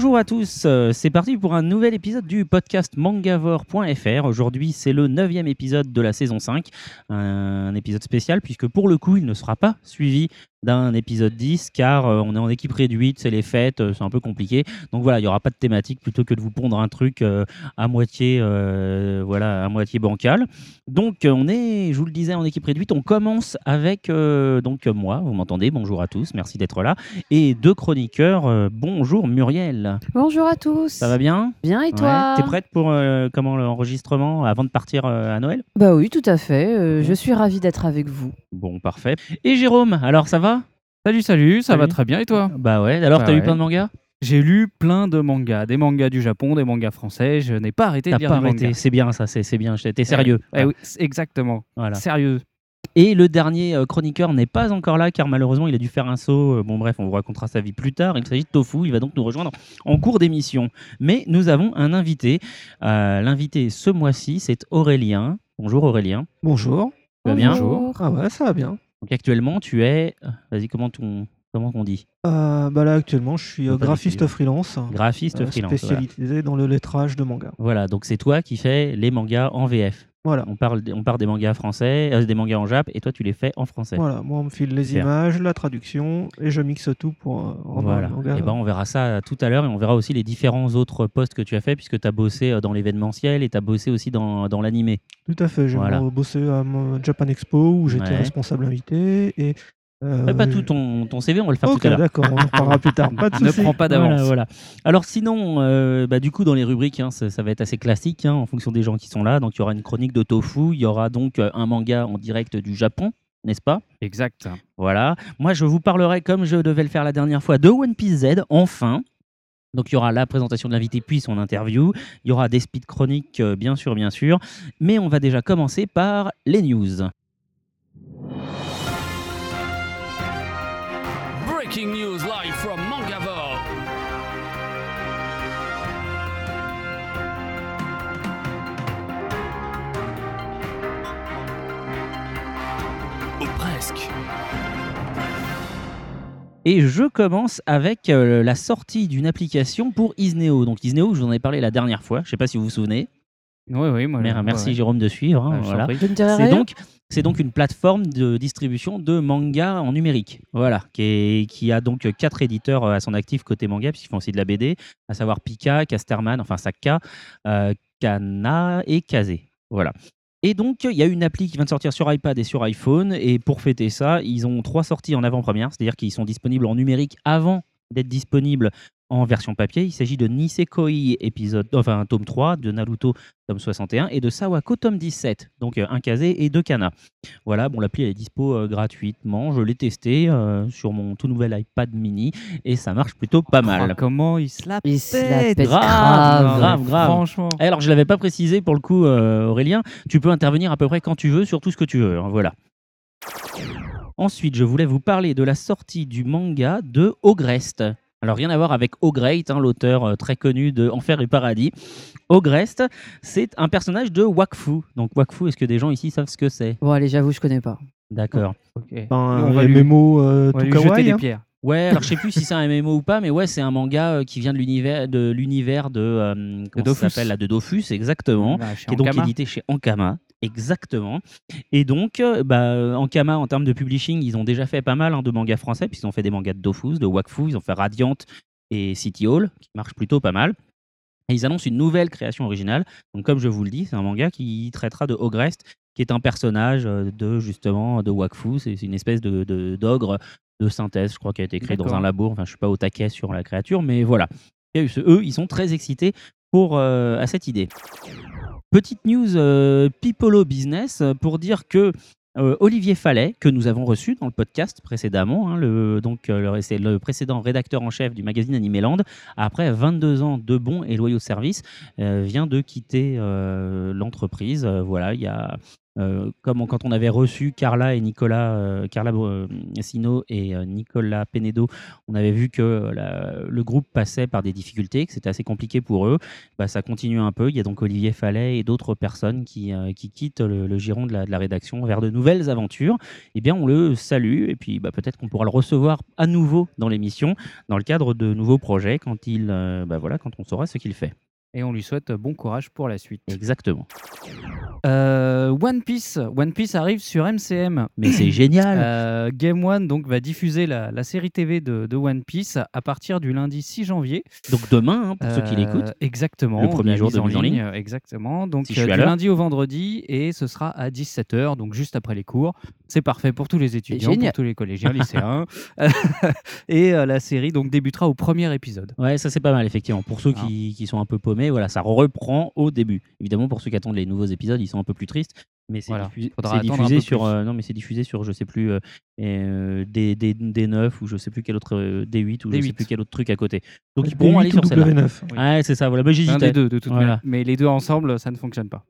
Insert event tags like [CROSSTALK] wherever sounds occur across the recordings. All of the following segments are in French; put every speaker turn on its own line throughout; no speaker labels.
Bonjour à tous, euh, c'est parti pour un nouvel épisode du podcast mangavore.fr. Aujourd'hui, c'est le neuvième épisode de la saison 5, un épisode spécial puisque pour le coup, il ne sera pas suivi d'un épisode 10 car euh, on est en équipe réduite, c'est les fêtes, euh, c'est un peu compliqué. Donc voilà, il n'y aura pas de thématique plutôt que de vous pondre un truc euh, à moitié voilà, à moitié bancal. Donc on est, je vous le disais, en équipe réduite. On commence avec donc moi, vous m'entendez, bonjour à tous, merci d'être là. Et deux chroniqueurs, bonjour Muriel.
Bonjour à tous.
Ça va bien?
Bien et toi?
Ouais. T'es prête pour comment l'enregistrement avant de partir à Noël?
Bah oui, tout à fait. je suis ravie d'être avec vous.
Bon, parfait. Et Jérôme, alors ça va?
Salut, salut, ça
Salut.
va très bien et toi?
Bah ouais. Alors
Bah
t'as lu plein de mangas?
J'ai lu plein de mangas, des mangas du Japon, des mangas français, je n'ai pas arrêté de
T'as
lire
pas
des
arrêté.
mangas.
C'est bien ça, c'est c'est bien. T'es sérieux.
Eh oui, c'est- exactement.
Voilà.
Sérieux.
Et le dernier euh, chroniqueur n'est pas encore là car malheureusement il a dû faire un saut. Euh, Bon bref, on vous racontera sa vie plus tard. Il s'agit de Tofu, il va donc nous rejoindre en cours d'émission. Mais nous avons un invité. Euh, L'invité ce mois-ci, c'est Aurélien. Bonjour Aurélien.
Bonjour.
Tu vas bien?
Bonjour.
Ah ouais, ça va bien.
Donc actuellement tu es... euh, Vas-y, comment on, comment on dit?
Euh, bah là actuellement, je suis euh, graphiste
défiler.
freelance,
Graphiste
euh,
freelance. Voilà.
spécialisé dans le lettrage de manga.
Voilà, donc c'est toi qui fais les mangas en VF.
Voilà.
On parle, on part des mangas français, euh, des mangas en Jap, et toi tu les fais en français.
Voilà, moi on me file les images, la traduction et je mixe tout pour euh,
Voilà.
le manga.
Et ben on verra ça euh, tout à l'heure et on verra aussi les différents autres postes que tu as fait puisque tu as bossé euh, dans l'événementiel et tu as bossé aussi dans, dans l'animé.
Tout à fait, j'ai
Voilà.
bossé à mon Japan Expo où j'étais
Ouais.
responsable invité et euh,
pas tout ton, ton CV, on va le faire tout à l'heure.
d'accord, on en reparlera plus tard. Pas de [LAUGHS]
ne prends pas d'avance.
Voilà, voilà. Alors sinon, euh, bah, du coup, dans les rubriques, hein, ça, ça va être assez classique hein, en fonction des gens qui sont là. Donc il y aura une chronique de Tofu, il y aura donc euh, un manga en direct du Japon, n'est-ce pas?
Exact.
Voilà. Moi, je vous parlerai, comme je devais le faire la dernière fois, de One Piece Z, enfin. Donc, il y aura la présentation de l'invité, puis son interview. Il y aura des speed chroniques, euh, bien sûr, bien sûr. Mais on va déjà commencer par les news.
Breaking news live from Mangavore. Ou presque.
Et je commence avec euh, la sortie d'une application pour Isneo. Donc, Isneo, je vous en ai parlé la dernière fois. Je ne sais pas si vous vous souvenez.
Oui, oui, moi.
Merci,
ouais.
Jérôme, de suivre. hein,
Ah, je t'en
voilà.
prie.
Je ne dirai
C'est
rien.
donc, c'est donc une plateforme de distribution de manga en numérique. Voilà, qui, a donc quatre éditeurs euh, à son actif côté manga, puisqu'ils font aussi de la BD, à savoir Pika, Casterman, enfin Sakka, euh, Kana et Kazé. Voilà. Et donc, il y a une appli qui vient de sortir sur iPad et sur iPhone. Et pour fêter ça, ils ont trois sorties en avant-première, c'est-à-dire qu'ils sont disponibles en numérique avant d'être disponibles en version papier. Il s'agit de Nisekoi épisode, enfin tome 3, de Naruto tome 61 et de Sawako tome 17, donc euh, un Kazé et deux Kana. Voilà, bon l'appli elle est dispo euh, gratuitement, je l'ai testé euh, sur mon tout nouvel iPad mini et ça marche plutôt pas
Oh,
mal.
comment il se la
Il se la
pète.
Grave,
grave.
grave, grave.
Franchement.
Et Alors, je l'avais pas précisé pour le coup, euh, Aurélien. Tu peux intervenir à peu près quand tu veux sur tout ce que tu veux. hein, voilà. Ensuite, je voulais vous parler de la sortie du manga de Ogrest. Alors, rien à voir avec Ogreat, hein, l'auteur euh, très connu de Enfer et Paradis. Ogrest, c'est un personnage de Wakfu. Donc, Wakfu, est-ce que des gens ici savent ce que c'est?
Bon, allez, j'avoue, je connais pas.
D'accord.
Ok.
Enfin,
Nous, on
un
va lui,
MMO euh,
on va
tout
lui jeter
kawaii,
des
hein.
pierres.
Ouais, alors je sais [LAUGHS] plus si c'est un MMO ou pas, mais ouais, c'est un manga euh, qui vient de l'univers de l'univers de euh, comment ça s'appelle là, de Dofus, exactement.
Bah,
qui est donc
Ankama.
édité chez Ankama. Exactement. Et donc, euh, bah, euh, Ankama, en termes de publishing, ils ont déjà fait pas mal hein, de mangas français, puisqu'ils ont fait des mangas de Dofus, de Wakfu, ils ont fait Radiant et City Hall, qui marchent plutôt pas mal. Et ils annoncent une nouvelle création originale. Donc, comme je vous le dis, c'est un manga qui traitera de Ogrest, qui est un personnage euh, de justement de Wakfu. C'est une espèce de d'ogre de, synthèse, je crois, qui a été créé dans un labo. Enfin, je suis pas au taquet sur la créature, mais voilà. Et eux, ils sont très excités pour euh, à cette idée. Petite news euh, Pipolo Business euh, pour dire que Euh, Olivier Fallet, que nous avons reçu dans le podcast précédemment, hein, le, donc, le- précédent rédacteur en chef du magazine Animeland, après 22 ans de bons et loyaux services, vient de quitter l'entreprise. Voilà, il y a. euh, comme quand on avait reçu Carla et Nicolas, euh, Carla euh, Sino et Nicolas Penedo, on avait vu que le groupe passait par des difficultés, que c'était assez compliqué pour eux. Bah, ça continue un peu. Il y a donc Olivier Fallet et d'autres personnes qui, qui quittent le, giron de la, rédaction vers de nouvelles aventures. Eh bien, on le salue et puis bah, peut-être qu'on pourra le recevoir à nouveau dans l'émission dans le cadre de nouveaux projets quand, il, bah, voilà, quand on saura ce qu'il fait.
Et on lui souhaite bon courage pour la suite.
Exactement.
Euh, One Piece. One Piece arrive sur MCM.
Mais c'est génial.
Euh, Game One donc, va diffuser la, la série TV de, de One Piece à partir du lundi 6 janvier.
Donc demain, hein, pour ceux qui
Euh,
l'écoutent.
Exactement.
Le premier jour de mise en ligne.
Exactement. Donc
Si je suis à
du lundi au vendredi et ce sera à 17h, donc juste après les cours. C'est parfait pour tous les étudiants, pour tous les collégiens, lycéens. [LAUGHS] et la série donc débutera au premier épisode.
Ouais, ça c'est pas mal effectivement. Pour ceux
Ah.
qui, qui sont un peu paumés, voilà, ça reprend au début. Évidemment, pour ceux qui attendent les nouveaux épisodes, ils sont un peu plus tristes. Mais c'est
Voilà,
diffusé, sur euh, non mais c'est diffusé sur je sais plus euh, euh, des, des, des 9 ou je sais plus quel autre euh, D8 ou je sais
D8.
plus quel autre truc à côté. Donc ils
D8
pourront aller sur celle-là.
W9.
Oui.
Ouais, c'est ça. Voilà, mais j'hésitais.
des deux de toute
Voilà.
manière. Mais les deux ensemble, ça ne fonctionne pas.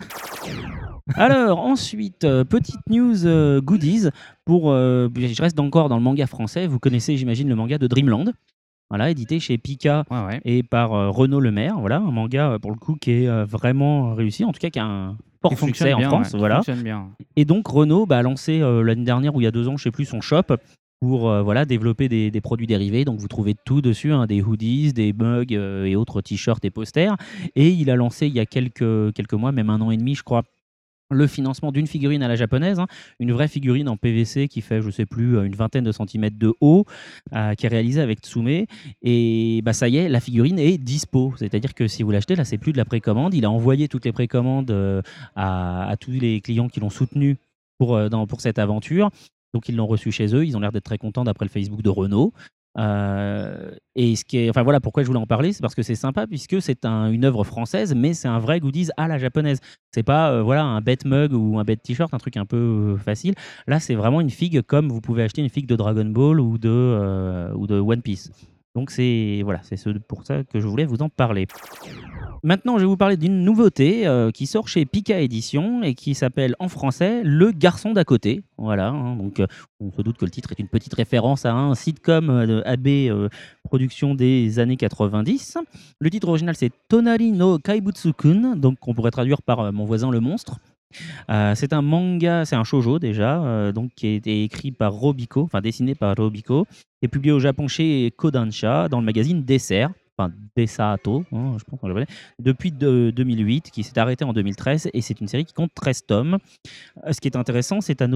[LAUGHS]
Alors ensuite, euh, petite news euh, goodies pour. euh, je reste encore dans le manga français. Vous connaissez, j'imagine, le manga de Dreamland. Voilà, édité chez Pika
Ouais, ouais.
et par euh, Renaud Lemaire. Voilà, un manga euh, pour le coup qui est euh, vraiment réussi, en tout cas qui a un fort succès en France.
ouais,
voilà.
bien.
Et donc Renault bah, a lancé euh, l'année dernière ou il y a deux ans, je sais plus, son shop pour voilà, développer des, des produits dérivés. Donc vous trouvez tout dessus, hein, des hoodies, des mugs et autres t-shirts et posters. Et il a lancé il y a quelques, quelques mois, même un an et demi, je crois, le financement d'une figurine à la japonaise, hein, une vraie figurine en PVC qui fait, je sais plus, une vingtaine de centimètres de haut, euh, qui est réalisée avec Tsume. Et bah, ça y est, la figurine est dispo. C'est-à-dire que si vous l'achetez, là, c'est plus de la précommande. Il a envoyé toutes les précommandes euh, à, tous les clients qui l'ont soutenu pour, euh, pour cette aventure. Donc ils l'ont reçu chez eux. Ils ont l'air d'être très contents d'après le Facebook de Renault. Euh, et ce qui enfin voilà pourquoi je voulais en parler, c'est parce que c'est sympa puisque c'est un- une œuvre française, mais c'est un vrai goodies à la japonaise. C'est pas euh, voilà un bête mug ou un bête t-shirt, un truc un peu euh, facile. Là, c'est vraiment une figue comme vous pouvez acheter une figue de Dragon Ball ou de One Piece. Donc c'est voilà, c'est ce- pour ça que je voulais vous en parler. Maintenant, je vais vous parler d'une nouveauté euh, qui sort chez Pika Édition et qui s'appelle en français Le garçon d'à côté. Voilà, hein, donc euh, on se doute que le titre est une petite référence à un sitcom euh, AB production des années 90. Le titre original c'est Tonari no Kaibutsu-kun, donc on pourrait traduire par Mon voisin le monstre. C'est un manga, c'est un shoujo déjà, donc qui a été écrit par Robiko, enfin dessiné par Robiko, et publié au Japon chez Kodansha dans le magazine Dessert, enfin Desato, hein, je pense en japonais, depuis de- 2008, qui s'est arrêté en 2013, et c'est une série qui compte 13 tomes. Euh, Ce qui est intéressant, c'est de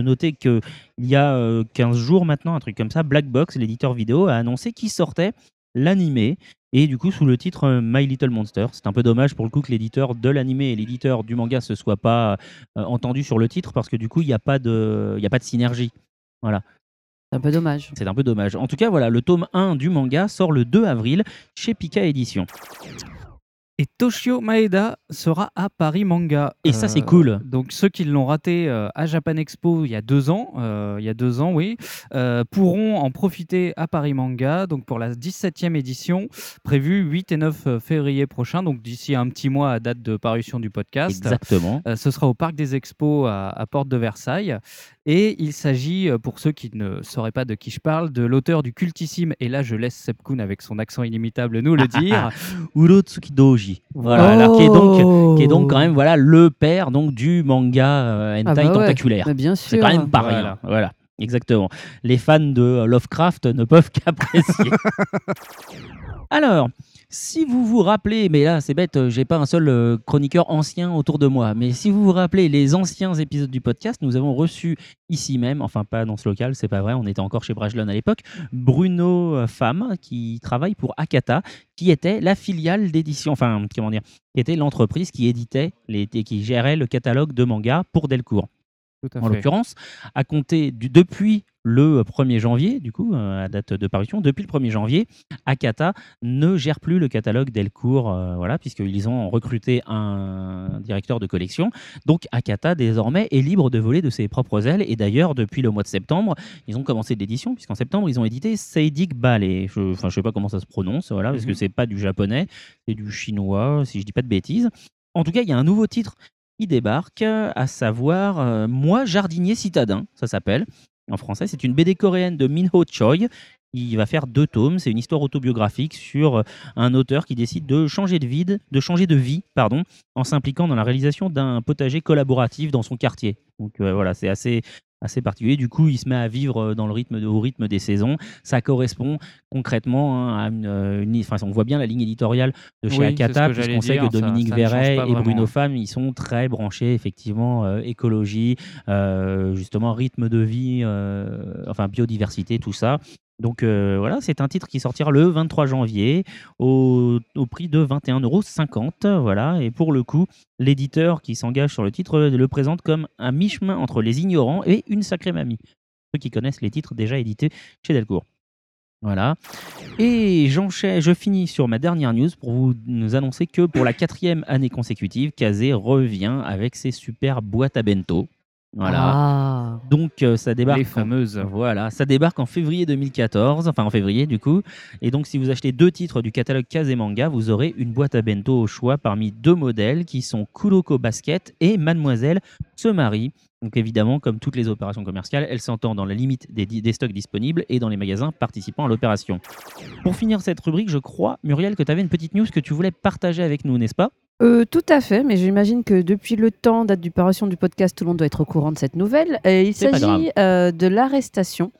noter que il y a euh, 15 jours maintenant, un truc comme ça, Black Box, l'éditeur vidéo, a annoncé qu'il sortait l'animé et du coup sous le titre euh, My Little Monster. C'est un peu dommage pour le coup que l'éditeur de l'animé et l'éditeur du manga se soient pas euh, entendus sur le titre parce que du coup il n'y a pas de y a pas de synergie. Voilà,
C'est un peu dommage.
c'est un peu dommage. En tout cas, voilà, le tome 1 du manga sort le 2 avril chez Pika Édition.
Et Toshio Maeda sera à Paris Manga.
Et ça, c'est
Euh,
cool.
Donc ceux qui l'ont raté euh, à Japan Expo il y a deux ans, euh, il y a deux ans, oui, pourront en profiter à Paris Manga. Donc pour la 17e édition, prévue 8 et 9 février prochain. Donc d'ici un petit mois à date de parution du podcast.
Exactement.
Ce sera au Parc des Expos à, à Porte de Versailles. Et il s'agit, pour ceux qui ne sauraient pas de qui je parle, de l'auteur du cultissime, et là je laisse Sepkun avec son accent inimitable nous le [LAUGHS] dire,
Urotsuki Doji. Voilà, alors, qui est donc
Oh.
qui est donc quand même voilà le père donc du manga euh, hentai
Ah bah ouais.
tentaculaire.
Mais bien
C'est
sûr.
quand même pas
Voilà.
rien. Voilà, exactement. Les fans de Lovecraft ne peuvent [LAUGHS] qu'apprécier. [LAUGHS] Alors, si vous vous rappelez, mais là c'est bête, euh, j'ai pas un seul euh, chroniqueur ancien autour de moi, mais si vous vous rappelez les anciens épisodes du podcast, nous avons reçu ici même, enfin pas dans ce local, c'est pas vrai, on était encore chez Brajlon à l'époque, Bruno euh, Femme qui travaille pour Akata, qui était la filiale d'édition, enfin comment dire, qui était l'entreprise qui éditait, les, qui gérait le catalogue de manga pour Delcourt. En l'occurrence, à compter du, depuis le 1er janvier, du coup, euh, à date de parution, depuis le 1er janvier, Akata ne gère plus le catalogue Delcourt, euh, voilà, puisqu'ils ont recruté un directeur de collection. Donc Akata, désormais, est libre de voler de ses propres ailes. Et d'ailleurs, depuis le mois de septembre, ils ont commencé l'édition, puisqu'en septembre, ils ont édité Seidik Ballet. Je, enfin, je sais pas comment ça se prononce, voilà, parce que
Mhm.
c'est pas du japonais, c'est du chinois, si je dis pas de bêtises. En tout cas, il y a un nouveau titre qui débarque, à savoir euh, Moi, jardinier citadin, ça s'appelle en français. C'est une BD coréenne de Minho Choi. Il va faire deux tomes. C'est une histoire autobiographique sur euh, un auteur qui décide de changer de vie, de changer de vie, pardon, en s'impliquant dans la réalisation d'un potager collaboratif dans son quartier. Donc euh, voilà, c'est assez assez particulier. Du coup, il se met à vivre euh, dans le rythme, au rythme des saisons. Ça correspond concrètement hein, à une, une- enfin, on voit bien la ligne éditoriale de chez
Oui,
Akata, puisqu'on sait que
ça-
Dominique
ça
Verret et Bruno. Femme, ils sont très branchés effectivement euh, écologie, euh, justement rythme de vie, euh, enfin biodiversité, tout ça. Donc euh, voilà, c'est un titre qui sortira le 23 janvier au, prix de 21,50 euros. Voilà, et pour le coup, l'éditeur qui s'engage sur le titre le présente comme un mi-chemin entre les ignorants et une sacrée mamie. Ceux qui connaissent les titres déjà édités chez Delcourt. Voilà. Et je finis sur ma dernière news pour vous nous annoncer que pour la quatrième année consécutive, Kazé revient avec ses super boîtes à bento. Voilà.
Ah.
Donc euh, ça débarque.
Les
en-
fameuses.
Voilà, ça débarque en février 2014, enfin en février du coup. Et donc si vous achetez deux titres du catalogue Kazé Manga, vous aurez une boîte à bento au choix parmi deux modèles qui sont Kuroko Basket et Mademoiselle se marie. Donc évidemment, comme toutes les opérations commerciales, elle s'entend dans la limite des, des stocks disponibles et dans les magasins participant à l'opération. Pour finir cette rubrique, je crois, Muriel, que tu avais une petite news que tu voulais partager avec nous, n'est-ce pas?
Euh, tout à fait, mais j'imagine que depuis le temps, date du parution du podcast, tout le monde doit être au courant de cette nouvelle. Et il s'agit euh, de l'arrestation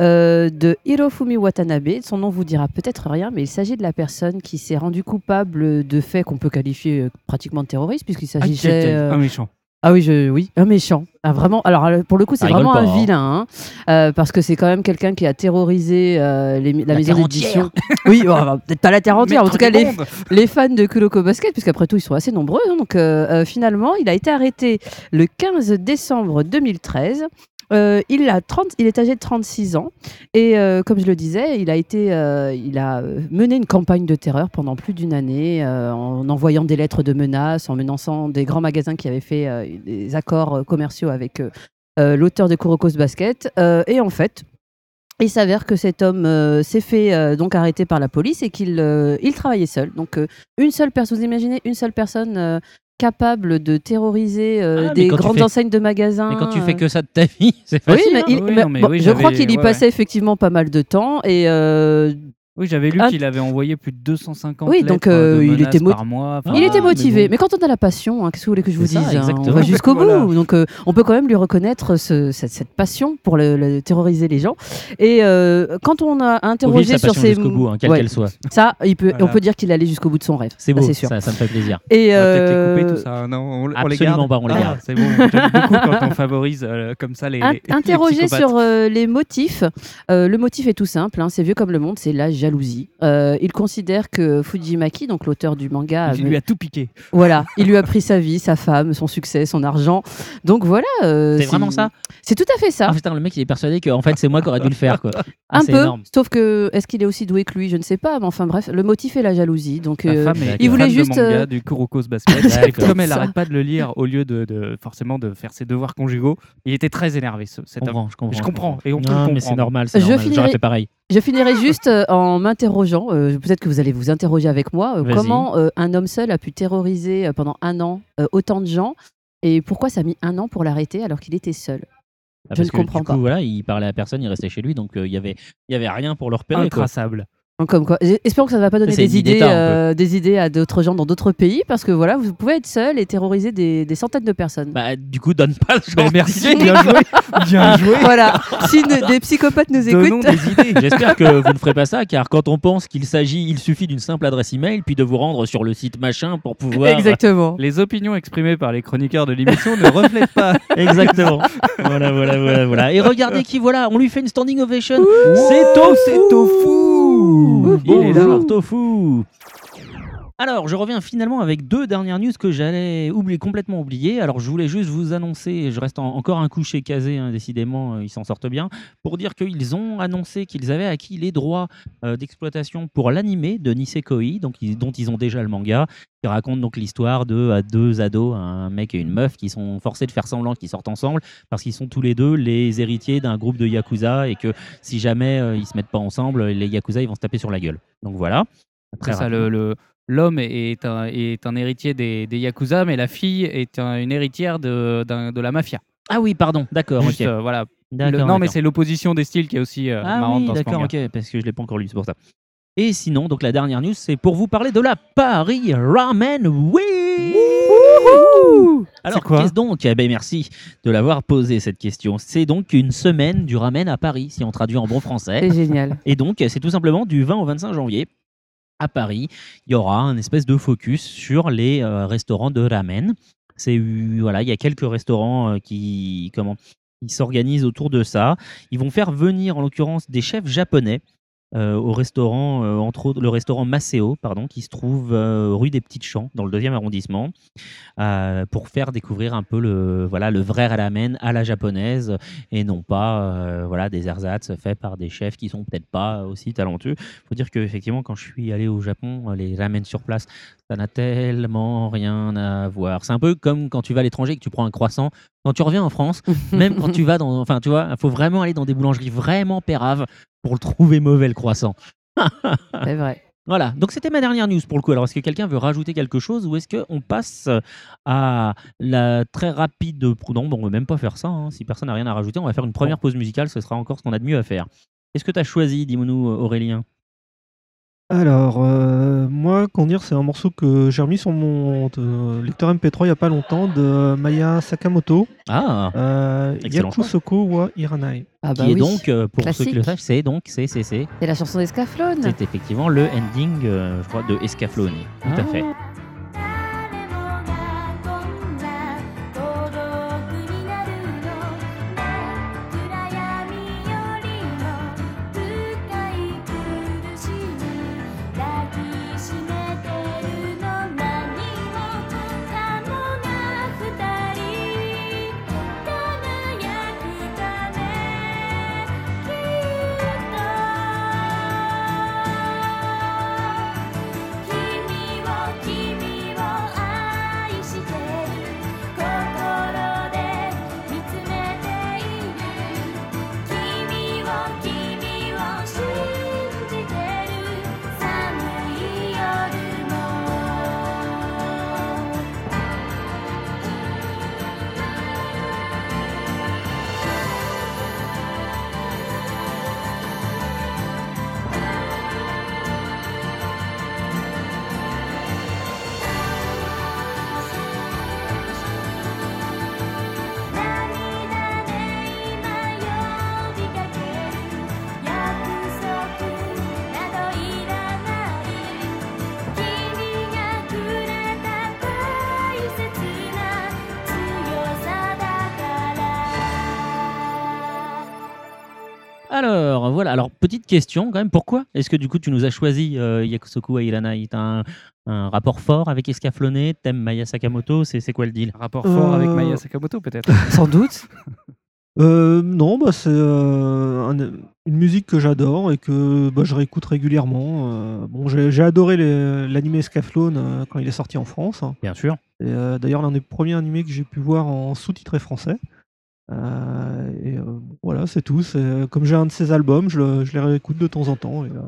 euh, de Hirofumi Watanabe. Son nom vous dira peut-être rien, mais il s'agit de la personne qui s'est rendue coupable de faits qu'on peut qualifier pratiquement de terroristes, puisqu'il
aïe,
s'agissait. euh,
Un méchant.
Ah oui, je, oui, un méchant. Ah, vraiment. Alors euh, pour le coup, c'est vraiment
pas,
un
hein.
vilain, hein, euh, parce que c'est quand même quelqu'un qui a terrorisé euh, les- la,
La
maison d'édition. [LAUGHS] oui, enfin, peut-être pas la terre entière. En tout cas, les,
monde.
les fans de Kuroko Basket, puisqu'après tout, ils sont assez nombreux. hein, donc euh, finalement, il a été arrêté le 15 décembre 2013. Euh, il, a 30, il est âgé de 36 ans et euh, comme je le disais, il a, été, euh, il a mené une campagne de terreur pendant plus d'une année en envoyant des lettres de menaces, en menaçant des grands magasins qui avaient fait des accords commerciaux avec l'auteur de Kuroko's Basket. Et en fait, il s'avère que cet homme s'est fait donc arrêter par la police et qu'il il travaillait seul. Donc une seule personne, vous imaginez une seule personne capable de terroriser euh,
Ah,
des grandes
fais-
enseignes de magasins.
Mais quand tu fais
euh,
que ça de ta vie, [LAUGHS] c'est
oui,
facile.
mais,
hein.
il-
Oui,
mais
non, mais
bon,
oui,
je crois qu'il y
ouais,
passait effectivement pas mal de temps et euh,
Oui, j'avais lu
Un-
qu'il avait envoyé plus de 250
Oui, donc, euh,
de
il était
par mois. Enfin,
il était
mais
motivé.
bon.
Mais, quand on a la passion, hein, qu'est-ce que vous voulez que je vous
ça,
dise hein, On va [LAUGHS] jusqu'au
Voilà.
bout. Donc euh, on peut quand même lui reconnaître ce- cette, cette passion pour le, le- terroriser les gens. Et euh, quand on a interrogé
sa
sur ses
jusqu'au bout, hein, quelle
Ouais.
qu'elle soit.
ça, il peut,
Voilà.
on peut dire qu'il allait jusqu'au bout de son rêve.
C'est beau,
c'est sûr.
ça, ça me fait plaisir.
Et
On va peut-être
euh,
les couper tout ça. Non, on, on les
absolument
garde?
pas, on les
Ah,
garde.
C'est bon. Beaucoup quand on favorise euh, comme ça les.
In-
les
interrogé sur euh, les motifs, euh, le motif est tout simple, hein, c'est vieux comme le monde, c'est la jalousie. Euh, il considère que Fujimaki, donc l'auteur du manga,
Il lui a tout piqué.
voilà, il lui a pris sa vie, sa femme, son succès, son argent. Donc voilà. euh,
C'est vraiment ça
C'est tout à fait ça.
Ah putain, le mec il est persuadé que en fait c'est moi qui aurais dû le faire quoi. Ah,
un peu,
énorme.
sauf que est-ce qu'il est aussi doué que lui? Je ne sais pas, mais enfin bref, le motif est la jalousie. Donc euh,
femme est
il
voulait juste,
manga,
euh,
du Kuroko's Basket. [LAUGHS] Comme elle n'arrête pas de le lire au lieu de, de- forcément de faire ses devoirs conjugaux, il était très énervé ce-
Je
cet
comprends, je comprends.
Je comprends, et on peut
non,
le
mais c'est normal,
Je finirai-
pareil.
je finirai juste euh, en m'interrogeant. euh, Peut-être que vous allez vous interroger avec moi. euh, comment euh, un homme seul a pu terroriser euh, pendant un an euh, autant de gens et pourquoi ça a mis un an pour l'arrêter alors qu'il était seul?
Ah,
Je
parce
ne
que,
comprends
du coup,
pas.
Voilà, il parlait à personne, il restait chez lui, donc euh, il y avait, il y avait rien pour le repérer.
Intraçable.
Comme quoi, espérons que ça ne va pas donner
une
des
idée
idées, euh, des idées à d'autres gens dans d'autres pays, parce que voilà, vous pouvez être seul et terroriser des, des centaines de personnes.
Bah, du coup, donne pas ce
Bah,
genre
merci, bien joué. Bien [LAUGHS] joué.
voilà, si ne- des psychopathes nous
Donnons
écoutent,
des idées. [LAUGHS]
J'espère que vous ne ferez pas ça, car quand on pense qu'il s'agit, il suffit d'une simple adresse email, puis de vous rendre sur le site machin pour pouvoir.
exactement.
Les opinions exprimées par les chroniqueurs de l'émission ne reflètent pas. [LAUGHS]
Exactement. voilà, voilà, voilà, voilà. Et regardez qui voilà, on lui fait une standing ovation.
C'est
Tofu.
c'est Tofu. Il est là.
Bonjour Tofu. Alors, je reviens finalement avec deux dernières news que j'allais oublier, complètement oublier. Alors, je voulais juste vous annoncer, je reste en- encore un coucher casé, hein, décidément, euh, ils s'en sortent bien, pour dire qu'ils ont annoncé qu'ils avaient acquis les droits euh, d'exploitation pour l'animé de Nisekoi, donc ils- dont ils ont déjà le manga, qui raconte donc l'histoire de euh, deux ados, un mec et une meuf, qui sont forcés de faire semblant qu'ils sortent ensemble parce qu'ils sont tous les deux les héritiers d'un groupe de yakuza et que si jamais euh, ils se mettent pas ensemble, les yakuza ils vont se taper sur la gueule. Donc voilà.
C'est ça, le, le- l'homme est un, est un héritier des, des Yakuza, mais la fille est un- une héritière de, la mafia.
Ah oui, pardon, d'accord.
Juste,
ok.
euh, voilà. Le- non, mais c'est l'opposition des styles qui est aussi euh,
Ah
marrante
oui,
dans ce
d'accord, ok, parce que je l'ai pas encore lu, c'est pour ça. Et sinon, donc la dernière news, c'est pour vous parler de la Paris Ramen Week. Alors,
C'est quoi
qu'est-ce donc? Eh ben, Merci de l'avoir posé cette question. C'est donc une semaine du ramen à Paris, si on traduit en bon français.
C'est génial.
Et donc, c'est tout simplement du 20 au 25 janvier. À Paris, il y aura un espèce de focus sur les euh, restaurants de ramen. C'est voilà, il y a quelques restaurants euh, qui comment ils s'organisent autour de ça. Ils vont faire venir en l'occurrence des chefs japonais euh, au restaurant, euh, entre autres le restaurant Maceo, pardon, qui se trouve euh, rue des Petites Champs, dans le deuxième arrondissement, pour faire découvrir un peu le voilà le vrai ramen à la japonaise et non pas voilà des ersatz faits par des chefs qui sont peut-être pas aussi talentueux. Faut dire que effectivement quand je suis allé au Japon, les ramen sur place, ça n'a tellement rien à voir. C'est un peu comme quand tu vas à l'étranger et que tu prends un croissant. Quand tu reviens en France, [LAUGHS] même quand tu vas dans, enfin tu vois, il faut vraiment aller dans des boulangeries vraiment péraves pour le trouver mauvais le croissant. [LAUGHS]
C'est vrai.
Voilà, donc c'était ma dernière news pour le coup. Alors, est-ce que quelqu'un veut rajouter quelque chose ou est-ce qu'on passe à la très rapide. Non, bon, on ne va même pas faire ça. hein. Si personne n'a rien à rajouter, on va faire une première pause musicale. Ce sera encore ce qu'on a de mieux à faire. Qu'est-ce que tu as choisi, dis-nous, Aurélien?
Alors, euh, moi, comment dire, c'est un morceau que j'ai remis sur mon euh, lecteur MP3 il n'y a pas longtemps de Maya Sakamoto,
Ah
euh. Yakusoko wa Iranai.
Ah bah
Qui est
oui.
donc, euh, pour ceux qui le savent, c'est donc, c'est, c'est, c'est,
C'est la chanson d'Escaflowne.
c'est effectivement le ending, euh, je crois, de Escaflowne. Tout à fait. Question quand même. Pourquoi est-ce que du coup, tu nous as choisi euh, Yakusoku Airanai T'as un, un rapport fort avec Escaflowne T'aimes Maya Sakamoto? C'est c'est quoi le deal?
Un rapport fort avec
Euh,
Maya Sakamoto, peut-être [LAUGHS]
Sans doute. [LAUGHS]
Euh, non, bah, c'est euh, un- une musique que j'adore et que bah, je réécoute régulièrement. Euh, bon, j'ai adoré l'anime Scaflone euh, quand il est sorti en France.
Bien sûr.
Euh, D'ailleurs, l'un des premiers animés que j'ai pu voir en sous-titré français. Euh, et euh, voilà, c'est tout. C'est- Comme j'ai un de ses albums, je, le- je les réécoute de temps en temps. Et, euh,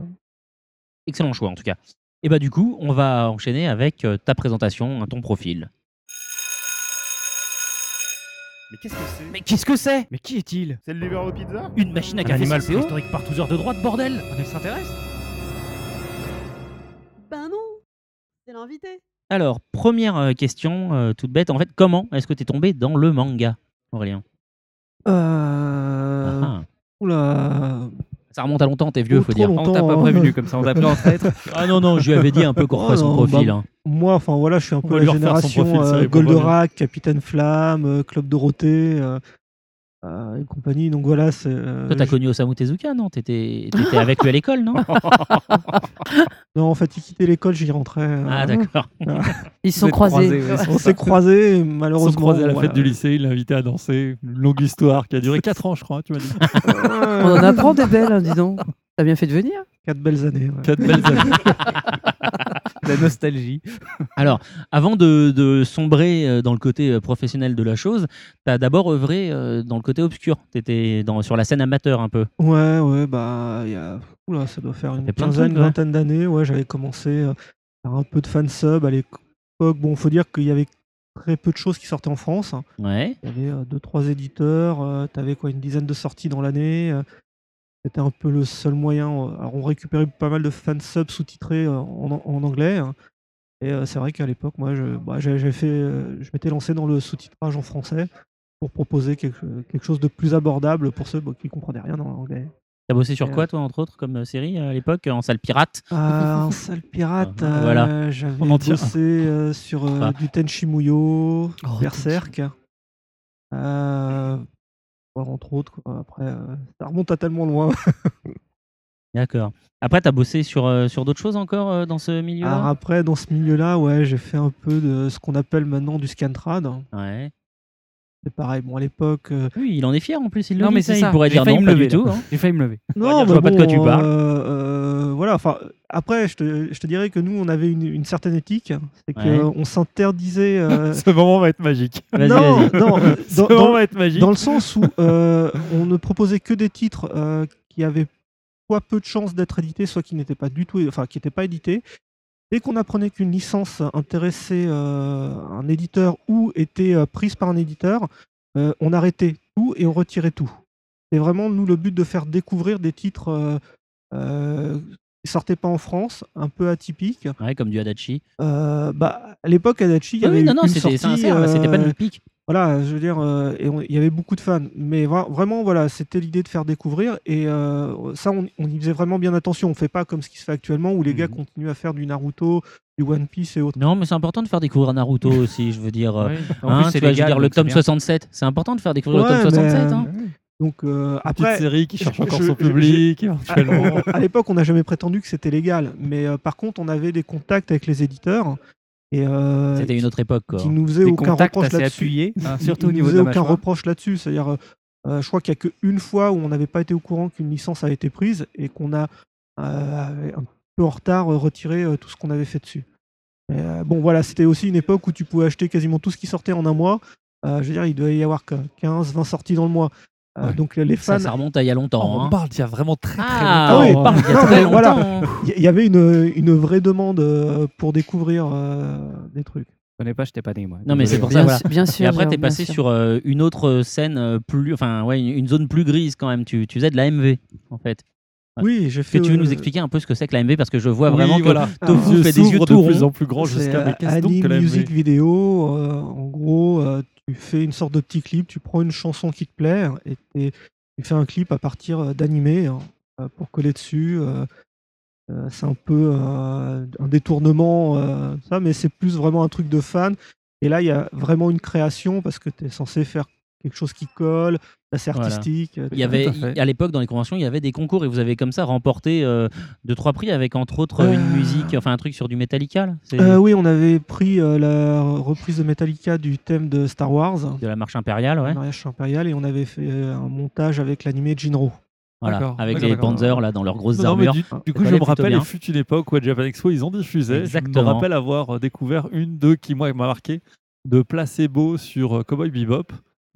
Excellent choix en tout cas. Et bah du coup, on va enchaîner avec euh, ta présentation, ton profil.
Mais qu'est-ce que c'est?
Mais qu'est-ce que c'est?
Mais qui est-il?
C'est le livreur de pizza?
Une machine à
Un
café
animal préhistorique
par tous heures de droite, bordel
Un extraterrestre
Ben non, c'est l'invité.
Alors, première euh, question, euh, toute bête. En fait, comment est-ce que tu es tombé dans le manga, Aurélien?
Euh,
Ah,
oula.
Ça remonte à longtemps, t'es vieux,
Oh,
faut
trop
dire.
On t'a pas
hein.
prévenu comme ça, on en traître. [LAUGHS]
Ah non, non, je lui avais dit un peu qu'on
Oh
son
non,
profil.
bah,
hein.
Moi, enfin voilà, je suis un
On
peu
va
la
lui refaire son
génération
profil, ça
euh,
bien.
Goldorak, Capitaine Flamme, euh, Club Dorothée. euh, euh, et compagnie. Donc voilà, euh,
Toi, t'as
je-
connu Osamu Tezuka, non? T'étais étais avec lui à l'école, non? [LAUGHS]
Non, en fait, il quittait l'école, j'y rentrais. euh,
Ah, d'accord. [LAUGHS]
Ils se sont croisés.
croisés, ouais.
On s'est croisés, [LAUGHS] et
Ils se
malheureusement.
sont croisés à la
voilà.
fête du lycée, il l'a invité à danser. Une longue histoire qui a duré 4 ans, je crois, tu m'as dit.
Euh,
On en apprend des belles, hein, dis donc. T'as bien fait de venir.
Quatre belles années. ouais.
4 belles années. [LAUGHS]
La nostalgie.
Alors, avant de, de sombrer euh, dans le côté euh, professionnel de la chose, tu as d'abord œuvré euh, dans le côté obscur. Tu étais sur la scène amateur un peu.
Ouais, ouais, bah, il y a. Oula, ça doit faire une quinzaine,
ouais.
vingtaine d'années. Ouais, j'avais commencé à faire un peu de fan sub à l'époque. Bon, faut dire qu'il y avait très peu de choses qui sortaient en France.
Ouais.
Il y avait deux, trois éditeurs. euh, T'avais quoi, une dizaine de sorties dans l'année. C'était un peu le seul moyen. euh, Alors, on récupérait pas mal de fan subs sous-titrés euh, en, en anglais. hein. Et euh, c'est vrai qu'à l'époque, moi, je, bah, j'ai- j'ai fait, euh, je m'étais lancé dans le sous-titrage en français pour proposer quelque, quelque chose de plus abordable pour ceux bah, qui comprenaient rien en anglais.
T'as bossé sur
Et,
quoi, toi, entre autres, comme euh, série à l'époque, en salle pirate?
Ah, un [LAUGHS] sale pirate.
Ah, voilà.
euh, J'avais
On en tient.
bossé euh, sur euh,
Ah.
du Tenchi Muyo,
Oh,
Berserk. Euh, entre autres. quoi. Après, euh, ça remonte à tellement loin. [LAUGHS]
D'accord. Après, tu as bossé sur, euh, sur d'autres choses encore euh, dans ce milieu-là?
Alors après, dans ce milieu-là, ouais, j'ai fait un peu de ce qu'on appelle maintenant du scantrad.
Ouais.
C'est pareil. Bon, à l'époque. euh,
Oui, il en est fier en plus. Il le
Non,
dit,
mais c'est
Il
ça.
pourrait
J'ai
dire non,
me
pas
lever,
du tout. hein.
J'ai failli me lever.
On va dire, je vois
mais
pas de quoi tu parles.
Voilà. Enfin, après, je te, je te dirais que nous, on avait une, une certaine éthique. C'est
Ouais.
qu'on s'interdisait. euh, [LAUGHS]
Ce moment va être magique. [LAUGHS]
Vas-y,
non,
vas-y.
non, euh, [LAUGHS]
Ce
dans,
moment
dans-
va être magique.
dans le sens où euh, on ne proposait que des titres qui avaient soit peu de chances d'être édités, soit qui n'étaient pas du tout, enfin qui n'étaient pas édités. Dès qu'on apprenait qu'une licence intéressait un éditeur ou était prise par un éditeur, on arrêtait tout et on retirait tout. C'est vraiment nous le but de faire découvrir des titres euh, qui sortaient pas en France, un peu atypiques.
Ouais, comme du Adachi.
Euh, bah, à l'époque, Adachi, il y
Oui,
avait
oui, non, non, c'était pas
euh,
une pique.
voilà, je veux dire, euh, il y avait beaucoup de fans, mais vra- vraiment, voilà, c'était l'idée de faire découvrir, et euh, ça, on, on y faisait vraiment bien attention. On fait pas comme ce qui se fait actuellement, où les gars
Mhm.
continuent à faire du Naruto, du One Piece et autres.
Non, mais c'est important de faire découvrir Naruto aussi, je veux dire.
En
hein,
plus, c'est
le tome
bien.
67, c'est important de faire découvrir
Ouais,
le tome
mais,
67. hein.
Donc euh,
Petite
après,
série qui cherche
je-
encore
je-
son
je-
public, éventuellement. [LAUGHS]
à l'époque, on n'a jamais prétendu que c'était légal, mais euh, par contre, on avait des contacts avec les éditeurs, et euh,
C'était une autre époque, quoi.
qui nous faisaient
Des
aucun reproche là-dessus.
hein, surtout au niveau
nous
de
faisait aucun
mâchoire.
reproche là-dessus. C'est-à-dire, euh, je crois qu'il n'y a qu'une fois où on n'avait pas été au courant qu'une licence a été prise et qu'on a, euh, un peu en retard, retiré euh, tout ce qu'on avait fait dessus. Mais, euh, bon, voilà, c'était aussi une époque où tu pouvais acheter quasiment tout ce qui sortait en un mois. Euh, je veux dire, il devait y avoir que 15, 20 sorties dans le mois. Euh,
Ouais.
Donc les fans,
Ça, ça remonte à il y a longtemps.
on
hein.
parle d'il y a vraiment très très
Ah,
longtemps.
oui.
on parle d'il y a
Non,
très longtemps.
voilà. il y- il avait une, une vraie demande euh, pour découvrir euh, des trucs.
Je connais pas, j'étais pas né, moi.
Non, mais c'est pour ça,
Bien,
voilà.
sûr- bien sûr.
Et après, t'es passé
sûr.
sur euh, une autre scène euh, plus, enfin, ouais, une, une zone plus grise quand même. Tu, tu faisais de la MV, en fait.
Oui, j'ai
Est-ce que
fait.
tu veux nous
euh,
expliquer un peu ce que c'est que la MV Parce que je vois
Oui,
vraiment que
voilà.
Tofu
Les
fait des yeux
de
tout
plus en plus grands jusqu'à mais qu'est-ce donc
anime,
que la MV
musique vidéo. euh, en gros, euh, tu fais une sorte de petit clip, tu prends une chanson qui te plaît et, et tu fais un clip à partir euh, d'animés hein, pour coller dessus. euh, c'est un peu euh, un détournement, euh, ça, mais c'est plus vraiment un truc de fan. Et là, il y a vraiment une création parce que tu es censé faire quelque chose qui colle, assez artistique. euh,
Il y avait,
à
l'époque, dans les conventions, il y avait des concours et vous avez comme ça remporté euh, deux, trois prix avec entre autres une
Euh.
musique, enfin un truc sur du Metallica. là.
Euh, oui, on avait pris euh, la reprise de Metallica du thème de Star Wars,
de la marche impériale, ouais.
le mariage impérial, et on avait fait un montage avec l'animé Jinro.
Voilà,
D'accord,
avec les. Panzers là dans leurs grosses
Non,
armures.
du, du coup, je me rappelle, il fut une époque où à Japan Expo, ils ont diffusé. Je me
Exactement.
rappelle avoir découvert une, deux qui, moi, m'a marqué, de Placebo sur Cowboy Bebop.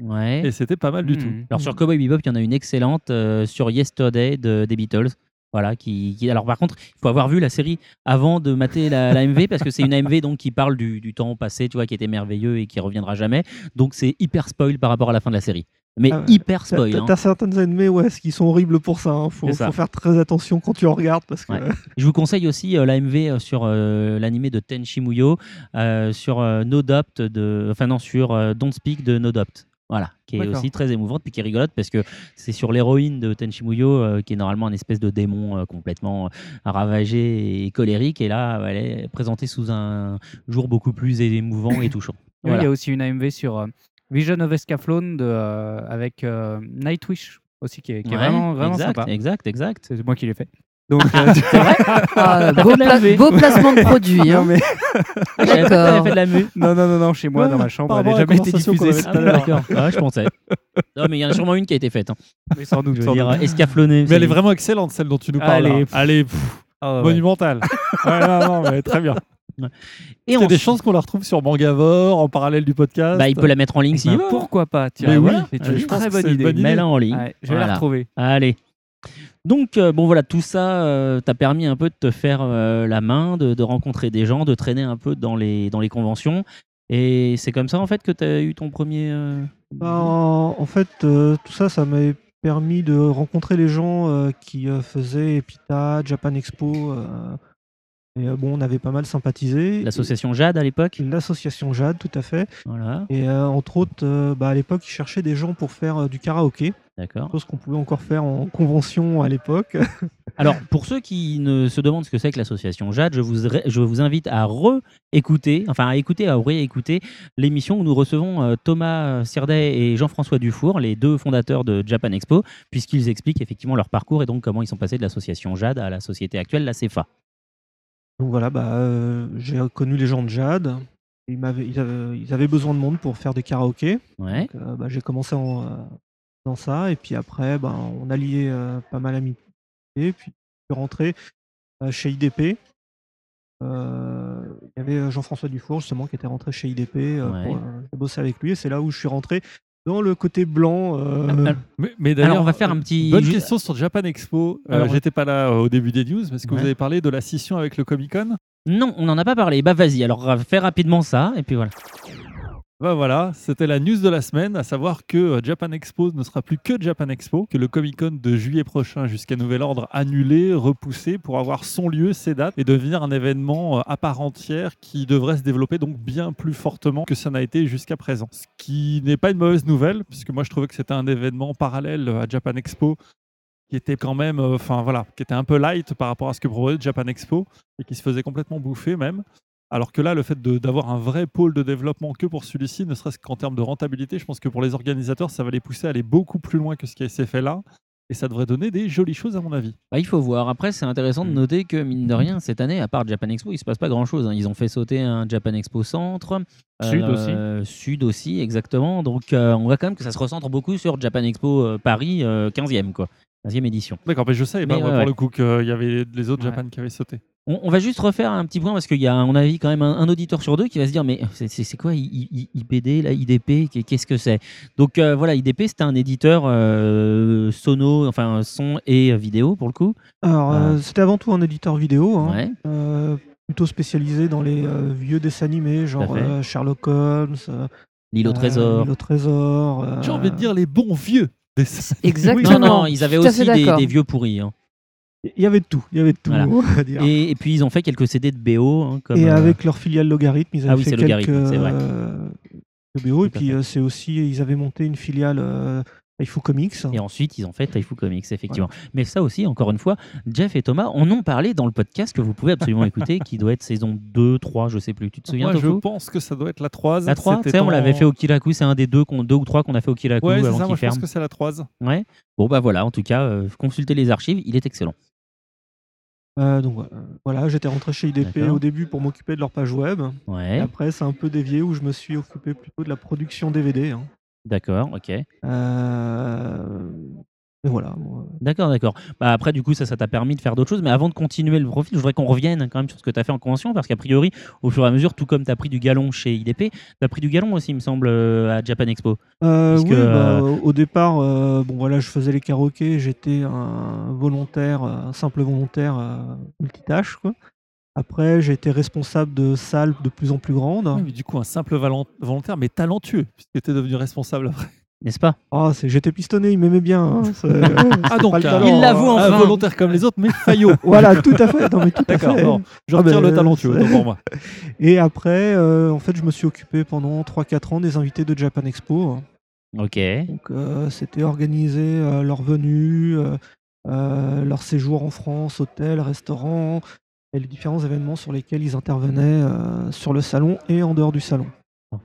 Ouais.
Et c'était pas mal du tout.
Alors sur Cowboy Bebop, il y en a une excellente euh, sur Yesterday de, des Beatles. Voilà, qui, qui- alors par contre, il faut avoir vu la série avant de mater la, la MV parce que c'est une MV donc qui parle du, du temps passé, tu vois, qui était merveilleux et qui reviendra jamais. Donc c'est hyper spoil par rapport à la fin de la série. Mais
Ah
hyper spoil.
T'as
hein.
certaines animés ouais, qui sont horribles pour ça. hein. Faut,
C'est ça.
faut faire très attention quand tu en regardes parce que
Ouais. Je vous conseille aussi euh, la MV euh, sur euh, l'animé de Tenchi Muyo, euh, sur euh, No Doubt de, enfin non, sur euh, Don't Speak de No Doubt. Voilà, qui est aussi très émouvante puis qui est rigolote parce que c'est sur l'héroïne de Tenchi Muyo euh, qui est normalement un espèce de démon euh, complètement euh, ravagé et colérique et là elle est présentée sous un jour beaucoup plus émouvant et touchant. [COUGHS]
Oui. Il y a aussi une AMV sur euh, Vision of Escaflowne avec Nightwish aussi, qui est, qui est vraiment, vraiment
exact,
sympa.
Exact, exact.
C'est moi qui l'ai fait. Donc, [LAUGHS] euh,
vrai?
Ah, beau, pla- beau [LAUGHS] placement de produit.
non,
hein.
mais... [LAUGHS]
Que t'avais
D'accord.
fait de la mu.
non, non, non, non, chez moi,
Ouais,
dans ma chambre, elle n'a jamais été diffusée.
Ah, d'accord. Ouais, je pensais. Non, mais il y en a sûrement une qui a été faite. hein.
Mais sans doute.
Je veux dire,
doute.
escaflonnée.
Mais elle est vraiment excellente, celle dont tu nous parles.
Allez, pff.
Elle est pff,
Ah ouais.
monumentale. ouais, non, non, mais très bien.
Et
Il y a des chances qu'on la retrouve sur Mangavore en parallèle du podcast.
Bah, il peut la mettre en ligne s'il
Bah,
veut.
pourquoi pas tiens,
Mais oui,
voilà, c'est
je
une
pense
très bonne idée.
Mets-la en ligne.
Ouais, je vais la retrouver.
Allez. Donc, euh, bon, voilà, tout ça euh, t'a permis un peu de te faire euh, la main, de, rencontrer des gens, de traîner un peu dans les, dans les conventions. Et c'est comme ça, en fait, que tu as eu ton premier.
Bah, en, fait, tout ça, ça m'avait permis de rencontrer les gens qui faisaient Epita, Japan Expo. Euh, et euh, bon, on avait pas mal sympathisé.
L'association Jade à l'époque.
L'association Jade, tout à fait.
Voilà,
Et euh, entre autres, euh, bah, à l'époque, ils cherchaient des gens pour faire du karaoké,
d'accord.
chose qu'on pouvait encore faire en convention à l'époque. [LAUGHS]
Alors, pour ceux qui ne se demandent ce que c'est que l'association Jade, je vous, ré- je vous invite à re-écouter, enfin à écouter, à réécouter l'émission où nous recevons euh, Thomas Sirdet et Jean-François Dufour, les deux fondateurs de Japan Expo, puisqu'ils expliquent effectivement leur parcours et donc comment ils sont passés de l'association Jade à la société actuelle, la CEFA.
Donc voilà, bah, euh, j'ai connu les gens de Jade. Ils, m'avaient- ils avaient, ils avaient besoin de monde pour faire des karaokés.
Ouais,
Donc, euh, bah, j'ai commencé en, euh, dans ça. Et puis après, bah, on a lié euh, pas mal amitié. Puis je suis rentré chez IDP. Il y avait Jean-François Dufour justement qui était rentré chez IDP.
Ouais.
j'ai bossé avec lui et c'est là où je suis rentré dans le côté blanc. euh,
Ah,
Mais, mais d'ailleurs,
Alors, on va faire un petit.
Bonne question sur Japan Expo. Euh, J'étais pas là euh, au début des news, mais est-ce que
Ouais.
vous avez parlé de la scission avec le Comic Con
Non, on n'en a pas parlé. Bah vas-y, alors euh, fais rapidement ça, et puis voilà.
Bah voilà, c'était la news de la semaine, à savoir que euh, Japan Expo ne sera plus que Japan Expo, que le Comic Con de juillet prochain jusqu'à nouvel ordre annulé, repoussé pour avoir son lieu, ses dates et devenir un événement euh, à part entière qui devrait se développer donc bien plus fortement que ça n'a été jusqu'à présent. Ce qui n'est pas une mauvaise nouvelle, puisque moi je trouvais que c'était un événement parallèle à Japan Expo qui était quand même, euh, enfin voilà, qui était un peu light par rapport à ce que proposait Japan Expo et qui se faisait complètement bouffer même. Alors que là, le fait d'avoir un vrai pôle de développement que pour celui-ci, ne serait-ce qu'en termes de rentabilité, je pense que pour les organisateurs, ça va les pousser à aller beaucoup plus loin que ce qui s'est fait là. Et ça devrait donner des jolies choses à mon avis.
Bah, il faut voir. Après, c'est intéressant de
Mm.
noter que, mine de rien, cette année, à part Japan Expo, il se passe pas grand-chose. hein. Ils ont fait sauter un Japan Expo Centre.
Sud
euh, Sud aussi, exactement. Donc, euh, on voit quand même que ça se recentre beaucoup sur Japan Expo euh, Paris, euh, 15e, quoi. 15e édition.
D'accord, mais je savais pas
Mais
moi,
ouais,
pour
ouais.
le coup qu'il y avait les autres
Ouais.
Japan qui avaient sauté.
On, on va juste refaire un petit point parce qu'il y a, à mon avis, quand même un, un auditeur sur deux qui va se dire Mais c'est- quoi I- I- IPD, là, IDP Qu'est-ce que c'est? Donc euh, voilà, IDP, c'était un éditeur euh, sono, enfin son et vidéo pour le coup.
Alors, euh, c'était avant tout un éditeur vidéo. hein.
Ouais.
Euh, plutôt spécialisé dans les euh, vieux dessins animés, genre euh, Sherlock Holmes, euh,
L'île au trésor.
L'île trésor. euh,
J'ai envie de dire les bons vieux dessins. [LAUGHS]
Exactement.
Non, non, ils avaient aussi des vieux pourris. hein.
Il y avait de tout, il y avait de tout,
Voilà.
dire. Et,
Et, et puis ils ont fait quelques CD de BO. hein, comme, euh,
avec leur filiale Logarithme, ils avaient
Ah oui,
fait
c'est
quelques
Logarithme, c'est vrai.
euh, de BO. Et
Tout
puis euh, c'est aussi, ils avaient monté une filiale euh, Taifu Comics.
Et ensuite, ils ont fait Taifu Comics, effectivement. Mais ça aussi, encore une fois, Jeff et Thomas en ont parlé dans le podcast que vous pouvez absolument écouter, qui doit être saison 2, 3, je sais plus. Tu te souviens,
Moi, je pense que ça doit être la 3.
La 3, tu sais, on l'avait fait au Kiraku, c'est un des deux, deux ou trois qu'on a fait au Kiraku
Ouais,
avant qu'il
je pense
ferme.
que c'est la 3.
Ouais. Bon, bah voilà, en tout cas, euh, consultez les archives, il est excellent.
Euh, donc voilà, voilà, j'étais rentré chez IDP
D'accord.
au début pour m'occuper de leur page web. Et
Ouais,
après, c'est un peu dévié où je me suis occupé plutôt de la production DVD. hein.
d'accord, ok.
Euh, voilà. moi.
D'accord, d'accord. Bah après, du coup, ça, ça t'a permis de faire d'autres choses. Mais avant de continuer le profil, je voudrais qu'on revienne quand même sur ce que tu as fait en convention, parce qu'a priori, au fur et à mesure, tout comme tu as pris du galon chez IDP, tu as pris du galon aussi, il me semble, euh, à Japan Expo.
Euh, oui,
que,
bah,
euh,
au départ, euh, bon voilà, je faisais les karaokés, j'étais un volontaire, euh, un simple volontaire euh, multitâche. Quoi. Après, j'ai été responsable de salles de plus en plus grandes.
Oui, mais du coup, un simple volontaire, mais talentueux, puisque tu es devenu responsable après.
N'est-ce pas?
Ah, c'est- j'étais pistonné, il m'aimait bien. hein, c'est- [LAUGHS]
Ah, donc,
pas le
un-
talent,
Il l'avoue
hein.
un
enfin.
volontaire comme les autres, mais faillot. [LAUGHS]
Voilà, tout à fait. Non, mais tout à
D'accord,
fait.
bon, je
Ah,
retire
ben,
le talentueux,
c'est-
autant pour moi. [LAUGHS]
Et après, euh, en fait, je me suis occupé pendant 3-4 ans des invités de Japan Expo.
Ok.
Donc, euh, c'était organiser euh, leur venue, euh, euh, leur séjour en France, hôtel, restaurant, et les différents événements sur lesquels ils intervenaient euh, sur le salon et en dehors du salon.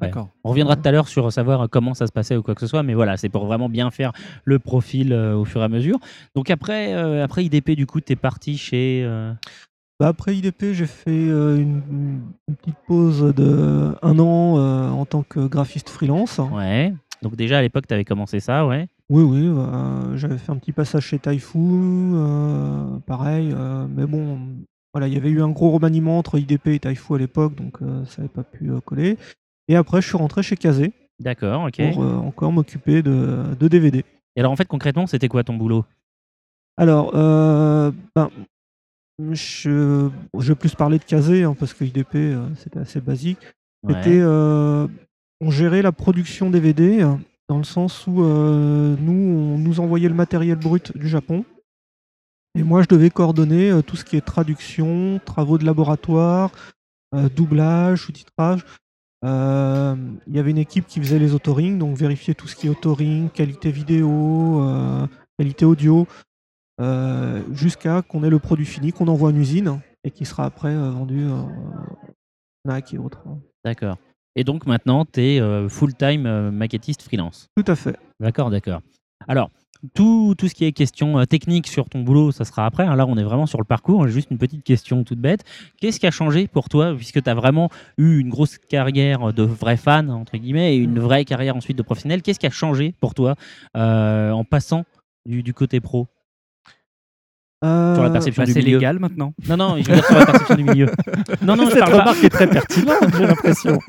Ouais. On reviendra tout à l'heure sur savoir comment ça se passait ou quoi que ce soit, mais voilà, c'est pour vraiment bien faire le profil euh, au fur et à mesure. Donc après, euh, après IDP, du coup, tu es parti chez. euh,
Bah, après IDP, j'ai fait euh, une, une petite pause de un an euh, en tant que graphiste freelance.
Ouais. Donc déjà à l'époque, tu avais commencé ça, ouais.
Oui, oui, euh, j'avais fait un petit passage chez Taifu, euh, pareil, euh, mais bon, voilà, il y avait eu un gros remaniement entre IDP et Taifu à l'époque, donc euh, ça n'avait pas pu euh, coller. Et après, je suis rentré chez Kazé
D'accord, ok.
pour euh, encore m'occuper de, de DVD.
Et alors en fait, concrètement, c'était quoi ton boulot?
Alors, euh, ben, je, je vais plus parler de Kazé, hein, parce que IDP, euh, c'était assez basique.
Ouais.
C'était, on gérait la production DVD dans le sens où nous, on nous envoyait le matériel brut du Japon. Et moi, je devais coordonner tout ce qui est traduction, travaux de laboratoire, doublage, sous-titrage. Euh, Il y avait une équipe qui faisait les autorings, donc vérifier tout ce qui est autoring, qualité vidéo, euh, qualité audio, euh, jusqu'à qu'on ait le produit fini, qu'on envoie en usine et qui sera après euh, vendu euh, NAC et autres.
D'accord. Et donc maintenant, tu es full-time maquettiste freelance.
Tout à fait.
D'accord, d'accord. Alors, tout, ce qui est question euh, technique sur ton boulot, ça sera après. hein. Là, on est vraiment sur le parcours. Juste une petite question toute bête. Qu'est-ce qui a changé pour toi, puisque tu as vraiment eu une grosse carrière de vrai fan, entre guillemets, et une vraie carrière ensuite de professionnel? Qu'est-ce qui a changé pour toi euh, en passant du côté pro? Sur la perception
bah,
du
c'est
milieu
légal maintenant.
Non, non, je veux dire sur la perception du milieu. [LAUGHS] Non, non, je
Cette
parle pas.
remarque est très pertinente, j'ai l'impression.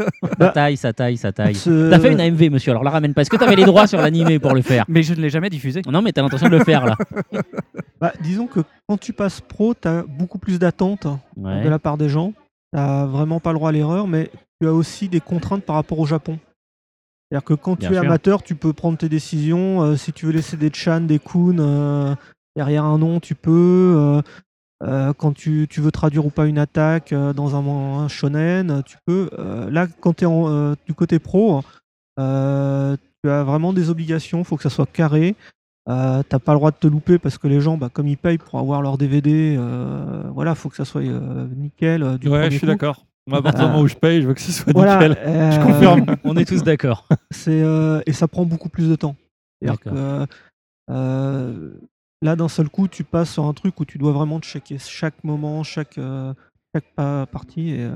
Ça taille, ça taille, ça taille.
Ce-
T'as fait une AMV, monsieur, alors la ramène pas. Est-ce que t'avais les droits sur l'animé pour le faire?
Mais je ne l'ai jamais diffusé.
Non, mais t'as l'intention de le faire, là. [LAUGHS]
Bah, disons que quand tu passes pro, tu as beaucoup plus d'attentes
Ouais.
de la part des gens. Tu vraiment pas le droit à l'erreur, mais tu as aussi des contraintes par rapport au Japon. C'est-à-dire que quand
Bien
tu es
sûr.
amateur, tu peux prendre tes décisions. euh, si tu veux laisser des chan, des kun euh, derrière un nom, tu peux. euh, euh, quand tu, tu veux traduire ou pas une attaque euh, dans un, un shonen, tu peux. Euh, là, quand tu es du côté pro, euh, tu as vraiment des obligations. Il faut que ça soit carré. Euh, T'as pas le droit de te louper parce que les gens, bah, comme ils payent pour avoir leur DVD, euh, voilà, faut que ça soit euh, nickel. euh, du
Ouais, je suis d'accord. Moi, à partir du moment où je paye, je veux que ce soit
Voilà,
nickel.
euh,
Je confirme. [LAUGHS]
On est tous d'accord.
C'est euh, et ça prend beaucoup plus de temps. Que, euh, là, d'un seul coup, tu passes sur un truc où tu dois vraiment checker chaque moment, chaque euh, chaque pa- partie. Euh,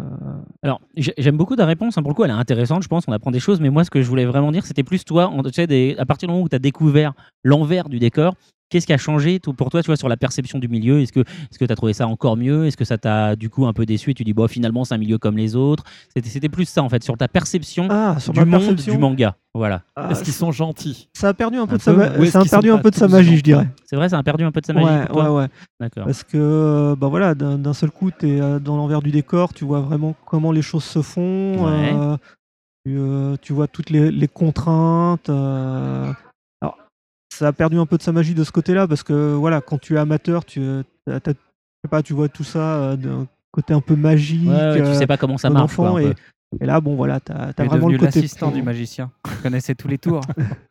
Alors, j'ai- j'aime beaucoup ta réponse. hein. Pour le coup, elle est intéressante. Je pense qu'on apprend des choses. Mais moi, ce que je voulais vraiment dire, c'était plus toi, tu sais, des- à partir du moment où tu as découvert l'envers du décor, qu'est-ce qui a changé pour toi, tu vois, sur la perception du milieu? Est-ce que tu as trouvé ça encore mieux? Est-ce que ça t'a du coup un peu déçu et tu dis, bon, finalement, c'est un milieu comme les autres? C'était plus ça, en fait, sur ta perception
Ah, sur
du
ma
monde
perception
du manga. Voilà.
ah,
Est-ce qu'ils sont gentils?
Ça a perdu un peu
Un
de sa,
peu,
ma-
ou est-ce
ça a
qu'ils
perdu
sont
un
pas
peu de sa
tous
magie, je dirais.
C'est vrai, ça a perdu un peu de sa magie
Ouais,
pour toi?
ouais, ouais.
D'accord.
Parce que euh, bah voilà, d'un d'un seul coup, tu es dans l'envers du décor, tu vois vraiment comment les choses se font,
Ouais.
euh, tu, euh, tu vois toutes les, les contraintes. euh. Ça a perdu un peu de sa magie de ce côté-là, parce que voilà, quand tu es amateur, tu, euh, t'as- t'as- je sais pas, tu vois tout ça euh, d'un côté un peu magique.
Ouais, ouais, tu
euh,
sais pas comment ça marche. quoi,
enfant, et, et là, bon voilà, tu as,
Tu es
vraiment le côté.
l'assistant du magicien. Tu connaissais tous les tours.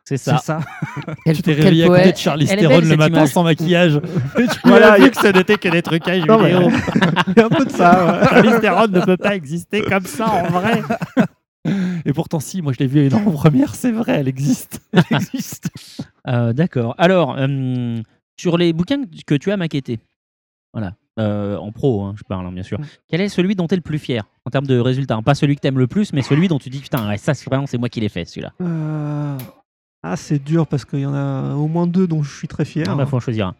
C'est [LAUGHS]
C'est
ça.
ça. [LAUGHS]
Quel,
Tu t'es réveillé à côté de Charlie Theron le matin
image.
sans maquillage. [LAUGHS] Et tu
Voilà,
vu
a-
que ce n'était que des trucages vidéo.
Il y a un peu de ça. ouais.
Charlie Theron ne peut pas exister comme ça en vrai. Et pourtant, si, moi je l'ai vu à une [LAUGHS] avant-première, c'est vrai, elle existe. [LAUGHS] Elle existe. [LAUGHS]
Euh, D'accord. Alors, euh, sur les bouquins que tu as maquettés, voilà, euh, en pro, hein, je parle hein, bien sûr,
Mm.
quel est celui dont tu es le plus fier en termes de résultats? Pas celui que tu aimes le plus, mais celui dont tu dis putain, ouais, ça c'est vraiment c'est moi qui l'ai fait celui-là.
Ah, c'est dur parce qu'il y en a au moins deux dont je suis très fier.
Ah bah, faut en choisir un.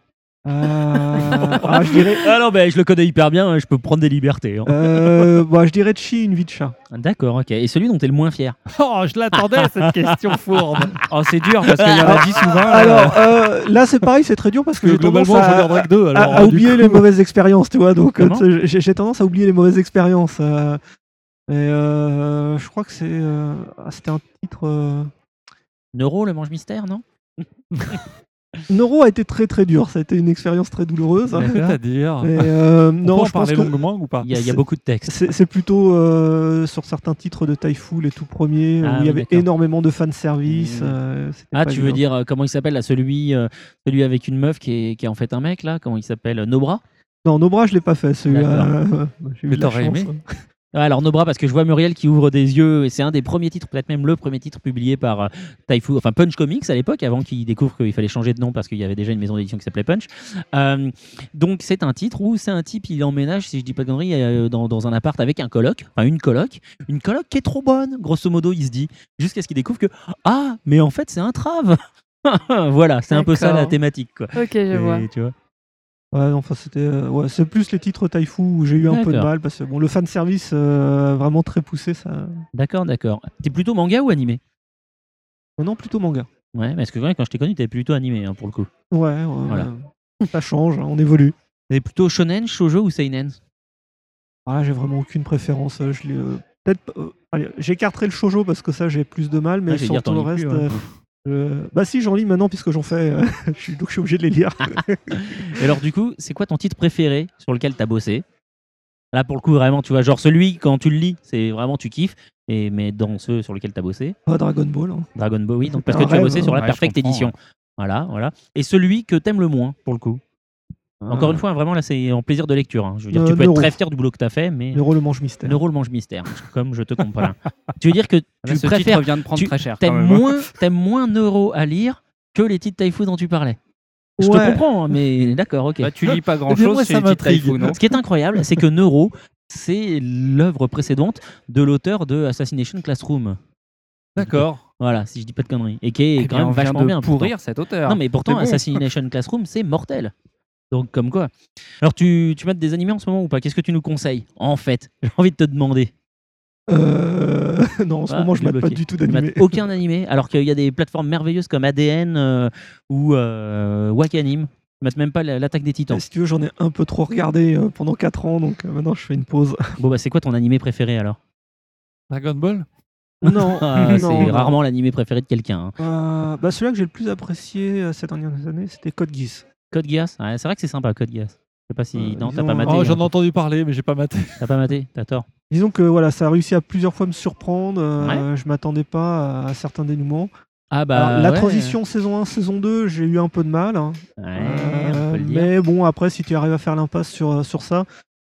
Euh, ah, je dirais,
Ah non, bah, je le connais hyper bien, hein, je peux prendre des libertés. hein.
euh, bah, je dirais Chi, une vie de chat.
D'accord, ok. Et celui dont tu es le moins fier?
Oh, je l'attendais [LAUGHS] cette question fourbe.
Oh, c'est dur parce qu'il y en a 10 ou 20.
Alors euh, là, c'est pareil, c'est très dur parce que
Que
j'ai tendance
globalement, je
à,
regarde Drake 2.
à-
Alors,
à
du
oublier
coup-
les mauvaises expériences, tu vois. Donc, euh,
Comment
tu sais, j'ai j'ai tendance à oublier les mauvaises expériences. euh, et euh, je crois que c'est, euh, ah, c'était un titre. euh,
Neuro, le mange mystère, non? [LAUGHS]
Neuro a été très très dur. Ça a été une expérience très douloureuse. hein.
C'est-à-dire.
Et, euh,
On
non,
peut en
je pense
longuement ou pas
Il y, a- il y a
C'est-
beaucoup de textes.
c'est plutôt euh, sur certains titres de Typhoon, les tout premiers,
Ah
où il
oui,
y avait énormément de fanservice.
Mmh.
euh,
Ah, tu veux dire, comment il s'appelle là, celui, euh, celui avec une meuf qui est, qui est en fait un mec là? Comment il s'appelle? Nobra?
Non, Nobra, je l'ai pas fait celui-là. [LAUGHS] Euh,
Mais t'aurais aimé [LAUGHS]
Alors nos bras, parce que je vois Muriel qui ouvre des yeux, et c'est un des premiers titres, peut-être même le premier titre publié par euh, Taifu, enfin Punch Comics à l'époque, avant qu'il découvre qu'il fallait changer de nom parce qu'il y avait déjà une maison d'édition qui s'appelait Punch. Euh, donc c'est un titre où c'est un type, il emménage, si je dis pas de conneries, euh, dans, dans un appart avec un coloc, enfin une coloc, une coloc qui est trop bonne, grosso modo, il se dit, jusqu'à ce qu'il découvre que ah, mais en fait c'est un trave. [LAUGHS] voilà, c'est un peu ça la thématique, quoi.
Ok, je
Et,
vois.
tu vois.
Ouais, enfin, c'était, euh, ouais, c'est plus les titres Taifu où j'ai eu un peu de mal parce que bon, le fan service euh, vraiment très poussé, ça.
D'accord, d'accord. T'es plutôt manga ou animé?
Non, plutôt manga.
Ouais, parce que quand je t'ai connu, t'étais plutôt animé hein, pour le coup.
Ouais, ouais,
Voilà.
ça change, hein, on évolue.
T'es plutôt shonen, shoujo ou seinen?
Ah, j'ai vraiment aucune préférence. euh, Je euh, peut-être, euh, j'écarterai le shoujo parce que ça j'ai plus de mal, mais
Ouais,
sur tout le reste,
plus, ouais.
Euh, bah si j'en lis maintenant puisque j'en fais, euh, [LAUGHS] je suis, donc je suis obligé de les lire. [LAUGHS]
Et alors du coup, c'est quoi ton titre préféré sur lequel t'as bossé? Là pour le coup vraiment, tu vois, genre celui quand tu le lis, c'est vraiment tu kiffes. Et mais dans ceux sur lesquels t'as bossé,
Pas Dragon Ball. hein.
Dragon Ball, oui, donc parce que tu as bossé sur la
ouais,
Perfect Edition. Voilà, voilà. Et celui que t'aimes le moins pour le coup? Encore une fois, vraiment là, c'est en plaisir de lecture. hein. Je veux dire,
Euh,
tu peux
Neuro.
être très fier du boulot que t'as fait, mais
Neuro le mange mystère.
Neuro le mange mystère, comme je te comprends. [LAUGHS] tu veux dire que
Là,
tu
ce
préfères
titre vient de prendre
tu-
très cher.
T'aimes moins, t'aimes moins Neuro à lire que les titres Taifu dont tu parlais. Je te comprends, hein, mais [LAUGHS] d'accord, ok.
Bah, tu lis pas grand chose non
Ce qui est incroyable, c'est que Neuro, c'est l'œuvre précédente de l'auteur de Assassination Classroom.
D'accord.
Voilà, si je dis pas de conneries. Et qui est
Eh
quand
bien,
même vachement bien. pourtant.
pourrir cet auteur.
Non, mais pourtant,
C'est bon.
Assassination Classroom, c'est mortel. Donc, comme quoi. Alors, tu, tu mates des animés en ce moment ou pas? Qu'est-ce que tu nous conseilles En fait, [LAUGHS] j'ai envie de te demander.
Euh, non, en ce
Ah,
moment je
je l'ai
mate pas du tout d'animé.
aucun animé, alors qu'il y a des plateformes merveilleuses comme ADN euh, ou euh, Wakanim. Tu mates même pas la- l'attaque des titans.
Si tu veux, j'en ai un peu trop regardé euh, pendant 4 ans, donc euh, maintenant je fais une pause. [LAUGHS]
Bon, bah, c'est quoi ton animé préféré alors?
Dragon Ball?
Non, [LAUGHS]
Ah, C'est rarement l'animé préféré de quelqu'un. hein.
Euh, bah, celui-là que j'ai le plus apprécié ces dernières années, c'était Code Geass.
Code Geass, ouais, c'est vrai que c'est sympa, Code Geass. Je sais pas si.
Euh,
non, t'as
disons,
pas maté.
Oh,
hein.
J'en ai entendu parler, mais j'ai pas maté. [LAUGHS]
T'as pas maté, t'as tort.
Disons que voilà, ça a réussi à plusieurs fois me surprendre. euh, Je m'attendais pas à, à certains dénouements.
Ah bah.
Alors, la
ouais.
transition saison 1, saison 2, j'ai eu un peu de mal. hein.
Ouais,
Euh,
on peut le dire.
mais bon, après, si tu arrives à faire l'impasse sur, sur ça,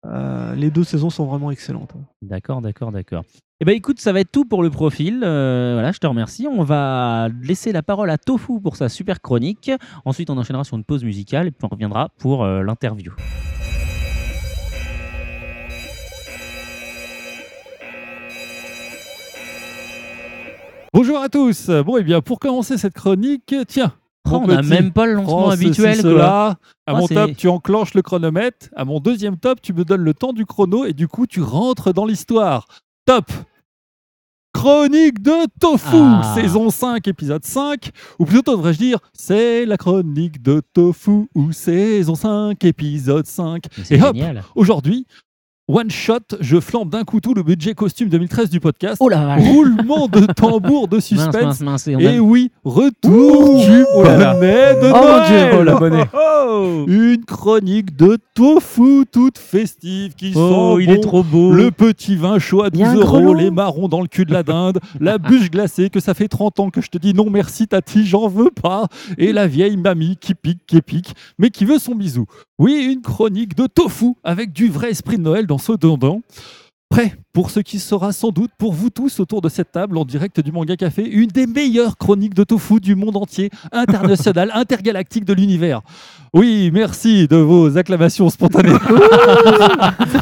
euh, les deux saisons sont vraiment excellentes. hein.
D'accord, d'accord, d'accord. Eh ben écoute, ça va être tout pour le profil. Euh, voilà, je te remercie. On va laisser la parole à Tofu pour sa super chronique. Ensuite, on enchaînera sur une pause musicale et puis on reviendra pour euh, l'interview.
Bonjour à tous. Bon, et bien, pour commencer cette chronique, tiens.
Oh, on n'a même pas le lancement
ceci,
habituel.
cela. À
Ah,
mon top, tu enclenches le chronomètre. À mon deuxième top, tu me donnes le temps du chrono et du coup, tu rentres dans l'histoire. Top Chronique de Tofu,
Ah.
saison 5, épisode 5. Ou plutôt, devrais-je dire, c'est la chronique de Tofu, ou saison 5, épisode 5.
Mais C'est
Et hop, aujourd'hui, one shot, je flambe d'un coup tout le budget costume 2013 du podcast.
Oh la vache.
Roulement de tambour de [LAUGHS]
Mince,
suspense.
mince, mince. Et on a-
Et oui, retour du
Oh
bonnet de
Oh mon
Noël.
Dieu, [LAUGHS]
Oh
Oh,
Une chronique de tofu toute festive qui
Oh,
sent
il
bon
est trop beau.
le petit vin chaud à
Il y a
12
un
euros, les marrons dans le cul de la dinde, la bûche glacée que ça fait 30 ans que je te dis non merci tati, j'en veux pas, et la vieille mamie qui pique, qui pique, mais qui veut son bisou. Oui, une chronique de tofu avec du vrai esprit de Noël dans ce dindon. Prêt pour ce qui sera sans doute pour vous tous autour de cette table en direct du Manga Café, une des meilleures chroniques de tofu du monde entier, international, [LAUGHS] intergalactique de l'univers. Oui, merci de vos acclamations spontanées. [LAUGHS]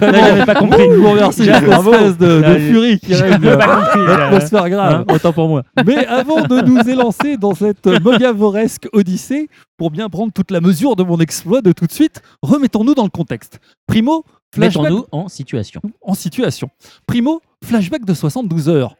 J'avais pas compris.
Je vous remercie.
Bravo.
espèce de, de furie qui règne.
pas compris. là.
Atmosphère grave.
Hein, autant pour moi.
Mais avant de nous élancer dans cette mogavoresque odyssée, pour bien prendre toute la mesure de mon exploit de tout de suite, remettons-nous dans le contexte. Primo,
Mettons-nous en situation.
en situation. Primo, flashback de 72 heures.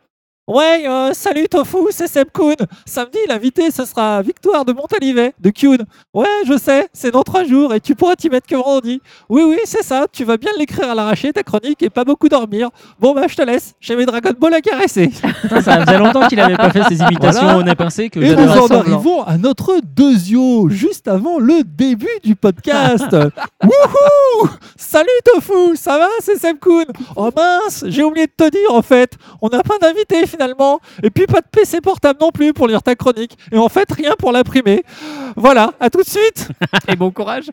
Ouais, euh, salut Tofu, c'est Seb Kuhn. Samedi, l'invité, ce sera Victoire de Montalivet, de Kuhn. Ouais, je sais, c'est dans trois jours et tu pourras t'y mettre que vendredi. Oui, oui, c'est ça, tu vas bien l'écrire à l'arraché, ta chronique, et pas beaucoup dormir. Bon, bah, je te laisse, j'ai mes Dragon Ball à caresser.
Putain, ça faisait longtemps qu'il avait pas fait ses imitations
Voilà.
au nez pincé que
Et nous en
ça.
arrivons à notre deuxio, juste avant le début du podcast. [LAUGHS] Wouhou Salut Tofu, ça va C'est Seb Kuhn. Oh mince, j'ai oublié de te dire en fait, on n'a pas d'invité finalement. Et puis pas de PC portable non plus pour lire ta chronique. Et en fait, rien pour l'imprimer. Voilà, à tout de suite. [LAUGHS]
Et bon courage.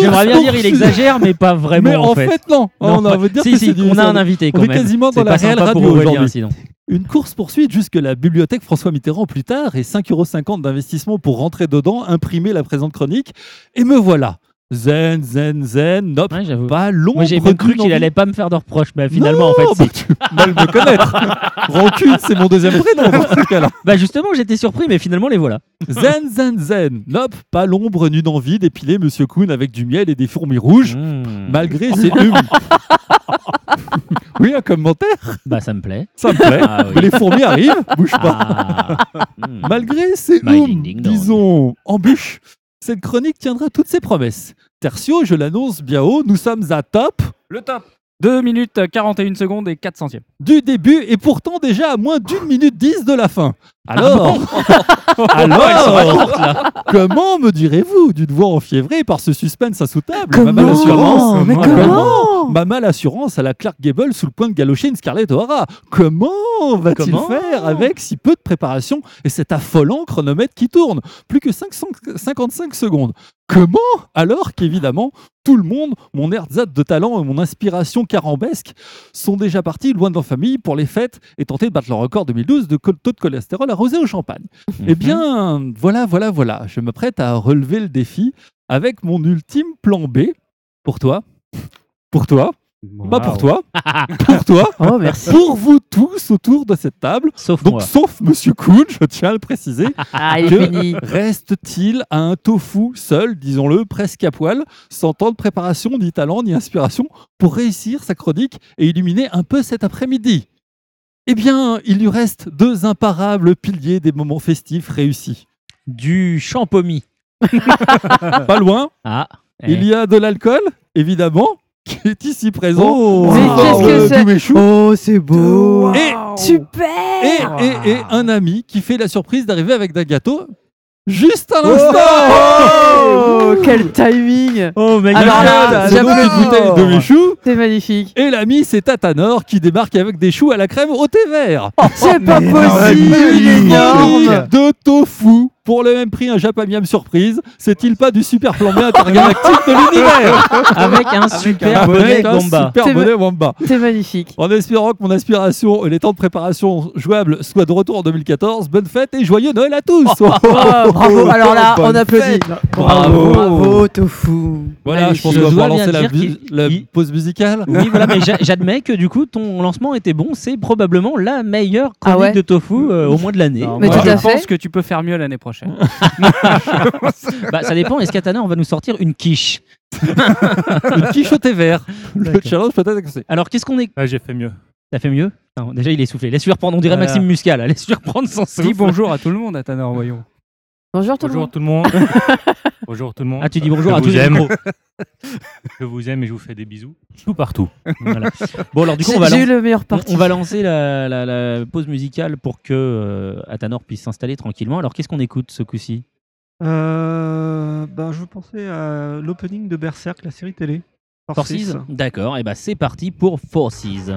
J'aimerais bien dire, il exagère, mais pas vraiment.
Mais en fait, non.
Non,
on a envie de dire
si,
que
si,
c'est du-
on a un invité quand
on est
même.
quasiment
C'est
dans la
pas
réelle radio aujourd'hui.
sinon.
Une course poursuite jusque la bibliothèque François Mitterrand plus tard et 5,50€ d'investissement pour rentrer dedans, imprimer la présente chronique. Et me voilà. Zen, zen, zen, nope,
Ouais,
pas long.
Moi, j'ai même cru qu'il allait pas me faire de reproches, mais finalement, en fait,
bah, tu mal me connaître. [LAUGHS] Rancune, c'est mon deuxième prénom dans ce cas-là.
Bah, justement, j'étais surpris, mais finalement, les voilà.
Zen, zen, zen. Nope, pas l'ombre nue d'envie d'épiler Monsieur Kuhn avec du miel et des fourmis rouges,
Mmh.
malgré ses humes. [LAUGHS] oui, un commentaire,
Bah, ça me plaît.
ça me plaît.
Ah oui.
Mais les fourmis arrivent, bouge pas.
Ah. Mmh.
Malgré ses hum,
ding dong.
disons, embûches, cette chronique tiendra toutes ses promesses. Tertio, je l'annonce bien haut, nous sommes à top
Le top. 2 minutes 41 secondes et 4 centièmes.
du début et pourtant déjà à moins d'une minute 10 de la fin. Alors, [LAUGHS] alors, comment me direz-vous d'une voix enfiévrée par ce suspense insoutenable? Ma
Comment
assurance
Mais
Ah,
comment?
Ma mal assurance à la Clark Gable sous le point de galocher une Scarlett O'Hara. Comment va-t-il faire avec si peu de préparation et cet affolant chronomètre qui tourne Plus que 500 55 secondes? Comment Alors qu'évidemment, tout le monde, mon ersatz de talent et mon inspiration carambesque sont déjà partis loin de leur famille pour les fêtes et tenter de battre leur record 2012 de taux de cholestérol arrosé au champagne. Eh bien, voilà, voilà, voilà. Je m'apprête à relever le défi avec mon ultime plan B. Pour toi? Pour toi. Pas pour toi. [LAUGHS] pour toi.
Oh, merci.
Pour vous tous autour de cette table.
Sauf
Donc,
moi.
sauf Monsieur Kuhn, je tiens à le préciser. [LAUGHS]
Ah,
que. Reste-t-il à un tofu seul, disons-le, presque à poil, sans temps de préparation, ni talent, ni inspiration, pour réussir sa chronique et illuminer un peu cet après-midi? Eh bien, il lui reste deux imparables piliers des moments festifs réussis.
Du champomis. [LAUGHS]
Pas loin,
Ah.
il y a de l'alcool, évidemment, qui est ici présent.
Oh. Mais
Oh,
qu'est-ce que c'est. Oh, c'est beau.
Et,
Super.
et, et, et un ami qui fait la surprise d'arriver avec d'un gâteau juste à
Oh,
l'instant.
quel timing
Oh, mec.
Alors là,
une
j'applaudis.
bouteille de méchou.
C'est magnifique.
Et l'ami, c'est Tatanor qui débarque avec des choux à la crème au thé vert.
C'est pas possible, il est énorme.
De tofu pour le même prix, un Japamiam surprise. C'est-il pas du super plan B intergalactique de l'univers [LAUGHS]
Avec un super bonnet
un
Gamba.
super
C'est
bonnet Wamba.
C'est magnifique.
En espérant que mon inspiration et les temps de préparation jouables soient de retour en 2014, bonne fête et joyeux Noël à tous
Oh, bravo. [LAUGHS] Alors là, on applaudit.
Bravo.
Bravo, Tofu.
Voilà, je pense qu'on va lancer la, la
il-
pause musicale.
Oui, voilà, mais j'a- j'admets que du coup, ton lancement était bon. C'est probablement la meilleure chronique
Ah ouais
de tofu euh, au moins de l'année.
Mais
moi,
tout à
je
fait.
pense que tu peux faire mieux l'année prochaine. [LAUGHS]
Bah, ça dépend. Est-ce qu'Atana, on va nous sortir une quiche [LAUGHS]
Une quiche au thé vert. Le challenge peut-être que c'est.
Alors, qu'est-ce qu'on est
Ah, j'ai fait mieux.
T'as fait mieux? Non, Déjà, il est soufflé. Laisse-lui reprendre. On dirait
Voilà.
Maxime Muscal. là. [LAUGHS] Laisse-lui reprendre son souffle.
Dis bonjour à tout le monde, à Tanner, voyons.
Bonjour tout le
Bonjour
monde.
tout le monde. [LAUGHS] bonjour tout le monde.
Ah, tu dis bonjour
Je
à tous
vous
les
aime.
micros.
Je vous aime et je vous fais des bisous. Tout partout. [LAUGHS]
Voilà. Bon, alors, du coup, on va,
j'ai eu
lan-
le meilleur
on-
parti.
on va lancer la, la- la pause musicale pour que euh, Atanor puisse s'installer tranquillement. Alors, qu'est-ce qu'on écoute ce coup-ci?
Euh, ben, je pensais à l'opening de Berserk, la série télé.
Forces D'accord. Et bah, c'est parti pour Forces.「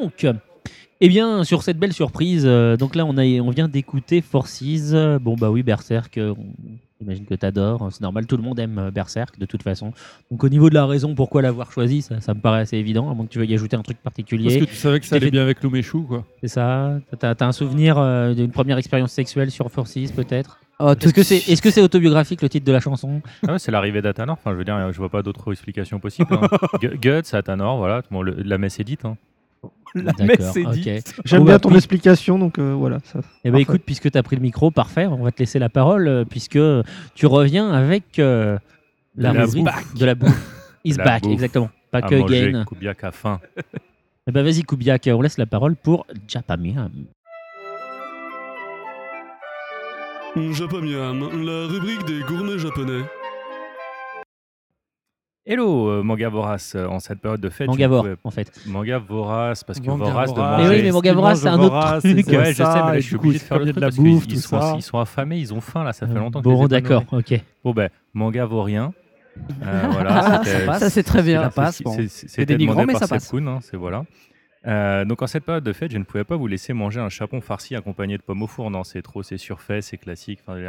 Donc, eh bien, sur cette belle surprise, euh, donc là, on, a, on vient d'écouter Forces. Euh, Bon, bah oui, Berserk, euh, j'imagine que tu adores. C'est normal, tout le monde aime euh, Berserk de toute façon. Donc, au niveau de la raison pourquoi l'avoir choisi, ça, ça me paraît assez évident, à moins que tu veuilles y ajouter un truc
Parce
particulier.
que tu savais que ça allait
fait-
bien avec Lumeshu, quoi.
C'est ça T'as as un souvenir euh, d'une première expérience sexuelle sur Forces, peut-être?
Oh,
Est-ce que c'est est -ce c'est autobiographique le titre de la chanson?
Ah ouais, c'est l'arrivée d'Athanor. Enfin, je veux dire, je vois pas d'autre explication possible. hein. [LAUGHS] Gu- Guts, Athanor, voilà. Bon, le- la messe est dite. hein. [LAUGHS]
La messe est.
J'aime bien ton explication, donc euh, voilà. Ça,
Eh ben
parfait.
écoute, puisque tu as pris le micro, parfait, on va te laisser la parole, euh, puisque tu reviens avec euh, la,
De la
de la bouffe. Is
La
back,
bouffe.
exactement. Pas que
manger,
again.
Kubiak a faim. [LAUGHS]
Eh ben vas-y, Kubiak, on laisse la parole pour Japamiam.
Japamiam, la rubrique des gourmets japonais.
Hello, euh, manga vorace. euh, En cette période de fête, je
Mangavore,
pouvais-
en fait.
Manga vorace, parce que
Manga
vorace de manger.
Mais oui, mais Manga vorace, c'est un autre
Vorace,
truc.
Ouais, je sais, mais là, je suis obligé de faire le truc
de la
parce qu'ils-
bouffe,
ils,
tout
sont,
ça.
ils sont affamés, ils ont faim là, ça fait longtemps que je
Bon,
les ai pas
d'accord, ok.
Bon ben, manga vaurien. Euh, [LAUGHS] voilà,
Ah, ça passe.
Ça, c'est très bien.
Ça passe,
c'est-
dénigrant, mais ça passe.
C'est voilà. Euh, donc en cette période de fête, je ne pouvais pas vous laisser manger un chapon farci accompagné de pommes au four. Non, c'est trop, c'est surfait, c'est classique. Enfin,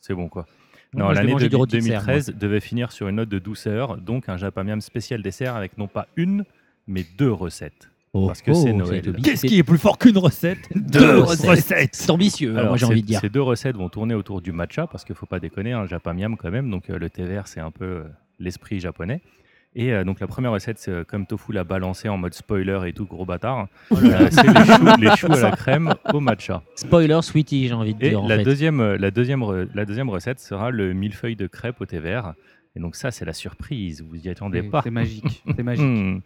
c'est bon quoi. Non, l'année de-
du rôti de serre,
2013 devait finir sur une note de douceur, donc un japamiam spécial dessert avec non pas une, mais deux recettes.
Oh,
Parce que c'est
oh,
Noël.
Qu'est-ce qui est plus fort qu'une recette
Deux recettes C'est ambitieux, hein,
Alors,
moi j'ai
ces-
envie de dire.
Ces deux recettes vont tourner autour du matcha, parce qu'il ne faut pas déconner, un japamiam quand même. Donc euh, le thé vert, c'est un peu euh, l'esprit japonais. Et euh, donc la première recette, c'est euh, comme Tofu l'a balancé en mode spoiler et tout, gros bâtard.
Oh
Euh, c'est les choux, les choux à la crème au matcha.
Spoiler, sweetie, j'ai envie de
Et
dire. en
la,
fait.
deuxième, la, deuxième, re- la deuxième recette sera le millefeuille de crêpe au thé vert. Et donc ça, c'est la surprise, vous y attendez pas.
C'est magique. C'est magique. [LAUGHS]
Hmm.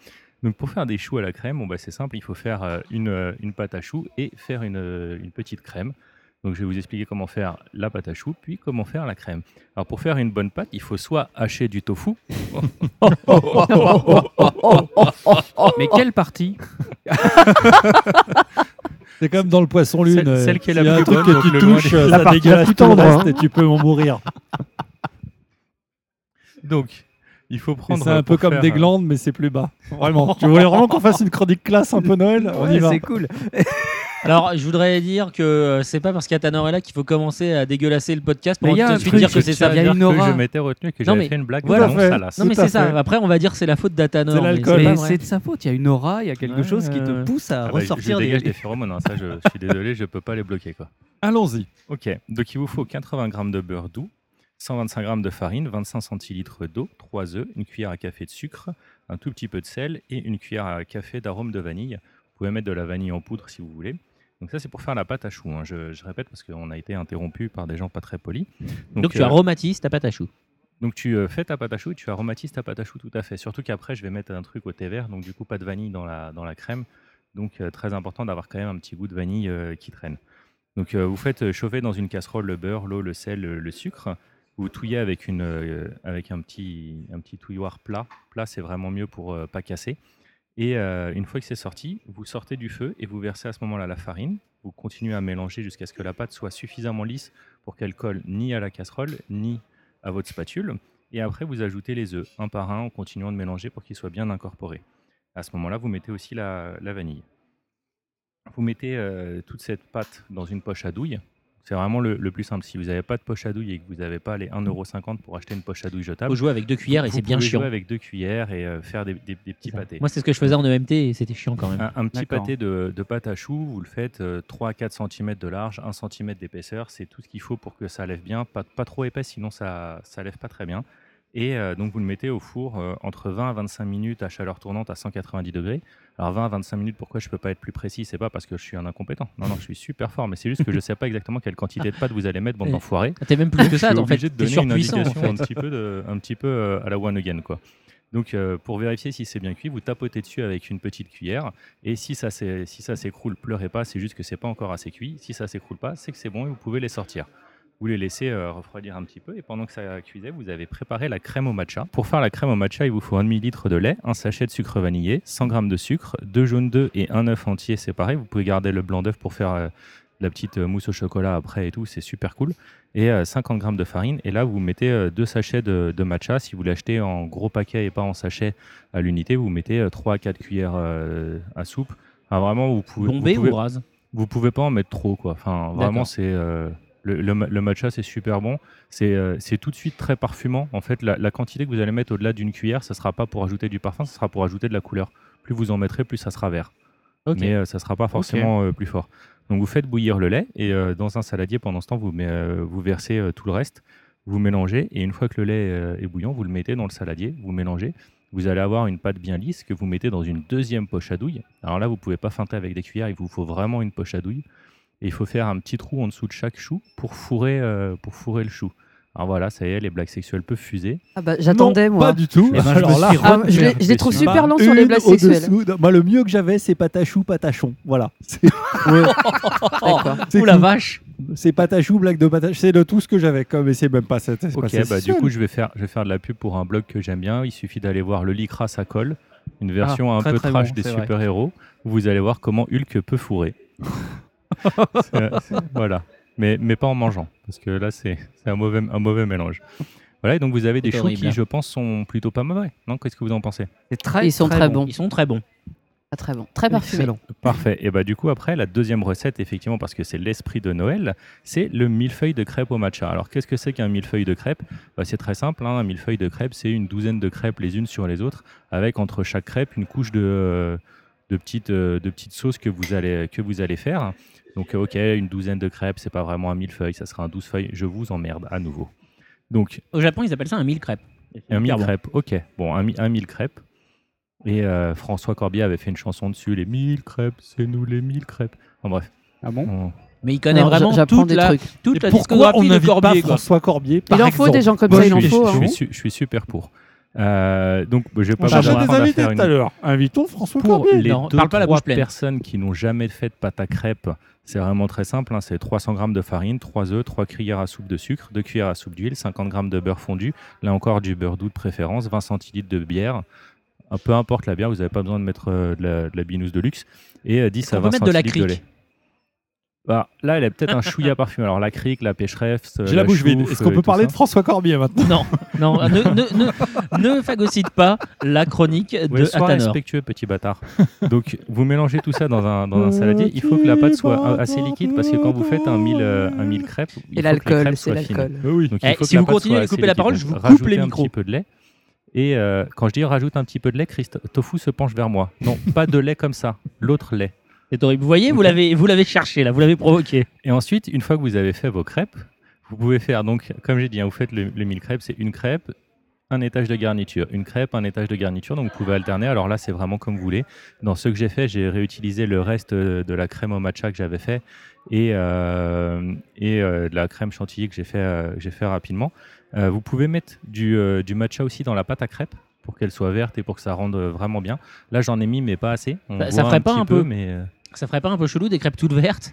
Donc pour faire des choux à la crème, bon, bah, c'est simple, il faut faire euh, une, une pâte à choux et faire une, une petite crème. Donc je vais vous expliquer comment faire la pâte à choux, puis comment faire la crème. Alors pour faire une bonne pâte, il faut soit hacher du tofu.
Mais quelle partie? [LAUGHS]
C'est comme dans le poisson lune.
Celle- celle qui est la
s'il y a un
plus
truc
bonne,
que tu touches,
La
ça
partie la plus tendre, hein.
et tu peux en mourir. [LAUGHS]
Donc il faut prendre.
C'est un peu comme
faire,
des glandes, mais c'est plus bas. Vraiment. tu voulais vraiment qu'on fasse une chronique classe un peu Noël? On y
Ouais,
va.
C'est cool.
Alors, je voudrais dire que euh, c'est pas parce qu'Atanor est là qu'il faut commencer à dégueulasser le podcast pour
Mais il y a
tout
un
de suite
truc,
dire que
je
c'est ça.
à dire-
dire
une
que
aura.
je m'étais retenu que j'avais fait une blague
Voilà.
Non, mais c'est ça. Après, on va dire c'est la faute d'Atanor.
C'est
mais
de sa faute. Il y a une aura, il y a quelque
Ouais,
chose qui te pousse à
Ah bah, je-
ressortir
je dégage
des.
des phéromones, hein, ça je, je [LAUGHS] suis désolé, je peux pas les bloquer quoi.
Allons-y.
Ok, donc il vous faut 80 g de beurre doux, 125 g de farine, 25 centilitres d'eau, 3 œufs, une cuillère à café de sucre, un tout petit peu de sel et une cuillère à café d'arôme de vanille. Vous pouvez mettre de la vanille en poudre si vous voulez. Donc ça c'est pour faire la pâte à choux. hein. Je, je répète parce qu'on a été interrompu par des gens pas très polis.
Donc, tu
euh,
aromatises ta pâte à choux.
donc tu euh, fais ta pâte à choux et tu aromatises ta pâte à choux tout à fait. Surtout qu'après je vais mettre un truc au thé vert, donc du coup pas de vanille dans la, dans la crème. Donc euh, très important d'avoir quand même un petit goût de vanille qui traîne. Donc vous faites chauffer dans une casserole le beurre, l'eau, le sel, le, le sucre. Vous touillez avec, une, avec un, petit, un petit touilloir plat. Plat c'est vraiment mieux pour pas casser. Et euh, une fois que c'est sorti, vous sortez du feu et vous versez à ce moment-là la farine. Vous continuez à mélanger jusqu'à ce que la pâte soit suffisamment lisse pour qu'elle colle ni à la casserole ni à votre spatule. Et après, vous ajoutez les œufs, un par un, en continuant de mélanger pour qu'ils soient bien incorporés. À ce moment-là, vous mettez aussi la, vanille. Vous mettez euh, toute cette pâte dans une poche à douille. C'est vraiment le, le plus simple. Si vous n'avez pas de poche à douille et que vous n'avez pas les 1,50€ pour acheter une poche à douille jetable,
Faut jouer avec deux cuillères et
vous
c'est bien chiant.
jouer avec deux cuillères et euh, faire des, des- des petits pâtés.
Moi, c'est ce que je faisais en EMT et c'était chiant quand même.
Un, un petit pâté de, de pâte à choux, vous le faites euh, 3 à 4 cm de large, 1 cm d'épaisseur. C'est tout ce qu'il faut pour que ça lève bien. Pas, pas trop épais, sinon ça ne lève pas très bien. Et euh, donc vous le mettez au four euh, entre 20 à 25 minutes à chaleur tournante à 190 degrés. Alors 20 à 25 minutes, pourquoi je peux pas être plus précis? C'est pas parce que je suis un incompétent. Non, non, je suis super fort, mais c'est juste que je sais pas exactement quelle quantité de pâte vous allez mettre, bande d'enfoirés.
T'es même plus que ça,
je suis
en fait.
obligé de donner une
en
indication un petit peu, de- un petit peu euh, à la one again, quoi. Donc, euh, pour vérifier si c'est bien cuit, vous tapotez dessus avec une petite cuillère. Et si ça si ça s'écroule, pleurez pas, c'est juste que c'est pas encore assez cuit. Si ça s'écroule pas, c'est que c'est bon et vous pouvez les sortir. Vous les laissez euh, refroidir un petit peu et pendant que ça cuisait, vous avez préparé la crème au matcha. Pour faire la crème au matcha, il vous faut un demi-litre de lait, un sachet de sucre vanillé, 100 g de sucre, deux jaunes d'œufs et un œuf entier séparé. Vous pouvez garder le blanc d'œuf pour faire euh, la petite euh, mousse au chocolat après et tout, c'est super cool. Et euh, 50 g de farine. Et là, vous mettez deux sachets de, de matcha. Si vous l'achetez en gros paquet et pas en sachet à l'unité, vous mettez 3 à 4 cuillères à soupe Ah, vraiment, vous pouvez.
Bombé
vous pouvez,
ou rase?
Vous pouvez pas en mettre trop, quoi. Enfin, vraiment, c'est. euh, le, le, ma- le matcha, c'est super bon. C'est euh, c'est tout de suite très parfumant. En fait, la, la quantité que vous allez mettre au-delà d'une cuillère, ça sera pas pour ajouter du parfum, ça sera pour ajouter de la couleur. Plus vous en mettrez, plus ça sera vert.
Ok.
Mais euh, ça sera pas forcément euh, plus fort. Donc vous faites bouillir le lait et dans un saladier, pendant ce temps, vous, met- vous versez tout le reste, vous mélangez et une fois que le lait est bouillant, vous le mettez dans le saladier, vous mélangez. Vous allez avoir une pâte bien lisse que vous mettez dans une deuxième poche à douille. Alors là, vous pouvez pas feinter avec des cuillères, il vous faut vraiment une poche à douille. Et il faut faire un petit trou en dessous de chaque chou pour fourrer, euh, pour fourrer le chou. Alors voilà, ça y est, les blagues sexuelles peuvent fuser.
Ah bah, j'attendais,
Non,
moi.
Pas du tout.
Eh ben, je me
Alors là,
suis
Ah, je les, je les trouve
Pas
super longs sur les blagues sexuelles.
Moi, le mieux que j'avais, c'est patachou, patachon. Voilà. [LAUGHS] C'est [LAUGHS]
la vache
C'est patachou, blague de patachou. C'est le tout ce que j'avais. Comme, mais c'est même pas cette. c'est pas
Ok,
cette
bah, du coup, je vais, faire, je vais faire de la pub pour un blog que j'aime bien. Il suffit d'aller voir Le Lycra, ça colle, une version un
très,
peu
très
trash
bon,
des super-héros, où vous allez voir comment Hulk peut fourrer. Voilà, mais, mais pas en mangeant, parce que là, c'est c'est un mauvais, un mauvais mélange. Voilà, et donc vous avez des choux
horrible.
qui, je pense, sont plutôt pas mauvais. Non? Qu'est-ce que vous en pensez?
Très,
Ils sont très bons.
Ils sont très bons.
Ah, très bon. Très parfumé.
Excellent.
Parfait. Et bah du coup après la deuxième recette effectivement parce que c'est l'esprit de Noël, c'est le millefeuille de crêpes au matcha. Alors qu'est-ce que c'est qu'un millefeuille de crêpes Bah, C'est très simple. hein. Un millefeuille de crêpes c'est une douzaine de crêpes les unes sur les autres avec entre chaque crêpe une couche de de petites euh, de petites sauces que vous allez que vous allez faire. Donc ok une douzaine de crêpes c'est pas vraiment un millefeuille, ça sera un douze feuilles. Je vous emmerde à nouveau. Donc
Au Japon, ils appellent ça un mille crêpes.
un mille crêpes, ok. Bon, un, mi- un mille crêpes. Et euh, François Corbier avait fait une chanson dessus, les mille crêpes, c'est nous les mille crêpes. En bref.
Ah bon
on-
Mais il connaît
Alors,
vraiment
j'apprends
toute
des
la,
trucs.
toute la
pourquoi
discographie
on
de
n'invite pas
Corbier. quoi.
François Corbier
Il en faut des gens comme ça,
je,
il en
suis,
faut.
je,
hein.
suis, su- je suis super pour. Euh, donc, je vais pas
On
vous
cherchait des invités
faire
tout à
une-
l'heure. Invitons François
Pour
Corbier.
les
Non,
deux,
parle pas la
trois
bouche pleine.
personnes qui n'ont jamais fait de pâte à crêpes, c'est vraiment très simple. hein, c'est 300 g de farine, 3 œufs, 3 cuillères à soupe de sucre, 2 cuillères à soupe d'huile, 50 g de beurre fondu, là encore du beurre doux de préférence, 20 centilitres de bière. Un peu importe la bière, vous n'avez pas besoin de mettre euh, de, la, de la binouse de luxe. Et euh, 10
Est-ce
à
qu'on
20
peut mettre de la
centilitres de lait. Bah, là, elle a peut-être un chouïa [LAUGHS] parfumé. Alors, la crique, la pêcheresse.
J'ai la bouche vide. Est-ce qu'on peut parler de François Corbier maintenant?
Non, non, ne, ne, ne, ne phagocyte pas la chronique de
Ouais, sois respectueux, petit bâtard. Donc, vous mélangez tout ça dans un, dans un saladier. Il faut que la pâte soit a- assez liquide parce que quand vous faites un mille, euh, un mille crêpes, il
Et l'alcool, c'est l'alcool.
Oui.
Donc, il
Eh, si vous continuez à couper la parole, je vous coupe les
un
micros.
petit peu de lait. Et euh, quand je dis rajoute un petit peu de lait, Christ- Tofu se penche vers moi. Non, pas de lait comme ça. L'autre lait.
C'est horrible. Vous voyez, vous l'avez, vous l'avez cherché là, vous l'avez provoqué.
Et ensuite, une fois que vous avez fait vos crêpes, vous pouvez faire, donc, comme j'ai dit, hein, vous faites le, le mille crêpes, c'est une crêpe, un étage de garniture, une crêpe, un étage de garniture. Donc, vous pouvez alterner. Alors là, c'est vraiment comme vous voulez. Dans ce que j'ai fait, j'ai réutilisé le reste euh, de la crème au matcha que j'avais fait et, euh, et euh, de la crème chantilly que j'ai fait, euh, j'ai fait rapidement. Vous pouvez mettre du, du matcha aussi dans la pâte à crêpes pour qu'elle soit verte et pour que ça rende vraiment bien. Là, j'en ai mis, mais pas assez. On
Ça- ça ferait pas
petit
un peu-
mais euh,
Ça ferait pas un peu chelou des crêpes toutes vertes?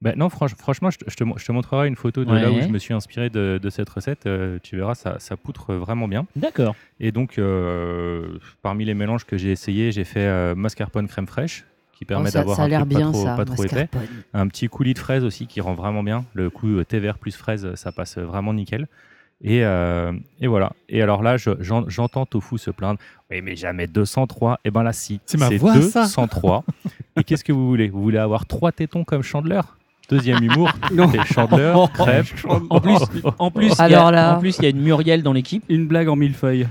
Ben non, franch- franchement, je te, je, te, mo- je te montrerai une photo de là où je me suis inspiré de, de cette recette. euh, tu verras, ça, ça poutre vraiment bien.
D'accord.
Et donc, euh, parmi les mélanges que j'ai essayé, j'ai fait euh, mascarpone crème fraîche qui permet
Oh,
d'avoir un pas trop,
ça.
pas trop épais.
mascarpone.
Un petit coulis de fraise aussi qui rend vraiment bien. Le coup thé vert plus fraise, ça passe vraiment nickel. Et, euh, et voilà. Et alors là, je- j'en- j'entends Tofu se plaindre. Oui, mais jamais 203. Et ben là, si.
C'est ma voix, ça.
203. et qu'est-ce que vous voulez? Vous voulez avoir trois tétons comme Chandler? Deuxième humour, [LAUGHS] c'est Chandler, crêpe.
En plus, en plus, il y a-
Alors là-
en plus, il y a une Muriel dans l'équipe.
Une blague en millefeuille.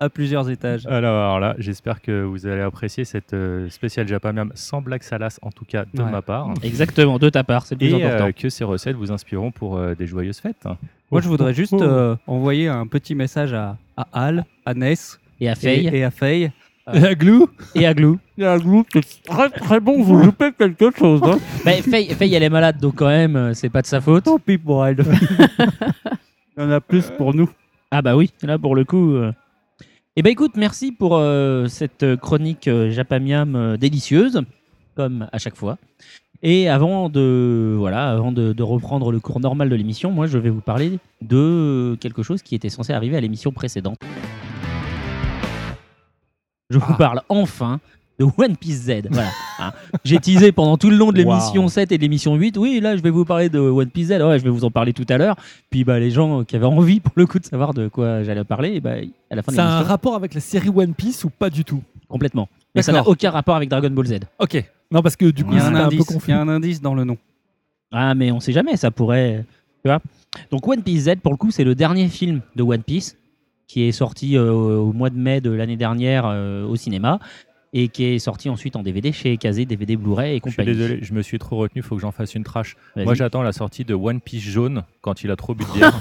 À plusieurs étages.
Alors, alors là, j'espère que vous allez apprécier cette euh, spéciale Japamiam sans blague salace, en tout cas de
Ouais.
ma part.
Exactement, de ta part, c'est le plus
Et
important.
euh, que ces recettes vous inspireront pour euh, des joyeuses fêtes.
Moi, je voudrais juste
oh.
euh, envoyer un petit message à, à Al, à Ness
Et à Faye,
et à Faye.
Et à Glou
et à Glou. [LAUGHS]
Et à Glou, c'est très très bon. Vous loupez quelque chose. Hein [LAUGHS]
Bah, Faye, Faye, elle est malade, donc quand même, euh, c'est pas de sa faute.
Tant pis pour elle. [LAUGHS] Il y en a plus pour nous.
Ah bah oui, là pour le coup. euh. Eh ben écoute, merci pour euh, cette chronique euh, Japamiam euh, délicieuse, comme à chaque fois. Et avant de voilà, avant de, de reprendre le cours normal de l'émission, moi je vais vous parler de quelque chose qui était censé arriver à l'émission précédente. Je vous
Ah.
parle enfin de One Piece Z. Voilà. hein. J'ai teasé pendant tout le long de l'émission
Wow.
7 et de l'émission 8. Oui, là, je vais vous parler de One Piece Z. Ouais, je vais vous en parler tout à l'heure. Puis bah, les gens qui avaient envie, pour le coup, de savoir de quoi j'allais parler, et bah, à la fin de
Ça a un
l'émission,
rapport avec la série One Piece ou pas du tout?
Complètement. Mais ça n'a aucun rapport avec Dragon Ball Z.
Ok. Non, parce que du coup,
Il y a
c'était
un
un peu
indice. Il y a un indice dans le nom.
Ah, mais on sait jamais, ça pourrait. Tu vois Donc, One Piece Z, pour le coup, c'est le dernier film de One Piece qui est sorti euh, au mois de mai de l'année dernière euh, au cinéma et qui est sorti ensuite en DVD chez Kazé, DVD Blu-ray et
Je suis
compagnie.
désolé, je me suis trop retenu, il faut que j'en fasse une trash. Moi j'attends la sortie de One Piece jaune quand il a trop bu de [LAUGHS] bière.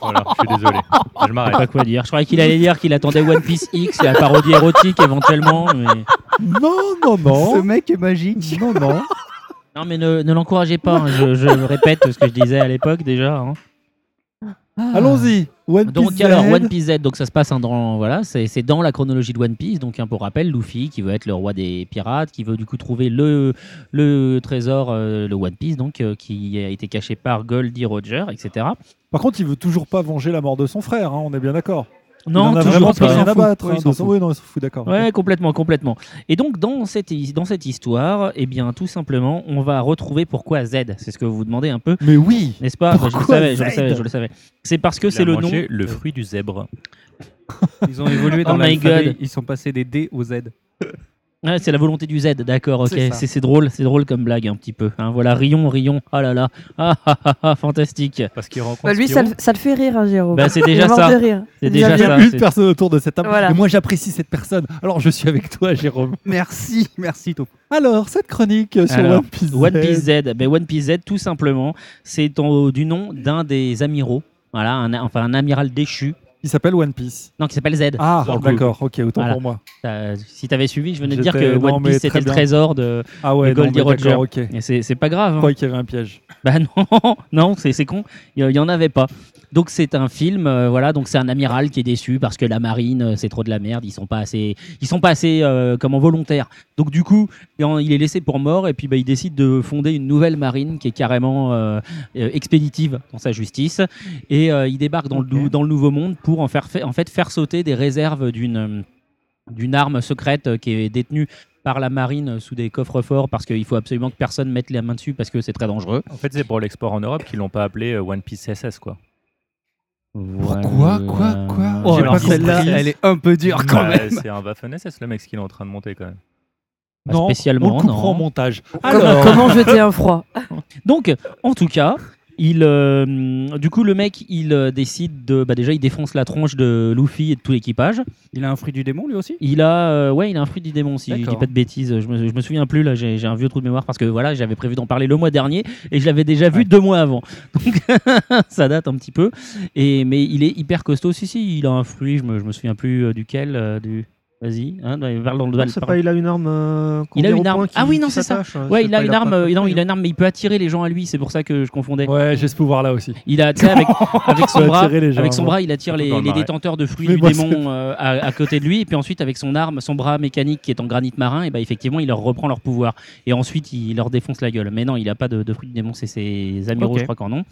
Voilà, je suis désolé. Je m'arrête.
pas quoi dire. Je croyais qu'il allait dire qu'il attendait One Piece X, la parodie érotique éventuellement. Mais...
Non, non, non.
mec est magique.
Non, non.
Non, mais ne, ne l'encouragez pas. hein. Je, je répète ce que je disais à l'époque déjà. hein.
Allons-y. One
Donc
Piece
alors. One Piece Z, donc ça se passe hein, dans voilà, c'est c'est dans la chronologie de One Piece. Donc un pour rappel, Luffy qui veut être le roi des pirates, qui veut du coup trouver le le trésor, euh, le One Piece, donc euh, qui a été caché par Goldie Roger, etc.
Par contre, il veut toujours pas venger la mort de son frère, hein, on est bien d'accord.
Non,
il en a
toujours
vraiment
pas.
rien
s'en
à battre.
Ouais,
hein. Oui, non, il s'en fout, d'accord.
Ouais, complètement, complètement. Et donc dans cette dans cette histoire, eh bien tout simplement, on va retrouver pourquoi Z. C'est ce que vous vous demandez un peu.
Mais oui.
N'est-ce pas? Enfin, Je le
Pourquoi
savais, je le savais, je le savais. C'est parce que c'est le nom.
mangé le fruit du zèbre.
Ils ont évolué [LAUGHS] dans
Oh my. God.
Ils sont passés des D aux Z.
Ouais, c'est la volonté du Z, d'accord, ok.
C'est
drôle, c'est drôle comme blague un petit peu. hein. voilà, Rion, Rion, oh là là, [LAUGHS] ah, ah, ah, ah, fantastique.
Parce qu'il rencontre
Bah, lui, ça, le- ça le fait rire, hein, Jérôme.
Bah, c'est déjà ça.
de rire.
C'est
déjà
ça.
Il y a
c'est-
une personne autour de cette table.
Voilà.
Et moi, j'apprécie cette personne. Alors, je suis avec toi, Jérôme. [LAUGHS]
Merci, merci Topo.
Alors, cette chronique sur
Alors,
One Piece.
One
Z.
Piece Z, ben, One Piece Z, tout simplement, c'est du nom d'un des amiraux, voilà, un, enfin un amiral déchu.
Il s'appelle One Piece.
Non, qui s'appelle Z.
Ah, d'accord, ok, autant
Voilà.
pour moi.
Si t'avais suivi, je venais de dire que
non,
One Piece c'était le trésor de,
Ah ouais,
de
non,
Goldie
mais
Roger. Et c'est pas grave.
Je
hein.
croyais qu'il y avait un piège.
Bah non, [LAUGHS] non, c'est c'est con. Il y, en avait pas. Donc c'est un film, euh, voilà. Donc c'est un amiral qui est déçu parce que la marine euh, c'est trop de la merde. Ils sont pas assez, ils sont pas assez euh, comment volontaires. Donc du coup, il est laissé pour mort et puis bah, il décide de fonder une nouvelle marine qui est carrément euh, expéditive dans sa justice. Et il débarque dans, le, nou- dans le nouveau monde pour en faire fa- en fait faire sauter des réserves d'une d'une arme secrète qui est détenue par la marine sous des coffres forts parce qu'il faut absolument que personne mette la main dessus parce que c'est très dangereux.
En fait, c'est pour l'export en Europe qu'ils l'ont pas appelé One Piece SS, quoi.
Quoi, quoi, quoi
Oh,
J'ai pas
celle-là, elle est un peu dure quand
Bah,
même.
C'est un Waffen SS, le mec, ce qu'il est en train de monter quand même.
Pas
Non,
spécialement,
on le coupera
non.
en montage.
Comment,
Alors,
comment jeter un froid? [LAUGHS]
Donc, en tout cas, il, euh, du coup, le mec, il euh, décide de. Bah, déjà, il défonce la tronche de Luffy et de tout l'équipage.
Il a un fruit du démon lui aussi?
Il a, euh, ouais, il a un fruit du démon, si je dis
D'accord.
pas de bêtises. Je me, je me souviens plus, là, j'ai j'ai un vieux trou de mémoire parce que voilà, j'avais prévu d'en parler le mois dernier et je l'avais déjà vu deux mois avant. [LAUGHS] Donc, [LAUGHS] ça date un petit peu. Et, mais il est hyper costaud. Si, si, il a un fruit, je me, je me souviens plus euh, duquel. euh, du... Vas-y, hein, parle dans le
Non, pas, il a une arme. euh,
Il a une arme.
qui-
ah oui, non, c'est ça. Ouais, il a
pas-
une arme. euh, non, il a une arme, mais il peut attirer les gens à lui. C'est pour ça que je confondais.
Ouais, j'ai ce pouvoir-là aussi.
Il a, tu sais, [LAUGHS] avec, avec son bras,
gens,
avec son bras, il attire les,
le
détenteurs de fruits
Mais
du démon euh, à, à côté de lui, et puis ensuite avec son arme, son bras mécanique qui est en granit marin, et bah effectivement, il leur reprend leur pouvoir, et ensuite il leur défonce la gueule. Mais non, il a pas de, de fruits du démon, c'est ses amiraux,
Ok.
je crois qu'en ont.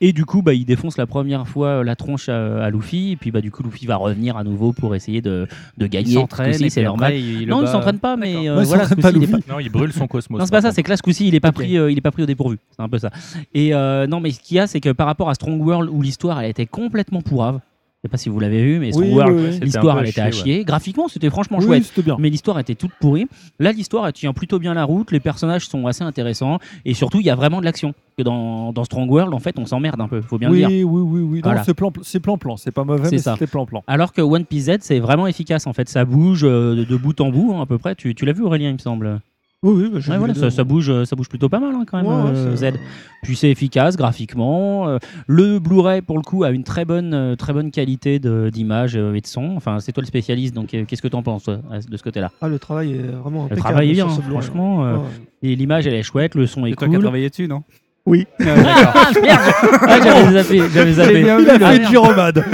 Et du coup, bah il défonce la première fois la tronche à, à Luffy, et puis bah du coup, Luffy va revenir à nouveau pour essayer de, de gagner.
S'entraîne
c'est normal.
après, il
non,
bat.
s'entraîne pas, mais euh,
Ouais, il
voilà, ce
pas,
coup-ci, il est
Luffy.
Non, il brûle son cosmos.
non, c'est pas ça, c'est que là, ce coup-ci, il est pas pris, euh, il est pas pris au dépourvu. C'est un peu ça. Et euh, non, mais ce qu'il y a, c'est que par rapport à Strong World, où l'histoire, elle était complètement pourrave. Je sais pas si vous l'avez vu, mais
Oui,
World,
oui, oui.
C'était
l'histoire, elle était
à chier.
Graphiquement, c'était franchement
Oui,
chouette.
bien.
Mais l'histoire était toute pourrie. Là, l'histoire, elle tient plutôt bien la route. Les personnages sont assez intéressants. Et surtout, il y a vraiment de l'action. Que dans, dans Strong World, en fait, on s'emmerde un peu. Faut bien
oui,
le dire.
oui, oui, oui.
Voilà.
c'est plan, c'est plan-plan. C'est pas mauvais,
C'est
mais
ça.
c'était plan-plan.
Alors que One Piece Z, c'est vraiment efficace. En fait, ça bouge euh, de, de bout en bout, hein, à peu près. Tu, tu l'as vu, Aurélien, il me semble?
Oui, oui, bah,
Ouais, voilà, ça, ça bouge, euh, ça bouge plutôt pas mal hein, quand même,
Ouais, ouais,
euh,
c'est-
Z. Puis c'est efficace graphiquement. euh, le Blu-ray pour le coup a une très bonne, euh, très bonne qualité d'image euh, et de son. Enfin, c'est toi le spécialiste, donc euh, qu'est-ce que tu en penses de ce côté-là?
Ah, le travail est vraiment
Le
impeccable.
travail est bien, hein, franchement. euh,
Ouais, ouais.
et l'image elle est chouette, le son est
C'est toi qui as
cool.
travaillé dessus, non?
Oui.
Ah, d'accord.
Ah, merde, [LAUGHS] ah, j'avais zappé, j'avais zappé.
bien
Il a
Ah,
fait une
merde.
gyromade.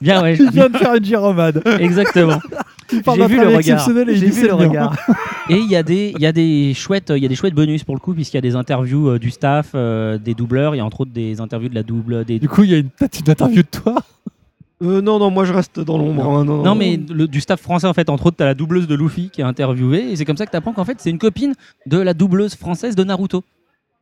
Bien ouais,
Il vient de faire une gyromade.
exactement.
J'ai vu le regard.
exceptionnel et il
J'ai vu le regard.
Et il y a des, il y a des chouettes, il y a des chouettes bonus pour le coup, puisqu'il y a des interviews euh, du staff, euh, des doubleurs. Il y a entre autres des interviews de la double, des
Du coup, il y a une, une interview de toi.
Euh, non, non, moi je reste dans l'ombre. hein, non,
Non, mais le- du staff français, en fait, entre autres, t'as la doubleuse de Luffy qui est interviewée, et c'est comme ça que t'apprends qu'en fait, c'est une copine de la doubleuse française de Naruto.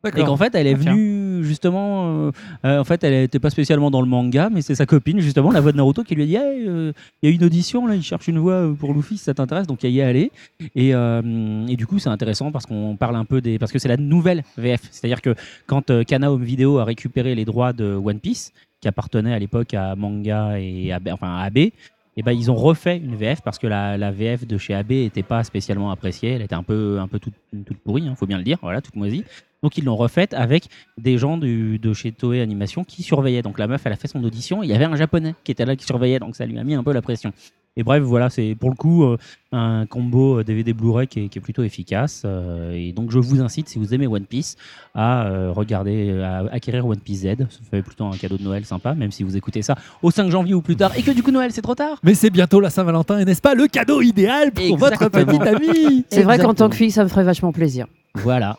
Et qu'en fait, elle est
Ah,
venue justement. euh, euh, en fait, elle n'était pas spécialement dans le manga, mais c'est sa copine, justement, la voix de Naruto, qui lui a dit Hey, euh, il y a une audition, là, il cherche une voix euh, pour Luffy, si ça t'intéresse. Donc, il y est allé. Et, et du coup, c'est intéressant parce qu'on parle un peu des. Parce que c'est la nouvelle VF. C'est-à-dire que quand Kana Home Video a récupéré les droits de One Piece, qui appartenaient à l'époque à Manga et à, enfin, à AB, et ben, ils ont refait une VF parce que la, la VF de chez AB n'était pas spécialement appréciée. Elle était un peu, un peu toute, toute pourrie, il faut bien le dire, voilà, toute moisie. Donc ils l'ont refaite avec des gens du- de chez Toei Animation qui surveillaient. Donc la meuf, elle a fait son audition. Il y avait un japonais qui était là qui surveillait, donc ça lui a mis un peu la pression. Et bref, voilà, c'est pour le coup euh, un combo euh, DVD Blu-ray qui est, qui est plutôt efficace. euh, et donc je vous incite, si vous aimez One Piece, à euh, regarder, à acquérir One Piece Z. Ça fait plutôt un cadeau de Noël sympa, même si vous écoutez ça au 5 janvier ou plus tard, et que du coup Noël c'est trop tard?
Mais c'est bientôt la Saint-Valentin, et n'est-ce pas le cadeau idéal pour votre petite amie?
C'est vrai qu'en tant que fille, ça me ferait vachement plaisir.
Voilà.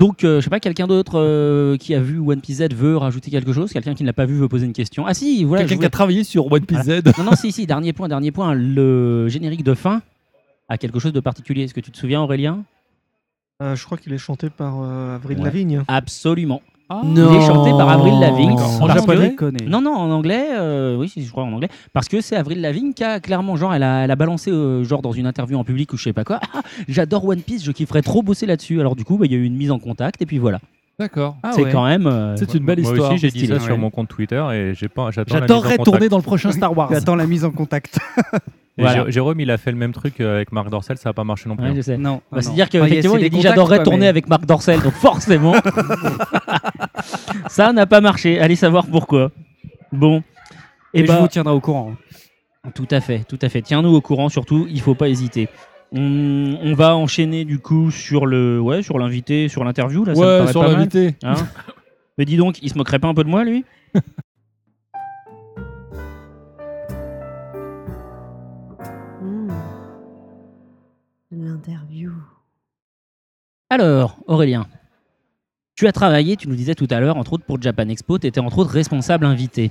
Donc, euh, je sais pas, quelqu'un d'autre euh, qui a vu One Piece Z veut rajouter quelque chose? Quelqu'un qui ne l'a pas vu veut poser une question? Ah si, voilà.
Quelqu'un qui a travaillé sur One Piece Z.
Non, non, si, si, dernier point, dernier point. Le générique de fin a quelque chose de particulier. Est-ce que tu te souviens, Aurélien?
Euh, je crois qu'il est chanté par euh, Avril
Ouais.
Lavigne.
Absolument.
Ah.
Il est chanté par Avril Lavigne.
En
parce
japonais
que- Non, non, en anglais. euh, oui, si, je crois en anglais. Parce que c'est Avril Lavigne qui a clairement, genre, elle a, elle a balancé, euh, genre, dans une interview en public ou je sais pas quoi. [LAUGHS] Ah, j'adore One Piece, je kifferais trop bosser là-dessus. Alors, du coup, bah, il y a eu une mise en contact et puis voilà.
D'accord.
c'est quand même. euh,
C'est une belle
Moi
histoire.
aussi, j'ai dit
stylé.
ça sur
Ouais.
mon compte Twitter et j'ai pas, j'attends la mise en
J'adorerais
contact.
tourner dans le prochain Star Wars.
J'attends la mise en contact. [LAUGHS]
Et
Voilà.
Jé- Jérôme, il a fait le même truc euh, avec Marc Dorcel, ça n'a pas marché non plus.
Ouais, je sais.
Non.
Bah,
non,
C'est-à-dire
non. Enfin, il y a-
qu'effectivement, il a dit j'adorerais
quoi,
tourner
mais-
avec Marc Dorcel, donc forcément, ça n'a pas marché. Allez savoir pourquoi. Bon.
Et
Et
je
bah,
vous tiendrai au courant.
tout à fait, tout à fait. Tiens-nous au courant, surtout, il faut pas hésiter. On, on va enchaîner du coup sur le, ouais, sur l'invité, sur l'interview là. ça me
Ouais,
paraît
sur
pas mal,
l'invité.
hein. Mais dis donc, il se moquerait pas un peu de moi, lui? Alors, Aurélien, tu as travaillé, tu nous disais tout à l'heure, entre autres pour Japan Expo, tu étais entre autres responsable invité.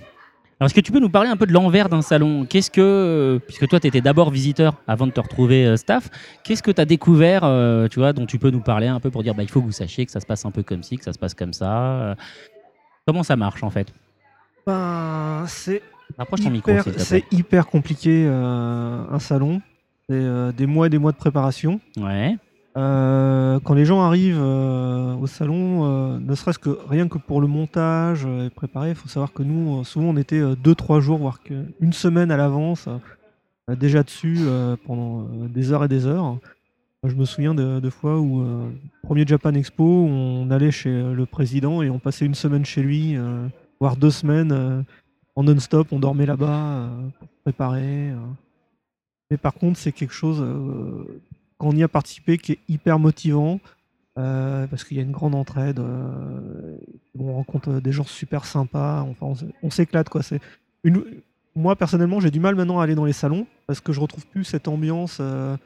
Alors, est-ce que tu peux nous parler un peu de l'envers d'un salon? Qu'est-ce que, puisque toi, tu étais d'abord visiteur avant de te retrouver euh, staff, qu'est-ce que tu as découvert, euh, tu vois, dont tu peux nous parler un peu pour dire, bah, il faut que vous sachiez que ça se passe un peu comme ci, que ça se passe comme ça euh, Comment ça marche en fait?
Ben, c'est hyper, c'est hyper compliqué un salon. C'est des mois et des mois de préparation.
Ouais.
Euh, quand les gens arrivent euh, au salon, euh, ne serait-ce que rien que pour le montage et préparer, il faut savoir que nous, souvent, on était 2-3 jours, voire une semaine à l'avance, déjà dessus pendant des heures et des heures. Je me souviens de, de fois où, premier Japan Expo, on allait chez le président et on passait une semaine chez lui, voire deux semaines en non-stop, on dormait là-bas pour préparer. Mais par contre, c'est quelque chose, euh, quand on y a participé, qui est hyper motivant, euh, parce qu'il y a une grande entraide, euh, on rencontre des gens super sympas, enfin, on, s'éclate. quoi. C'est une... Moi, personnellement, j'ai du mal maintenant à aller dans les salons, parce que je retrouve plus cette ambiance euh,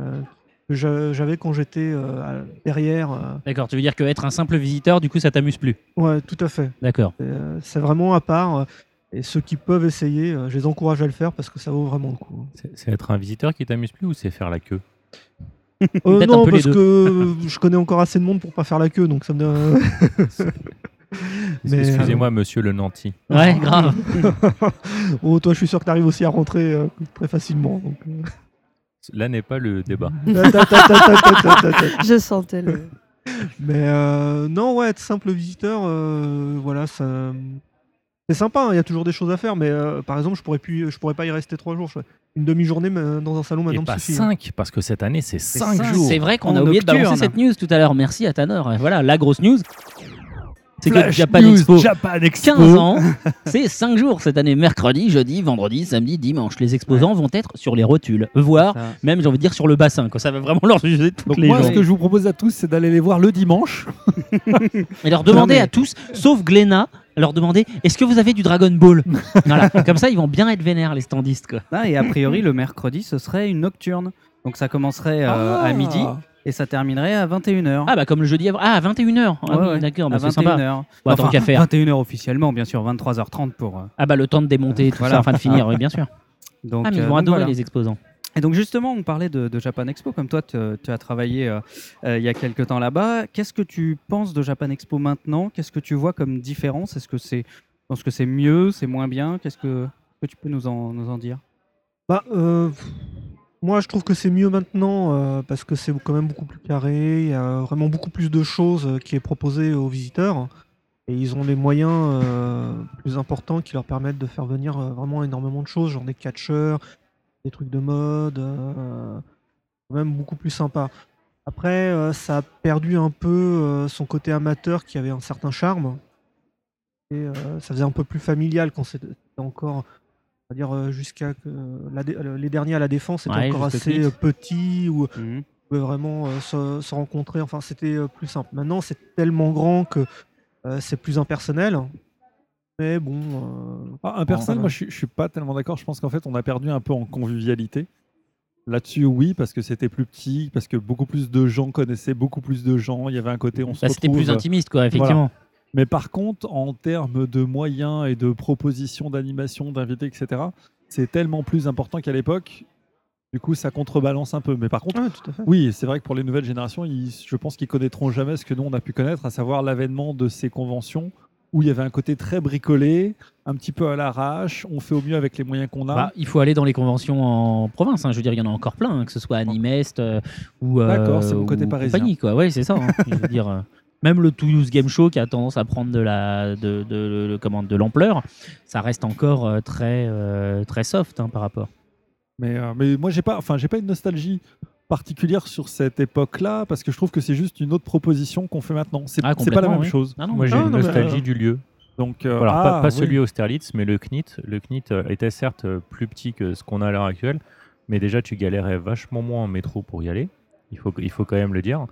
euh, que j'a- j'avais quand j'étais euh, derrière. euh.
D'accord, tu veux dire qu'être un simple visiteur, du coup, ça t'amuse plus?
Ouais, tout à fait.
D'accord.
C'est, euh, C'est vraiment à part. euh, Et ceux qui peuvent essayer, euh, je les encourage à le faire parce que ça vaut vraiment le coup.
C'est c'est être un visiteur qui t'amuse plus ou c'est faire la queue?
Euh, non, parce que [LAUGHS] je connais encore assez de monde pour pas faire la queue, donc ça me. [LAUGHS] Mais, euh,
Excusez-moi, monsieur le nanti.
Ouais, [LAUGHS] grave.
oh, toi, je suis sûr que tu arrives aussi à rentrer euh, très facilement. donc, euh.
Là n'est pas le débat.
Je sentais le.
Mais euh, non, ouais, être simple visiteur, euh, voilà, ça. C'est sympa, hein, il y a toujours des choses à faire, mais euh, par exemple, je pourrais, plus, je pourrais pas y rester trois jours. je- Une demi-journée mais dans un salon
Et
maintenant me
pas
suffit.
5, parce que cette année c'est 5
cinq.
jours.
C'est vrai qu'on a oublié de balancer cette news tout à l'heure. Merci à Tanner. Et Voilà, la grosse news. C'est que Japan
News,
Expo,
Japan Expo.
15 ans, [LAUGHS] c'est 5 jours cette année. Mercredi, jeudi, vendredi, samedi, dimanche. Les exposants vont être sur les rotules, voire
Ça.
même, j'ai envie de dire, sur le bassin. Quoi. Ça va vraiment leur juger toutes
Donc
les
moi, ce que je vous propose à tous, c'est d'aller les voir le dimanche.
Et leur demander
Non, mais-
à tous, sauf Glenna, leur demander est-ce que vous avez du Dragon Ball [LAUGHS] Voilà, comme ça ils vont bien être vénères les standistes. Quoi.
Ah, et a priori, le mercredi, ce serait une nocturne. Donc ça commencerait euh, à midi et ça terminerait à 21h.
Ah bah comme le jeudi avant. Ah, à 21h. Ah, oui, d'accord, bah, c'est sympa.
21h.
Bon, tant qu'à faire.
21h officiellement, bien sûr, 23h30 pour. euh,
Ah bah le temps de démonter tout
Voilà.
ça, enfin de finir, oui bien sûr. [LAUGHS]
Donc,
ah mais ils
euh,
vont
donc
adorer
voilà.
les exposants.
Et donc justement, on parlait de, Japan Expo, comme toi tu, as travaillé euh, euh, il y a quelques temps là-bas. Qu'est-ce que tu penses de Japan Expo maintenant? Qu'est-ce que tu vois comme différence? Est-ce que c'est, penses que c'est mieux, c'est moins bien? Qu'est-ce que, tu peux nous en, dire?
Bah, euh, moi, je trouve que c'est mieux maintenant parce que c'est quand même beaucoup plus carré. Il y a vraiment beaucoup plus de choses qui est proposé aux visiteurs. Et ils ont des moyens plus importants qui leur permettent de faire venir vraiment énormément de choses, genre des catcheurs, des trucs de mode, euh, quand même beaucoup plus sympa. Après, euh, ça a perdu un peu euh, son côté amateur qui avait un certain charme. Et euh, ça faisait un peu plus familial quand c'était encore, on va dire, euh, jusqu'à que la euh, les derniers à la défense étaient
Ouais,
encore assez euh, petits ou
Mhm.
pouvaient vraiment euh, se, se rencontrer. Enfin, c'était euh, plus simple. Maintenant, c'est tellement grand que euh, c'est plus impersonnel. Mais bon. euh,
Ah, impersonnel, moi je suis, je suis pas tellement d'accord. Je pense qu'en fait on a perdu un peu en convivialité. Là-dessus, oui, parce que c'était plus petit, parce que beaucoup plus de gens connaissaient beaucoup plus de gens. Il y avait un côté, on se
Bah, C'était plus
retrouve.
intimiste, quoi, effectivement.
Mais par contre, en termes de moyens et de propositions d'animation, d'invités, etc., c'est tellement plus important qu'à l'époque. Du coup, ça contrebalance un peu. Mais par contre,
fait.
oui, c'est vrai que pour les nouvelles générations, ils- je pense qu'ils connaîtront jamais ce que nous on a pu connaître, à savoir l'avènement de ces conventions où il y avait un côté très bricolé, un petit peu à l'arrache. On fait au mieux avec les moyens qu'on a.
Bah, il faut aller dans les conventions en province. hein. Je veux dire, il y en a encore plein, hein, que ce soit Animest euh, ou. euh,
D'accord, c'est mon côté parisien.
compagnie, quoi. Ouais, c'est ça. hein. Je veux dire, euh, même le Toulouse Game Show qui a tendance à prendre de la, de, de, de- comment, de l'ampleur, ça reste encore très, euh, très soft hein, par rapport.
Mais, euh, mais moi, j'ai pas, enfin, j'ai pas une nostalgie particulière sur cette époque-là parce que je trouve que c'est juste une autre proposition qu'on fait maintenant. C'est
Ah,
pas la même
oui.
chose.
Ah non,
Moi, j'ai
Ah,
une nostalgie du lieu.
Donc, euh,
Alors, pas,
ah,
pas
oui.
celui Austerlitz, mais le CNIT. Le CNIT euh, était certes euh, plus petit que ce qu'on a à l'heure actuelle, mais déjà, tu galérais vachement moins en métro pour y aller. Il faut, il faut quand même le dire.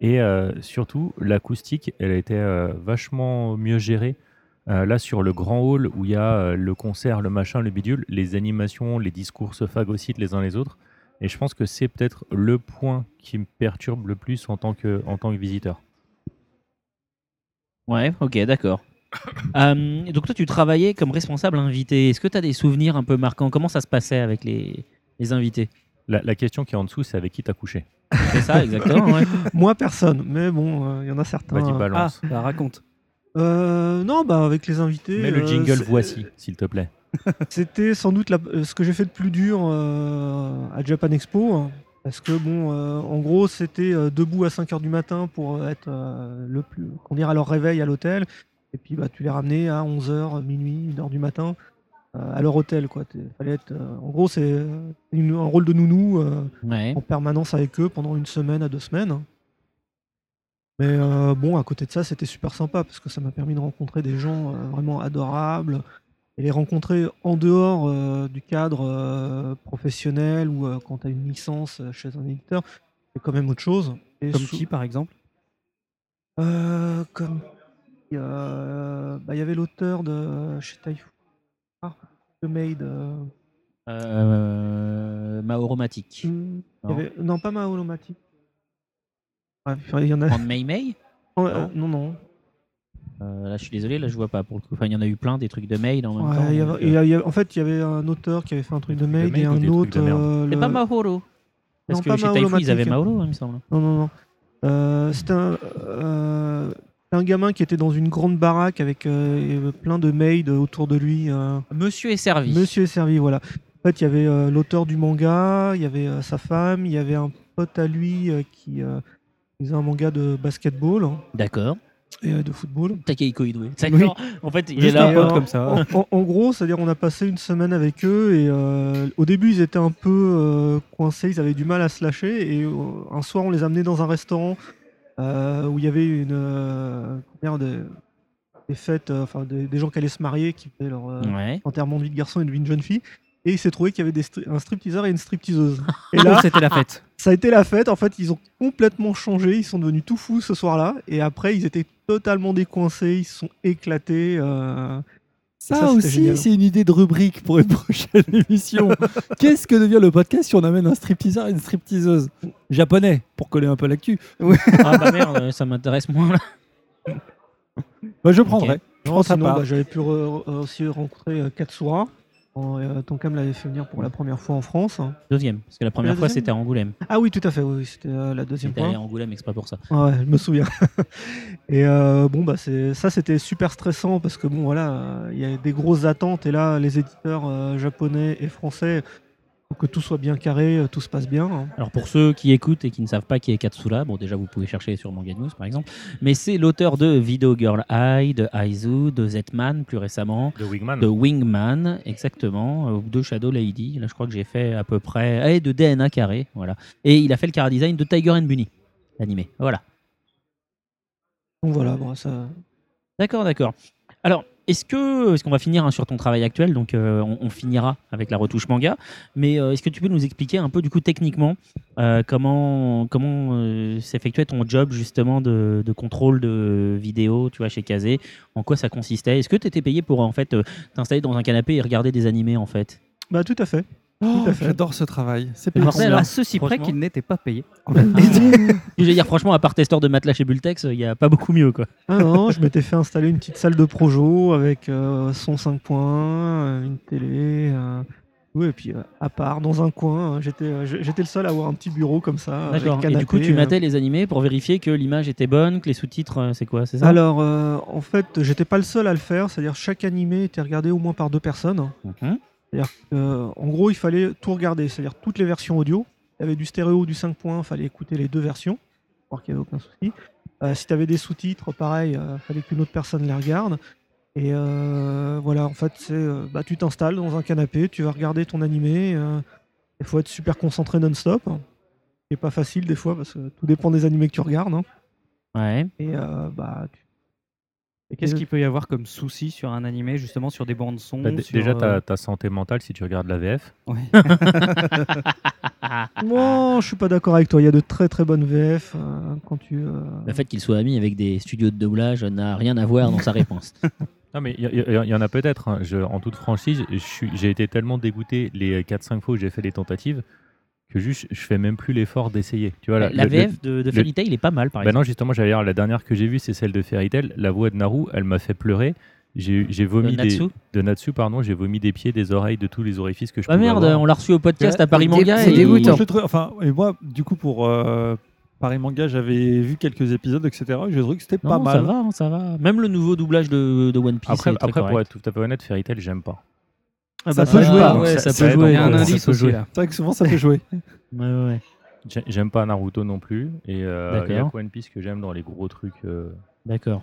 Et euh, surtout, l'acoustique, elle était euh, vachement mieux gérée. Euh, là, sur le grand hall où il y a euh, le concert, le machin, le bidule, les animations, les discours se phagocytent les uns les autres. Et je pense que c'est peut-être le point qui me perturbe le plus en tant que, en tant que visiteur.
Ouais, ok, d'accord. [COUGHS] Euh, donc toi, tu travaillais comme responsable invité. Est-ce que tu as des souvenirs un peu marquants? Comment ça se passait avec les, les invités?
La, la question qui est en dessous, c'est avec qui t'as couché?
C'est ça, exactement. ouais. [LAUGHS]
Moi, personne. Mais bon, euh, il y en a certains.
Vas-y,
euh,
Ah,
balance.
bah, raconte.
euh, non, bah avec les invités.
Mets le jingle voici, s'il te plaît. [LAUGHS]
C'était sans doute la- euh, ce que j'ai fait de plus dur euh, à Japan Expo. hein, parce que, bon, euh, en gros, c'était euh, debout à 5h du matin pour être euh, le plus. qu'on dirait à leur réveil à l'hôtel. Et puis, bah, tu les ramenais à 11h, minuit, 1h du matin euh, à leur hôtel. Quoi. T'es- Fallait être, euh, en gros, c'est euh, une- un rôle de nounou euh,
Ouais.
en permanence avec eux pendant une semaine à deux semaines. Mais euh, bon, à côté de ça, c'était super sympa parce que ça m'a permis de rencontrer des gens euh, vraiment adorables et les rencontrer en dehors euh, du cadre euh, professionnel ou euh, quand tu as une licence euh, chez un éditeur, c'est quand même autre chose. Et
Comme qui, par exemple?
Euh, Comme. euh, bah, Il y avait l'auteur de chez Typhoon, ah, The Maid. euh,
Euh, Maoromatic.
il y
Non.
avait- non, pas Maholomatic. Ouais, il y en a.
En May May
Oh, euh, non, non.
Euh, Là, je suis désolé, là, je vois pas pour le coup. Enfin, il y en a eu plein des trucs de mail en même
Ouais,
temps.
il y avait-
euh,
a- y a- en fait, il y avait un auteur qui avait fait un truc de mail
mail
et un autre. euh,
C'est
le-
pas Mahoro. Parce
Non,
que
pas
chez Typhoon, ils avaient. Mauro, il me semble.
Non, non, non. Euh, C'était un, euh, un gamin qui était dans une grande baraque avec euh, plein de maids autour de lui. euh.
Monsieur est servi.
Monsieur est servi, voilà. En fait, il y avait euh, l'auteur du manga, il y avait euh, sa femme, il y avait un pote à lui euh, qui euh, faisait un manga de basketball hein,
D'accord.
Et euh, de football.
Takehiko Inoue. D'accord. En fait, il est
Juste
là.
un pote
euh,
comme ça.
En, gros, c'est-à-dire on a passé une semaine avec eux et euh, au début ils étaient un peu euh, coincés, ils avaient du mal à se lâcher et euh, un soir on les a amenés dans un restaurant euh, où il y avait une euh, dire, des, des fêtes, euh, enfin des, des gens qui allaient se marier, qui faisaient leur euh,
Ouais.
enterrement de vie de garçon et de vie de jeune fille. Et il s'est trouvé qu'il y avait des stri- un stripteaseur et une stripteaseuse. [LAUGHS] Et là,
c'était la fête.
ça a été la fête. En fait, ils ont complètement changé. Ils sont devenus tout fous ce soir-là. Et après, ils étaient totalement décoincés. Ils se sont éclatés. euh,
Ça, aussi, c'est une idée de rubrique pour une [LAUGHS] prochaine émission. [LAUGHS] Qu'est-ce que devient le podcast si on amène un stripteaseur et une stripteaseuse? Japonais pour coller un peu l'actu
Ah bah merde, ça m'intéresse moins là.
bah, Je prendrai. Je
Non, sinon, bah, j'avais pu re- re- aussi rencontrer euh, Katsura. Euh, Tonkam l'avait fait venir pour la première fois en France.
Deuxième, parce que la première
La
fois c'était à Angoulême.
Ah oui, tout à fait, oui, c'était euh, la deuxième fois.
allé à Angoulême exprès pour ça.
Ouais, je me souviens. [LAUGHS] et euh, bon, bah, ça, c'était super stressant parce que bon, voilà, il y a des grosses attentes et là, les éditeurs euh, japonais et français, que tout soit bien carré, euh, tout se passe bien. hein.
Alors pour ceux qui écoutent et qui ne savent pas qui est Katsura, bon déjà vous pouvez chercher sur Manga News par exemple, mais c'est l'auteur de Video Girl Eye, de Aizu, de Z-Man plus récemment,
De Wingman.
de Wingman exactement, euh, de Shadow Lady, là je crois que j'ai fait à peu près, et de DNA carré, voilà. Et il a fait le chara design de Tiger and Bunny, l'animé, voilà.
Donc voilà, bon, ça.
D'accord, d'accord. Alors, est-ce que, est-ce qu'on va finir hein, sur ton travail actuel Donc, euh, on, finira avec la retouche manga. Mais euh, est-ce que tu peux nous expliquer un peu, du coup, techniquement, euh, comment, comment s'effectuait ton job justement de, contrôle de vidéo, tu vois, chez Kazé En quoi ça consistait? Est-ce que tu étais payé pour en fait t'installer dans un canapé et regarder des animés en fait?
Bah, tout à fait.
Oh. J'adore ce travail. C'est
alors,
à ceci près qu'il n'était pas payé. [LAUGHS]
Je veux dire, franchement, à part testeur de matelas chez Bultex, il n'y a pas beaucoup mieux, quoi.
Ah non, je m'étais fait installer une petite salle de projo avec euh, son 5 points, euh, une télé. euh, oui, et puis euh, à part, dans un coin, euh, j'étais le seul à avoir un petit bureau comme ça. avec
D'accord. Et du coup, tu matais les animés pour vérifier que l'image était bonne, que les sous-titres, c'est quoi C'est ça?
Alors, euh, en fait, j'étais pas le seul à le faire, c'est-à-dire chaque animé était regardé au moins par deux personnes.
Mhm.
C'est-à-dire en gros, il fallait tout regarder, c'est-à-dire toutes les versions audio. Il y avait du stéréo, du 5 points, il fallait écouter les deux versions, voir qu'il n'y avait aucun souci. Euh, si tu avais des sous-titres, pareil, il fallait qu'une autre personne les regarde. Et euh, voilà, en fait, c'est euh, bah, tu t'installes dans un canapé, tu vas regarder ton animé. euh, Il faut être super concentré non-stop. C'est pas facile des fois parce que tout dépend des animés que tu regardes. hein.
Ouais.
Et euh, bah, tu-
Et qu'est-ce qu'il peut y avoir comme souci sur un animé, justement, sur des bandes son
Bah,
sur,
déjà,
euh,
ta, ta santé mentale si tu regardes la VF.
ouais. [LAUGHS] [LAUGHS]
Moi, je suis pas d'accord avec toi. Il y a de très très bonnes VF euh, quand tu. euh,
Le fait qu'il soit ami avec des studios de doublage n'a rien à voir dans sa réponse. [LAUGHS]
Non, mais il y, y- y en a peut-être. hein. Je- En toute franchise, je suis- j'ai été tellement dégoûté les 4-5 fois où j'ai fait les tentatives que juste je fais même plus l'effort d'essayer. Tu vois,
la
le-
VF de, de Fairy Tail est pas mal, par
Bah
exemple.
non, justement, j'allais dire, la dernière que j'ai vue, c'est celle de Fairy Tail. La voix de Naru, elle m'a fait pleurer. J'ai vomi
De Natsu
des de Natsu pardon, j'ai vomi des pieds, des oreilles, de tous les orifices que je
Ah
pouvais
merde,
avoir.
on l'a reçu au podcast
Ouais,
à Paris Manga.
c'est
et-
dégoûtant.
Je trouve- enfin, et moi, du coup, pour euh, Paris Manga, j'avais vu quelques épisodes, etc. et J'ai trouvé que c'était pas
Non,
mal.
ça va, hein, ça va. Même le nouveau doublage de, de One Piece.
Après,
est très
après pour être tout à fait honnête, Fairy Tail, j'aime pas.
Ah
Ça
bah,
peut jouer,
ouais,
ça-
ça
ça
peut jouer.
Il y a un
ça
indice
peut
aussi
jouer.
là.
C'est vrai que souvent, ça peut jouer. [LAUGHS]
Ouais, ouais, ouais.
J'ai- J'aime pas Naruto non plus. Et euh, il y a One Piece que j'aime dans les gros trucs. euh,
D'accord.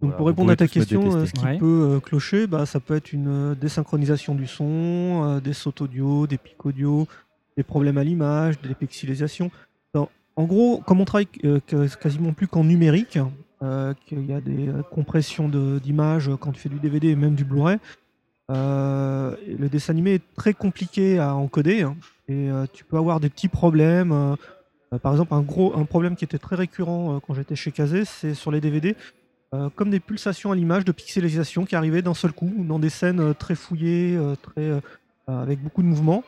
Donc
voilà,
pour répondre à ta question, euh, ce qui
Ouais.
peut euh, clocher, bah, ça peut être une euh, désynchronisation du son, euh, des sautes audio, des pics audio, des problèmes à l'image, des pixelisations. En gros, comme on travaille euh, quasiment plus qu'en numérique, euh, qu'il y a des euh, compressions de- d'images quand tu fais du DVD et même du Blu-ray, euh, le dessin animé est très compliqué à encoder hein, et euh, tu peux avoir des petits problèmes. euh, par exemple, un gros un problème qui était très récurrent quand j'étais chez Kazé, c'est sur les DVD, comme des pulsations à l'image de pixelisation qui arrivaient d'un seul coup dans des scènes très fouillées, très, avec beaucoup de mouvements.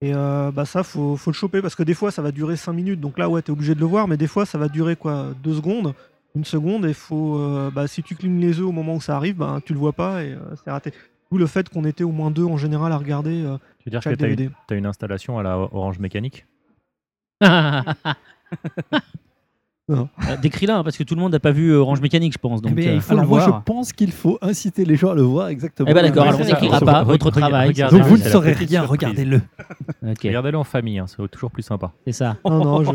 Et bah ça, faut, faut le choper parce que des fois ça va durer 5 minutes, donc là ouais, t'es obligé de le voir, mais des fois ça va durer quoi 2 secondes, une seconde, et faut, bah, si tu clignes les yeux au moment où ça arrive, bah, tu le vois pas et c'est raté. D'où le fait qu'on était au moins deux en général à regarder euh,
Tu veux dire que
chaque
tu as, une installation à la Orange Mécanique? [LAUGHS]
Non.
Euh, Décris-la, hein, parce que tout le monde n'a pas vu euh, Orange Mécanique, je pense. Donc,
Mais
euh,
il faut
Alors
le
moi, je pense qu'il faut inciter les gens à le voir exactement.
Eh ben d'accord, alors on n'écrira pas
re-
votre
re-
travail.
Donc vous ne saurez rien, regardez-le.
Regardez-le en famille, hein, c'est toujours plus sympa.
c'est ça,
Non, non, je-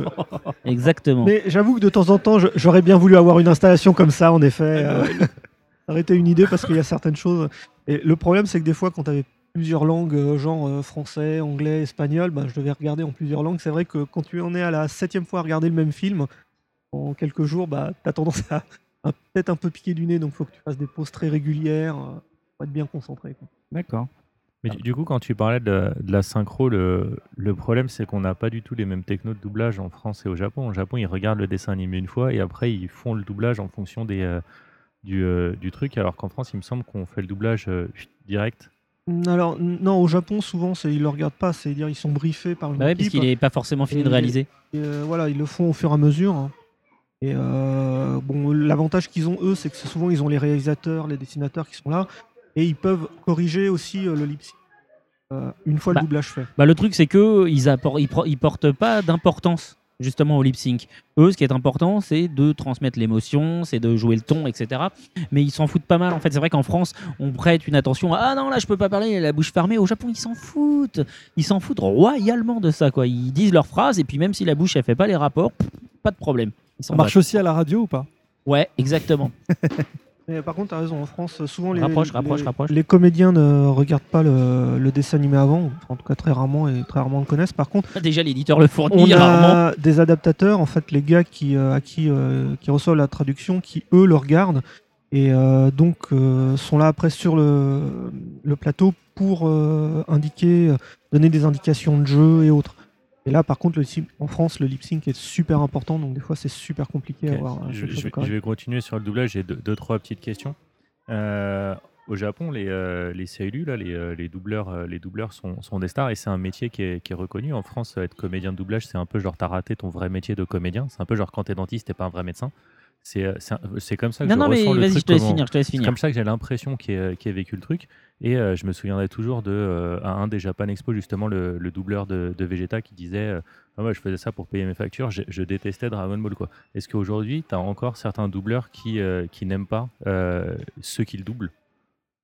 [LAUGHS]
exactement.
Mais j'avoue que de temps en temps, j'aurais bien voulu avoir une installation comme ça, en effet. euh, ça aurait été une idée parce qu'il y a certaines choses. Et le problème, c'est que des fois, quand tu avais plusieurs langues, euh, genre euh, français, anglais, espagnol, bah, je devais regarder en plusieurs langues. C'est vrai que quand tu en es à la septième fois à regarder le même film, en quelques jours, bah, tu as tendance à, à peut-être un peu piquer du nez. Donc, il faut que tu fasses des pauses très régulières euh, pour être bien concentré. quoi.
D'accord.
Mais du, du coup, quand tu parlais de, de la synchro, le, le problème, c'est qu'on n'a pas du tout les mêmes technos de doublage en France et au Japon. Au Japon, ils regardent le dessin animé une fois et après, ils font le doublage en fonction des, euh, du, euh, du truc, alors qu'en France, il me semble qu'on fait le doublage euh, direct.
Alors, n- non, au Japon, souvent, c'est- ils ne le regardent pas. C'est-à-dire ils sont briefés par une
Bah ouais, parce
équipe.
qu'il n'est pas forcément fini de
Et-
réaliser.
Et, euh, voilà, ils le font au fur et à mesure. hein. Et euh, bon, l'avantage qu'ils ont eux, c'est que souvent ils ont les réalisateurs, les dessinateurs qui sont là. Et ils peuvent corriger aussi euh, le lip sync euh, une fois
Bah,
le doublage fait.
Bah, le truc, c'est que ils, appor- ils, pro- ils portent pas d'importance justement au lip sync. Eux, ce qui est important, c'est de transmettre l'émotion, c'est de jouer le ton, etc. Mais ils s'en foutent pas mal. En fait, c'est vrai qu'en France, on prête une attention. à, Ah non, là, je peux pas parler, la bouche fermée. Au Japon, ils s'en foutent. Ils s'en foutent royalement de ça, quoi. Ils disent leurs phrases et puis même si la bouche elle fait pas les rapports, pas de problème.
Ça marche aussi à la radio ou pas?
Ouais, exactement. [LAUGHS]
Mais par contre, tu as raison, en France, souvent les,
Rapproche,
les-
rapproche, rapproche.
les comédiens ne regardent pas le, le dessin animé avant, en tout cas très rarement et très rarement le connaissent. Par contre,
Déjà, l'éditeur le
on
fournit
a
rarement.
des adaptateurs, en fait, les gars qui, euh, à qui, euh, qui reçoivent la traduction, qui eux le regardent et euh, donc sont là après sur le, le plateau pour indiquer, donner des indications de jeu et autres. Et là, par contre, le, en France, le lip sync est super important, donc des fois c'est super compliqué à avoir.
je, vais,
correct.
je vais continuer sur le doublage. J'ai deux, deux, trois petites questions. Euh, au Japon, les, euh, les là, les, euh, les doubleurs, euh, les doubleurs sont, sont des stars et c'est un métier qui est, qui est reconnu. En France, être comédien de doublage, c'est un peu genre t'as raté ton vrai métier de comédien. C'est un peu genre quand t'es dentiste, t'es pas un vrai médecin. C'est euh, c'est comme ça que
Non,
je
non, mais
ressens le truc.
je te laisse
comment-
finir, je te laisse
C'est
finir.
comme ça que j'ai l'impression qu'il ait, vécu le truc. Et euh, je me souviendrai toujours de euh, à un des Japan Expo, justement, le, le doubleur de, de Vegeta qui disait euh, ah ouais, Je faisais ça pour payer mes factures, je, je détestais Dragon Ball. quoi. Est-ce qu'aujourd'hui, tu as encore certains doubleurs qui, euh, qui n'aiment pas euh, ceux qu'ils doublent?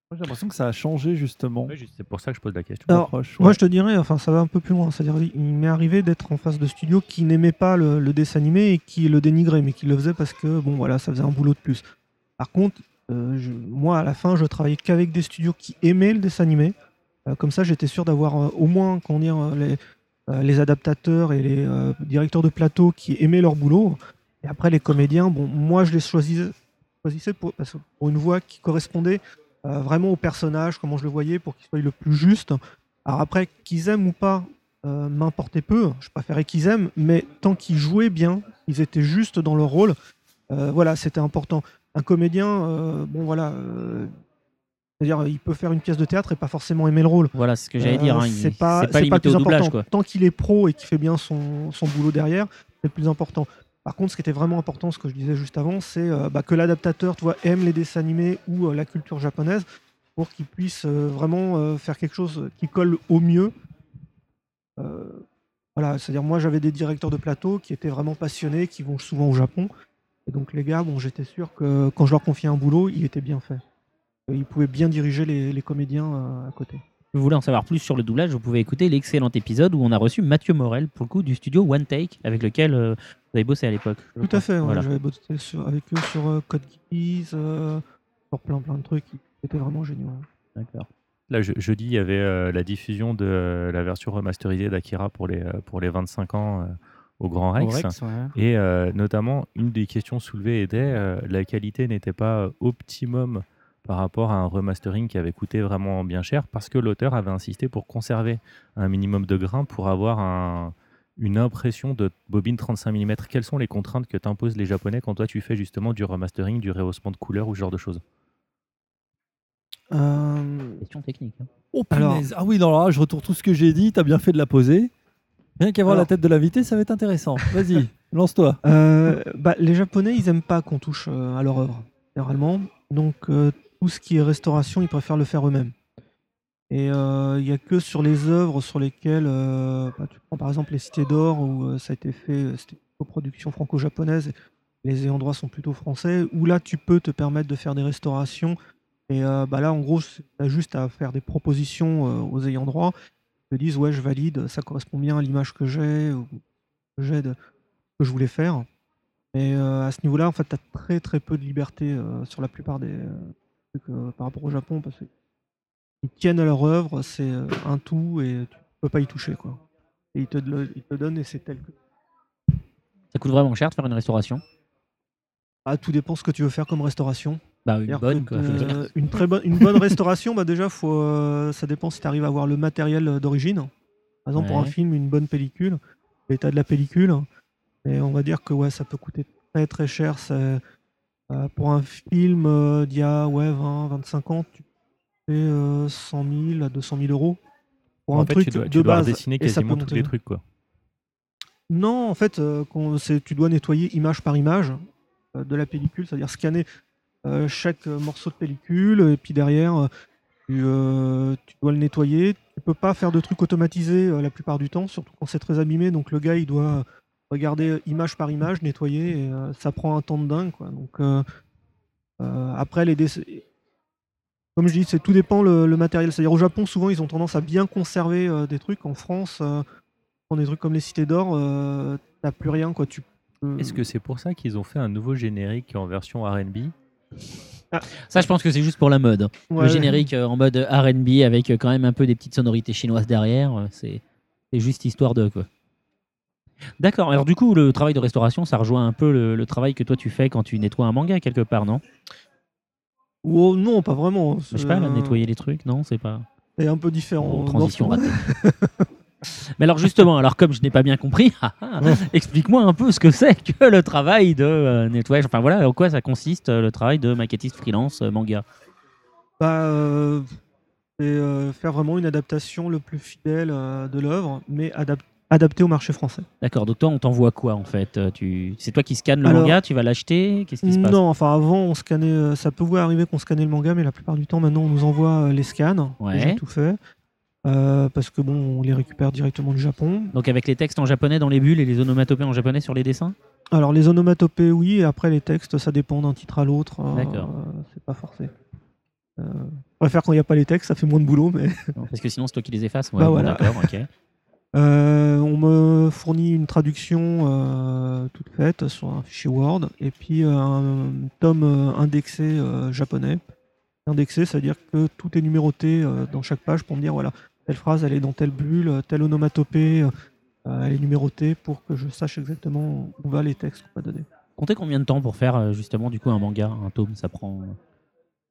Moi, J'ai l'impression que ça a changé justement.
C'est pour ça que je pose la question.
Alors,
Approche,
moi je te dirais, enfin ça va un peu plus loin. C'est-à-dire, il m'est arrivé d'être en face de studios qui n'aimaient pas le, le dessin animé et qui le dénigraient, mais qui le faisaient parce que bon voilà, ça faisait un boulot de plus. Par contre, euh, je- moi à la fin, je travaillais qu'avec des studios qui aimaient le dessin animé. Euh, comme ça, j'étais sûr d'avoir euh, au moins comment dire, les, euh, les adaptateurs et les euh, directeurs de plateau qui aimaient leur boulot. Et après, les comédiens, bon, moi je les choisissais, choisissais pour, parce que pour une voix qui correspondait euh, vraiment au personnage, comment je le voyais, pour qu'il soit le plus juste. Alors après, qu'ils aiment ou pas, euh, m'importait peu. Je préférais qu'ils aiment, mais tant qu'ils jouaient bien, ils étaient justes dans leur rôle. euh, voilà, c'était important. Un comédien, euh, bon voilà, c'est-à-dire il peut faire une pièce de théâtre et pas forcément aimer le rôle.
Voilà, c'est ce que j'allais dire. hein,
c'est pas,
pas au
plus
doublage,
important.
quoi.
Tant qu'il est pro et qu'il fait bien son, son boulot derrière, c'est le plus important. Par contre, ce qui était vraiment important, ce que je disais juste avant, c'est euh, bah, que l'adaptateur, aime les dessins animés ou euh, la culture japonaise pour qu'il puisse euh, vraiment faire quelque chose qui colle au mieux. Voilà, c'est-à-dire moi j'avais des directeurs de plateau qui étaient vraiment passionnés, qui vont souvent au Japon. Et donc les gars, bon, j'étais sûr que quand je leur confiais un boulot, il était bien fait. Ils pouvaient bien diriger les, comédiens à côté.
Vous voulez en savoir plus sur le doublage, vous pouvez écouter l'excellent épisode où on a reçu Mathieu Morel, pour le coup, du studio One Take, avec lequel euh, vous avez bossé à l'époque.
Tout
crois.
à fait, ouais,
Voilà.
j'avais bossé sur- avec eux sur euh, Code Geass, euh, sur plein plein de trucs qui étaient vraiment géniaux. ouais.
D'accord.
Là, je- jeudi, il y avait euh, la diffusion de euh, la version remasterisée d'Akira pour les, euh, pour les 25 ans euh, au Grand Rex.
Au Rex, ouais.
Et euh, notamment, une des questions soulevées était euh, la qualité n'était pas optimum par rapport à un remastering qui avait coûté vraiment bien cher parce que l'auteur avait insisté pour conserver un minimum de grain pour avoir un- une impression de bobine 35 mm. Quelles sont les contraintes que t'imposent les Japonais quand toi tu fais justement du remastering, du rehaussement de couleur ou ce genre de choses?
Euh,
Question technique. hein.
Oh
Alors-.
Ah oui, non, là, je retourne tout ce que j'ai dit. T'as bien fait de la poser. Rien qu'à voir la
Alors-
tête de l'invité, ça va être intéressant. Vas-y, [LAUGHS] lance-toi.
euh, bah, les Japonais, ils aiment pas qu'on touche euh, à leur œuvre, généralement. Donc euh, tout ce qui est restauration, ils préfèrent le faire eux-mêmes. Et euh, il n'y a que sur les œuvres sur lesquelles, euh, bah, tu prends par exemple les Cités d'Or, où euh, ça a été fait, c'était une coproduction franco-japonaise, les ayants droit sont plutôt français, où là tu peux te permettre de faire des restaurations. Et bah là, en gros, tu as juste à faire des propositions aux ayants droit. Ils te disent, ouais, je valide, ça correspond bien à l'image que j'ai, ou que j'ai de que je voulais faire. Euh, à ce niveau-là, en fait, tu as très très peu de liberté sur la plupart des euh, par rapport au Japon, parce qu'ils tiennent à leur œuvre, c'est euh, un tout et tu peux pas y toucher. Quoi. Et ils te, le- ils te donnent et c'est tel que.
Ça coûte vraiment cher de faire une restauration.
Ah, tout dépend ce que tu veux faire comme restauration.
Bah, une bonne, quoi,
euh, une très bonne, une bonne restauration, bah déjà, faut, euh, ça dépend si tu arrives à avoir le matériel d'origine. Par exemple, pour un film, une bonne pellicule, l'état de la pellicule. Et on va dire que ouais, ça peut coûter très très cher. Euh, pour un film euh, d'il y a ouais, 20, 25 ans, tu fais euh, 100 000 à 200 000 euros. Pour
En
un
fait,
truc
tu dois,
de
tu dois
base. peut
quasiment tous les trucs. quoi.
Non, en fait, euh, tu dois nettoyer image par image euh, de la pellicule, c'est-à-dire scanner euh, chaque euh, morceau de pellicule, et puis derrière, euh, Tu, euh, tu dois le nettoyer. Tu peux pas faire de trucs automatisés euh, la plupart du temps, surtout quand c'est très abîmé. Donc le gars, il doit regarder image par image, nettoyer. Et, euh, ça prend un temps de dingue. Quoi. Donc euh, euh, après, les déc- comme je dis, c'est tout dépend le, le matériel. C'est-à-dire au Japon, souvent, ils ont tendance à bien conserver euh, des trucs. En France, euh, dans des trucs comme les cités d'or, euh, t'as plus rien. Quoi. Tu peux-
Est-ce que c'est pour ça qu'ils ont fait un nouveau générique en version RB
Ça, je pense que c'est juste pour la mode.
Ouais.
Le générique euh, en mode RB avec euh, quand même un peu des petites sonorités chinoises derrière, euh, c'est c'est juste histoire de quoi. D'accord. Alors du coup, le travail de restauration, ça rejoint un peu le, le travail que toi tu fais quand tu nettoies un manga quelque part, non?
Oh, non, pas vraiment.
Je sais pas, là,
euh,
nettoyer les trucs, non C'est pas.
C'est un peu différent.
Oh, transition ratée. [LAUGHS] Mais alors justement, alors comme je n'ai pas bien compris, [LAUGHS] ah, ah, explique-moi un peu ce que c'est que le travail de euh, nettoyage. Enfin voilà, en quoi ça consiste euh, le travail de maquettiste freelance euh, manga?
Bah, c'est faire vraiment une adaptation le plus fidèle de l'œuvre, mais adap- adaptée au marché français.
D'accord. Donc toi, on t'envoie quoi en fait Euh, Tu, c'est toi qui scannes le
Alors-
manga, tu vas l'acheter Qu'est-ce qui se passe?
Non, enfin avant, on scannait, euh, ça pouvait arriver qu'on scannait le manga, mais la plupart du temps, maintenant, on nous envoie euh, les scans.
Ouais.
Déjà tout fait. Euh, parce que bon, on les récupère directement du Japon.
Donc avec les textes en japonais dans les bulles et les onomatopées en japonais sur les dessins?
Alors les onomatopées, oui, et après les textes, ça dépend d'un titre à l'autre. euh,
D'accord.
c'est pas forcé. Euh, je préfère quand il n'y a pas les textes, ça fait moins de boulot, mais.
Parce que sinon, c'est toi qui les effaces. [LAUGHS] Ouais,
Bah
bon,
voilà.
D'accord, ok.
Euh, on me fournit une traduction euh, toute faite sur un fichier Word et puis euh, un tome indexé japonais. Indexé, c'est-à-dire que tout est numéroté dans chaque page pour me dire voilà, telle phrase elle est dans telle bulle, telle onomatopée elle est numérotée pour que je sache exactement où va les textes qu'on va donner.
Comptez combien de temps pour faire justement du coup un manga, un tome? Ça prend.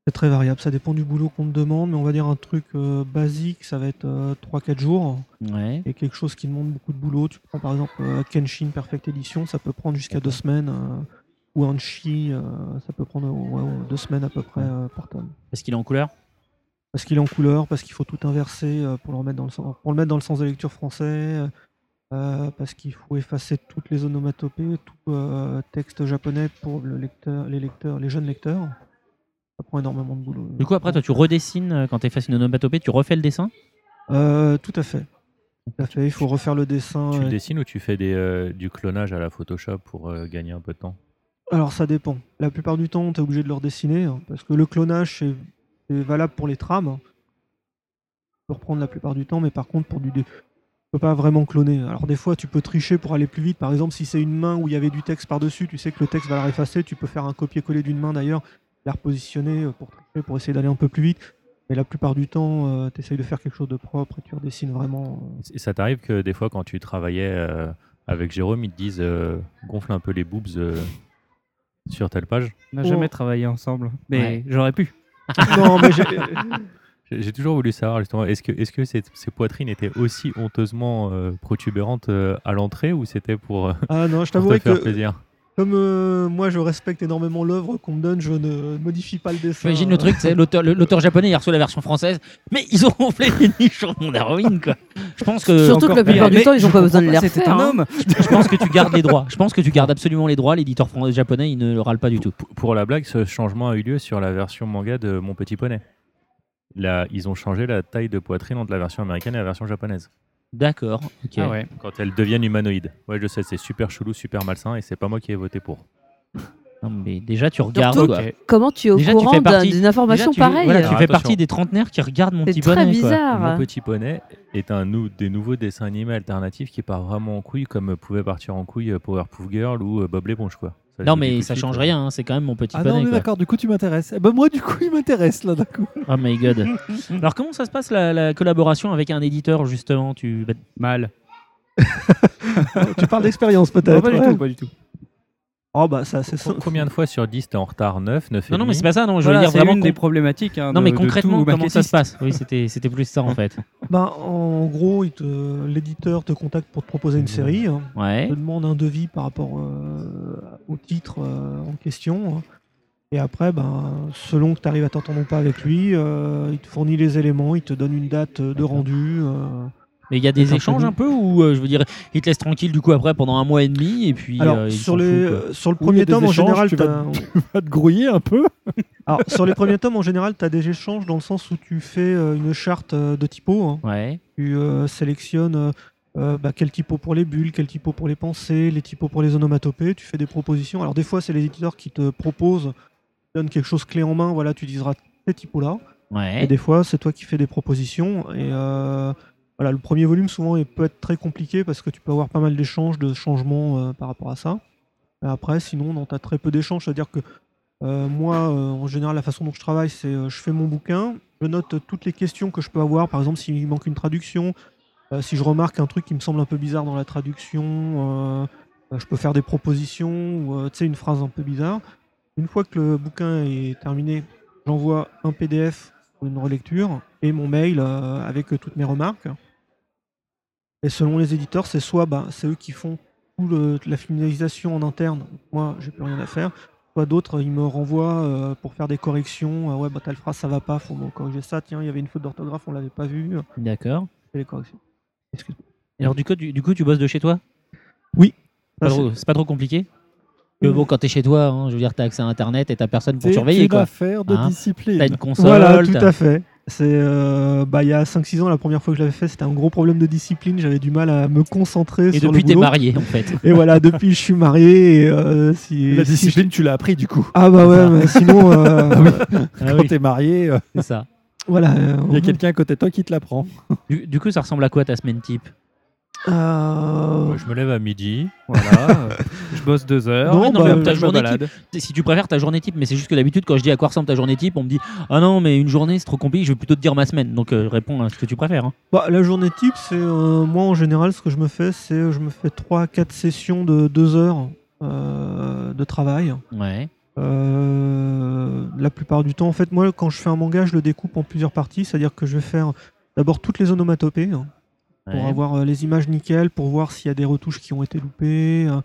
Euh,
C'est très variable, ça dépend du boulot qu'on te demande, mais on va dire un truc euh, basique, ça va être 3-4 jours.
Ouais.
Et quelque chose qui demande beaucoup de boulot, tu prends par exemple euh, Kenshin Perfect Edition, ça peut prendre jusqu'à deux semaines. euh, ou un Chi, euh, ça peut prendre ouais, ouais, deux semaines à peu près euh, par tome.
Parce qu'il est en couleur?
Parce qu'il est en couleur, parce qu'il faut tout inverser euh, pour, le remettre dans le sens, pour le mettre dans le sens de lecture français, euh, parce qu'il faut effacer toutes les onomatopées, tout euh, texte japonais pour le lecteur, les lecteurs, les jeunes lecteurs. Ça prend énormément de boulot.
Du coup, après, toi, tu redessines euh, quand tu effaces une onomatopée, tu refais le dessin?
Euh, tout à fait. Tout à fait. Il faut refaire le dessin.
Tu le
euh,
dessines ou tu fais des, euh, du clonage à la Photoshop pour euh, gagner un peu de temps?
Alors ça dépend. La plupart du temps, tu es obligé de le redessiner hein, parce que le clonage c'est valable pour les trames. Tu peux reprendre la plupart du temps, mais par contre pour du dé- tu peux pas vraiment cloner. Alors des fois, tu peux tricher pour aller plus vite. Par exemple, si c'est une main où il y avait du texte par-dessus, tu sais que le texte va la effacer, tu peux faire un copier-coller d'une main d'ailleurs, la repositionner euh, pour tricher, pour essayer d'aller un peu plus vite. Mais la plupart du temps, tu essayes de faire quelque chose de propre et tu redessines vraiment. euh.
Et ça t'arrive que des fois, quand tu travaillais euh, avec Jérôme, ils te disent euh, gonfle un peu les boobs euh, sur telle page?
On n'a jamais
Oh.
travaillé ensemble, mais
Ouais.
j'aurais pu. [LAUGHS]
non, mais [LAUGHS] j'ai-
toujours voulu savoir justement, est-ce que, est-ce que ces, ces poitrines étaient aussi honteusement euh, protubérantes euh, à l'entrée ou c'était pour, euh,
Ah non, je [LAUGHS]
pour te faire
que
plaisir?
Comme euh, moi je respecte énormément l'œuvre qu'on me donne, je ne modifie pas le dessin.
J'imagine le truc, c'est l'auteur japonais, il reçoit la version française, mais ils ont gonflé les niches sur mon héroïne, quoi. Je pense que.
Surtout que la plupart du temps, ils ont pas besoin de les
C'était
refaire.
un
hein.
homme.
Je pense que tu gardes les droits. Je pense que tu gardes absolument les droits. L'éditeur japonais, il ne le râle pas du tout.
Pour- Pour la blague, ce changement a eu lieu sur la version manga de Mon Petit Poney. Là, ils ont changé la taille de poitrine entre la version américaine et la version japonaise.
D'accord. ok.
Ah ouais.
Quand elles deviennent humanoïdes. Ouais, je sais, c'est super chelou, super malsain et c'est pas moi qui ai voté pour.
Non, mais déjà, tu regardes.
Surtout,
quoi.
comment tu es au
Déjà, tu
courant
fais
d'un-
partie-
d'une information
déjà, tu-
pareille
voilà, tu
Alors,
fais
attention.
partie des trentenaires qui regardent mon
C'est
petit
très
bonnet. quoi.
bizarre.
Mon Petit Poney est un nou- des nouveaux dessins animés alternatifs qui part vraiment en couille comme pouvait partir en couille euh, Powerpuff Girl ou euh, Bob l'éponge quoi.
Non, mais ça change rien. hein, C'est quand même mon petit
Ah non,
bonnet.
mais
quoi.
d'accord, du coup tu m'intéresses. Eh ben moi du coup il m'intéresse là d'un coup.
Oh my god. [LAUGHS] Alors, comment ça se passe la, la collaboration avec un éditeur, justement? Tu... bah,
Mal. [LAUGHS]
tu parles d'expérience
Non,
peut-être.
pas du
ouais.
tout, pas du tout.
Oh bah ça c'est
Co- Combien de fois sur 10 t'es en retard 9, 9
Non, non, mais c'est pas ça. Non, je
Voilà,
veux dire vraiment.
une des problématiques. hein,
Non,
de-
mais concrètement,
tout
comment ça se passe Oui, c'était c'était plus ça en fait. [LAUGHS]
Ben, en gros, te- l'éditeur te contacte pour te proposer une série. hein.
Ouais.
te demande un devis par rapport euh, au titre euh, en question. hein. Et après, ben, selon que tu arrives à t'entendre ou pas avec lui, euh, il te fournit les éléments, il te donne une date de rendu. euh,
Mais il y a des échanges un peu ou euh, je veux dire, ils te laissent tranquille du coup après pendant un mois et demi et puis.
Alors,
euh,
sur, les,
foutent, quoi.
sur le premier tome, en général,
tu vas
t'as- [LAUGHS]
Tu vas te grouiller un peu [LAUGHS]
Alors, sur les premiers tomes, en général, tu as des échanges dans le sens où tu fais euh, une charte euh, de typo. hein.
Ouais.
Tu euh, sélectionnes euh, euh, bah, quel typo pour les bulles, quel typo pour les pensées, les typos pour les onomatopées. Tu fais des propositions. Alors, des fois, c'est les éditeurs qui te proposent, donnent quelque chose clé en main. Voilà, tu utiliseras ces typos-là.
Ouais.
Et des fois, c'est toi qui fais des propositions. Et euh, voilà, le premier volume, souvent, peut être très compliqué parce que tu peux avoir pas mal d'échanges, de changements euh, par rapport à ça. Après, sinon, tu as très peu d'échanges. C'est-à-dire que euh, moi, euh, en général, la façon dont je travaille, c'est je fais mon bouquin, je note toutes les questions que je peux avoir. Par exemple, s'il manque une traduction, si je remarque un truc qui me semble un peu bizarre dans la traduction, je peux faire des propositions ou tu une phrase un peu bizarre. Une fois que le bouquin est terminé, j'envoie un PDF ou une relecture et mon mail avec toutes mes remarques. Et selon les éditeurs, c'est soit bah, c'est eux qui font tout le- la finalisation en interne, moi j'ai plus rien à faire, soit d'autres ils me renvoient euh, pour faire des corrections. Ah ouais, bah telle phrase ça va pas, faut me corriger ça. Tiens, il y avait une faute d'orthographe, on l'avait pas vu.
D'accord.
Fais les corrections. Excuse-moi.
Et alors du coup, du, du coup, tu bosses de chez toi?
Oui.
Pas
Ça,
trop- C'est pas trop compliqué? Que bon, quand t'es chez toi, hein, je veux dire, t'as accès à Internet et t'as personne pour
C'est
surveiller
une
quoi.
affaire de
Hein?
discipline.
T'as une console.
Voilà, tout
t'as-
à fait. C'est euh, bah, il y a 5-6 ans, la première fois que je l'avais fait, c'était un gros problème de discipline. J'avais du mal à me concentrer
Et
sur
depuis, t'es marié en fait.
Et voilà, depuis, je suis marié. Et, euh, si,
La
si
discipline, tu l'as appris du coup.
Ah bah ouais, mais sinon, euh, [LAUGHS]
Ah oui.
Ah
Quand
oui.
t'es marié, euh,
C'est ça.
voilà. euh,
il y a quelqu'un à côté de toi qui te l'apprend.
Du, du coup, ça ressemble à quoi ta semaine type?
Euh,
je me lève à midi. [LAUGHS]
Voilà. je bosse deux heures.
Non,
et
bah,
ta
je
journée
balade.
Si tu préfères ta journée type, mais c'est juste que d'habitude, quand je dis à quoi ressemble ta journée type, on me dit Ah non, mais une journée c'est trop compliqué, je vais plutôt te dire ma semaine. Donc euh, réponds à ce que tu préfères. hein.
bah, la journée type, c'est euh, moi en général, ce que je me fais, c'est je me fais 3-4 sessions de 2 heures euh, de travail.
Ouais.
Euh, la plupart du temps, en fait, moi, quand je fais un manga, je le découpe en plusieurs parties. C'est-à-dire que je vais faire d'abord toutes les onomatopées hein, pour
Ouais.
avoir euh, les images nickel, pour voir s'il y a des retouches qui ont été loupées. euh,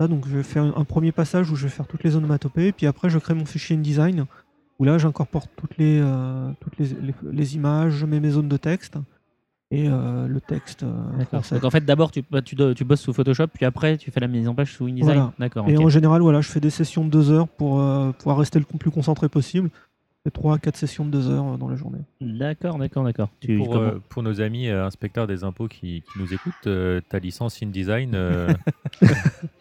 ça. donc, je vais faire un, premier passage où je vais faire toutes les onomatopées. Puis après, je crée mon fichier InDesign où là, j'incorpore toutes les, euh, toutes les, les- les images, je mets mes zones de texte et euh, le texte. euh.
Donc en fait, d'abord, tu, bah, tu, tu bosses sous Photoshop, puis après, tu fais la mise en page sous InDesign.
Voilà.
D'accord.
Et en général, voilà, je fais des sessions de deux heures pour pouvoir rester le plus concentré possible. Je fais trois à quatre sessions de deux heures euh, dans la journée.
D'accord, d'accord, d'accord. Tu,
Pour,
comment-
euh, pour nos amis euh, inspecteurs des impôts qui, qui nous écoutent, euh, ta licence InDesign, euh, [LAUGHS]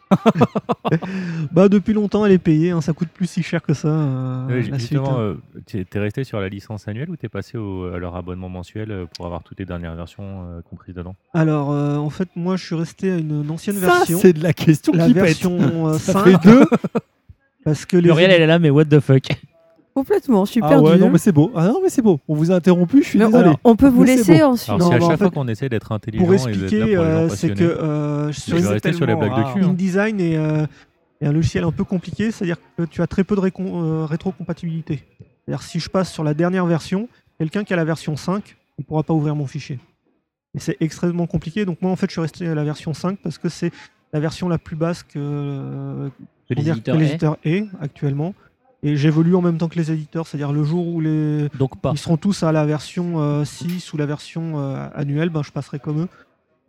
[LAUGHS]
Bah depuis longtemps, elle est payée. hein, ça coûte plus si cher que ça. euh, la
justement,
hein.
euh, t'es t'es resté sur la licence annuelle ou t'es passé au- à leur abonnement mensuel pour avoir toutes les dernières versions euh, comprises dedans?
Alors, euh, en fait, moi, je suis resté à une, une ancienne
Ça,
version.
c'est de la question
la
qui pète.
version euh, [LAUGHS]
Ça
5.
fait deux.
Parce que les
Muriel, elle est là, mais what the fuck?
Complètement, je suis
Ah ouais, non mais c'est beau. Ah non mais c'est beau. On vous a interrompu, je suis
Mais
désolé.
alors, on peut vous
Mais
laisser ensuite.
Alors,
Non,
à
en
chaque fois qu'on essaie d'être intelligent
pour expliquer, euh, c'est que euh, sur
je
une-
rester sur les blagues de cul. hein.
InDesign est, euh, est un logiciel un peu compliqué, c'est-à-dire que tu as très peu de euh, rétrocompatibilité. C'est-à-dire si je passe sur la dernière version, quelqu'un qui a la version 5, il ne pourra pas ouvrir mon fichier. Et c'est extrêmement compliqué. Donc moi en fait je suis resté à la version 5 parce que c'est la version la plus basse que, euh, l'éditeur est actuellement. Et j'évolue en même temps que les éditeurs, c'est-à-dire le jour où les,
Donc pas.
ils seront tous à la version euh, 6 ou la version euh, annuelle, ben, je passerai comme eux.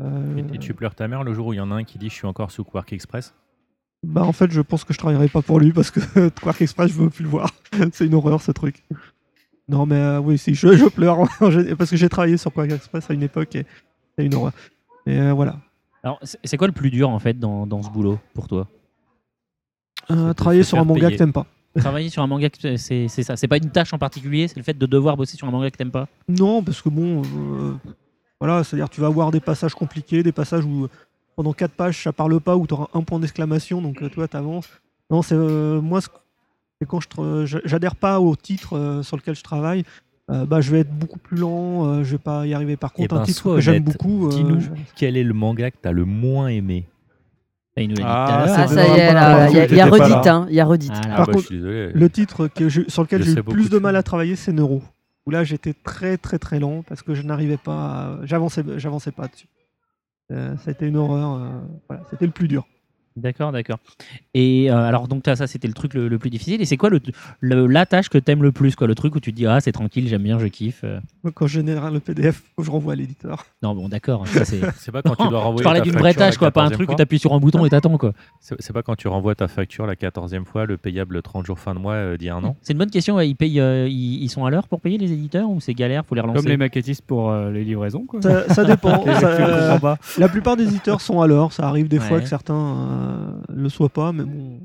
Euh,
Et, et tu pleures ta mère le jour où il y en a un qui dit je suis encore sous Quark Express?
Bah en fait je pense que je travaillerai pas pour lui parce que [LAUGHS] Quark Express je veux plus le voir. [LAUGHS] c'est une horreur ce truc. Non mais euh, oui si je, je pleure [LAUGHS] parce que j'ai travaillé sur Quark Express à une époque et c'est une horreur. Et euh, voilà.
Alors, c'est quoi le plus dur en fait dans, dans ce boulot pour toi?
Euh, travailler sur un manga
payer.
que t'aimes pas.
Travailler sur un manga, c'est c'est ça. C'est pas une tâche en particulier, c'est le fait de devoir bosser sur un manga que t'aimes pas.
Non parce que bon euh, voilà c'est-à-dire tu vas avoir des passages compliqués, des passages où pendant 4 pages ça parle pas où tu auras un point d'exclamation donc euh, toi t'avances. Non c'est euh, moi ce- c'est quand je j'adhère pas au titre euh, sur lequel je travaille. euh, bah, je vais être beaucoup plus lent, euh, je vais pas y arriver. Par
Eh
contre,
ben,
un titre
sois
que j'aime beaucoup,
Dis-nous
je-
quel est le manga que t'as le moins aimé
il nous l'a dit tout
Ah,
à l'heure.
ça
Ah,
c'est
ça y est,
vraiment
là,
pas
il y a, redite,
là.
hein, il y a redite.
Ah.
Par
bah,
contre, le titre que j'ai- sur lequel j'ai eu
beaucoup
plus
de
mal à travailler, c'est Neuro. Où là, j'étais très très très lent parce que je n'arrivais pas, à- j'avançais, j'avançais pas dessus. Euh, ça a été une horreur. euh, voilà, c'était le plus dur.
D'accord, d'accord. Et euh, alors, donc, ça, c'était le truc le, le plus difficile. Et c'est quoi le, le- la tâche que t'aimes le plus quoi? Le truc où tu te dis, ah, c'est tranquille, j'aime bien, je kiffe. euh.
Moi, Quand je génère le PDF, je renvoie à l'éditeur.
Non, bon, d'accord. [LAUGHS] c'est
pas quand tu dois renvoyer
Je parlais d'une vraie tâche, quoi, pas un
14e
truc où t'appuies sur un bouton et t'attends, quoi.
C'est pas quand tu renvoies ta facture la 14e fois, le payable 30 jours fin de mois euh, d'il y a un an?
C'est une bonne question. ouais, Ils, payent, euh, ils, ils sont à l'heure pour payer les éditeurs ou c'est galère Faut les relancer?
Comme les maquettistes pour euh, les livraisons. Quoi.
Ça, ça dépend. [LAUGHS] Ça, la plupart des éditeurs sont à l'heure. Ça arrive des fois que certains euh, le soient pas, mais bon.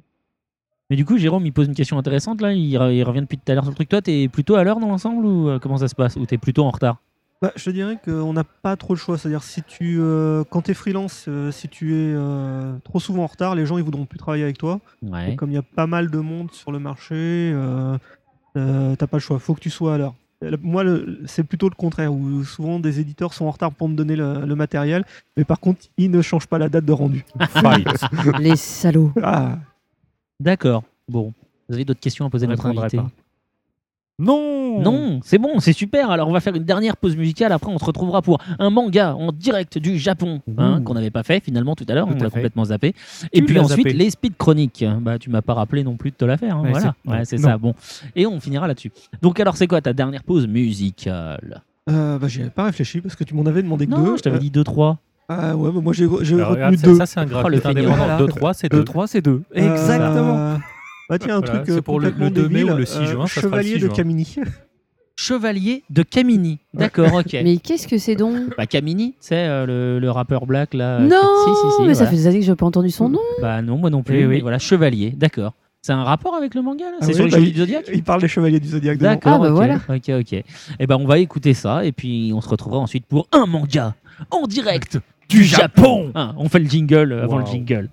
Mais du coup, Jérôme, il pose une question intéressante là. Il, re- il revient depuis tout à l'heure sur le truc. Toi, t'es plutôt à l'heure dans l'ensemble ou euh, comment ça se passe? Ou t'es plutôt en retard?
Bah, je te dirais qu'on n'a pas trop le choix. C'est-à-dire, si tu, euh, quand tu es freelance, euh, si tu es euh, trop souvent en retard, les gens ils voudront plus travailler avec toi.
Ouais.
Et comme il y a pas mal de monde sur le marché, euh, euh, t'as pas le choix. faut que tu sois à l'heure. Moi, c'est plutôt le contraire, où souvent des éditeurs sont en retard pour me donner le, le matériel, mais par contre, ils ne changent pas la date de rendu.
Les salauds.
Ah,
D'accord. Bon. Vous avez d'autres questions à poser à
On
notre invité
pas.
Non
Non, c'est bon, c'est super. Alors on va faire une dernière pause musicale. Après, on se retrouvera pour un manga en direct du Japon, hein, qu'on n'avait pas fait finalement tout à l'heure. On l'a complètement zappé. Et
Tu
puis ensuite,
zappé.
les speed chroniques. Bah, tu m'as pas rappelé non plus de te la faire. hein,
Ouais,
voilà,
c'est-
ouais, c'est ça. Bon, et on finira là-dessus. Donc alors, c'est quoi ta dernière pause musicale?
Euh, bah, j'y avais pas réfléchi parce que tu m'en avais demandé que
Non,
deux.
je t'avais
Euh,
dit 2-3.
Ah ouais, mais moi j'ai
Alors,
retenu
regarde,
deux.
Ça, c'est un
Oh, le
graphique
feignant.
indépendant.
Voilà.
2-3, c'est
2,
2.
3, c'est 2.
Euh,
Exactement.
Bah tiens, un
Voilà,
truc euh,
c'est pour le-
complètement
le 2 mai ou le 6 juin, ça sera le
Chevalier
6
de
juin.
Camini.
Chevalier de Camini. D'accord, ok. [LAUGHS]
Mais qu'est-ce que c'est donc
Bah, Camini, c'est le, le rappeur black là.
Non
qui- si, si, si,
Mais ça fait des années que je n'ai pas entendu son nom.
Bah non, moi non plus.
Eh oui.
mais voilà, Chevalier, d'accord. C'est un rapport avec le manga là?
Ah
C'est
oui,
sur les
bah,
Chevaliers du Zodiac?
Il parle des Chevaliers du Zodiac dedans.
D'accord,
Ah, bah voilà.
ok, ok. Et ben on va écouter ça et puis on se retrouvera ensuite pour un manga en direct du Japon. Hein, on fait le jingle euh, avant le jingle.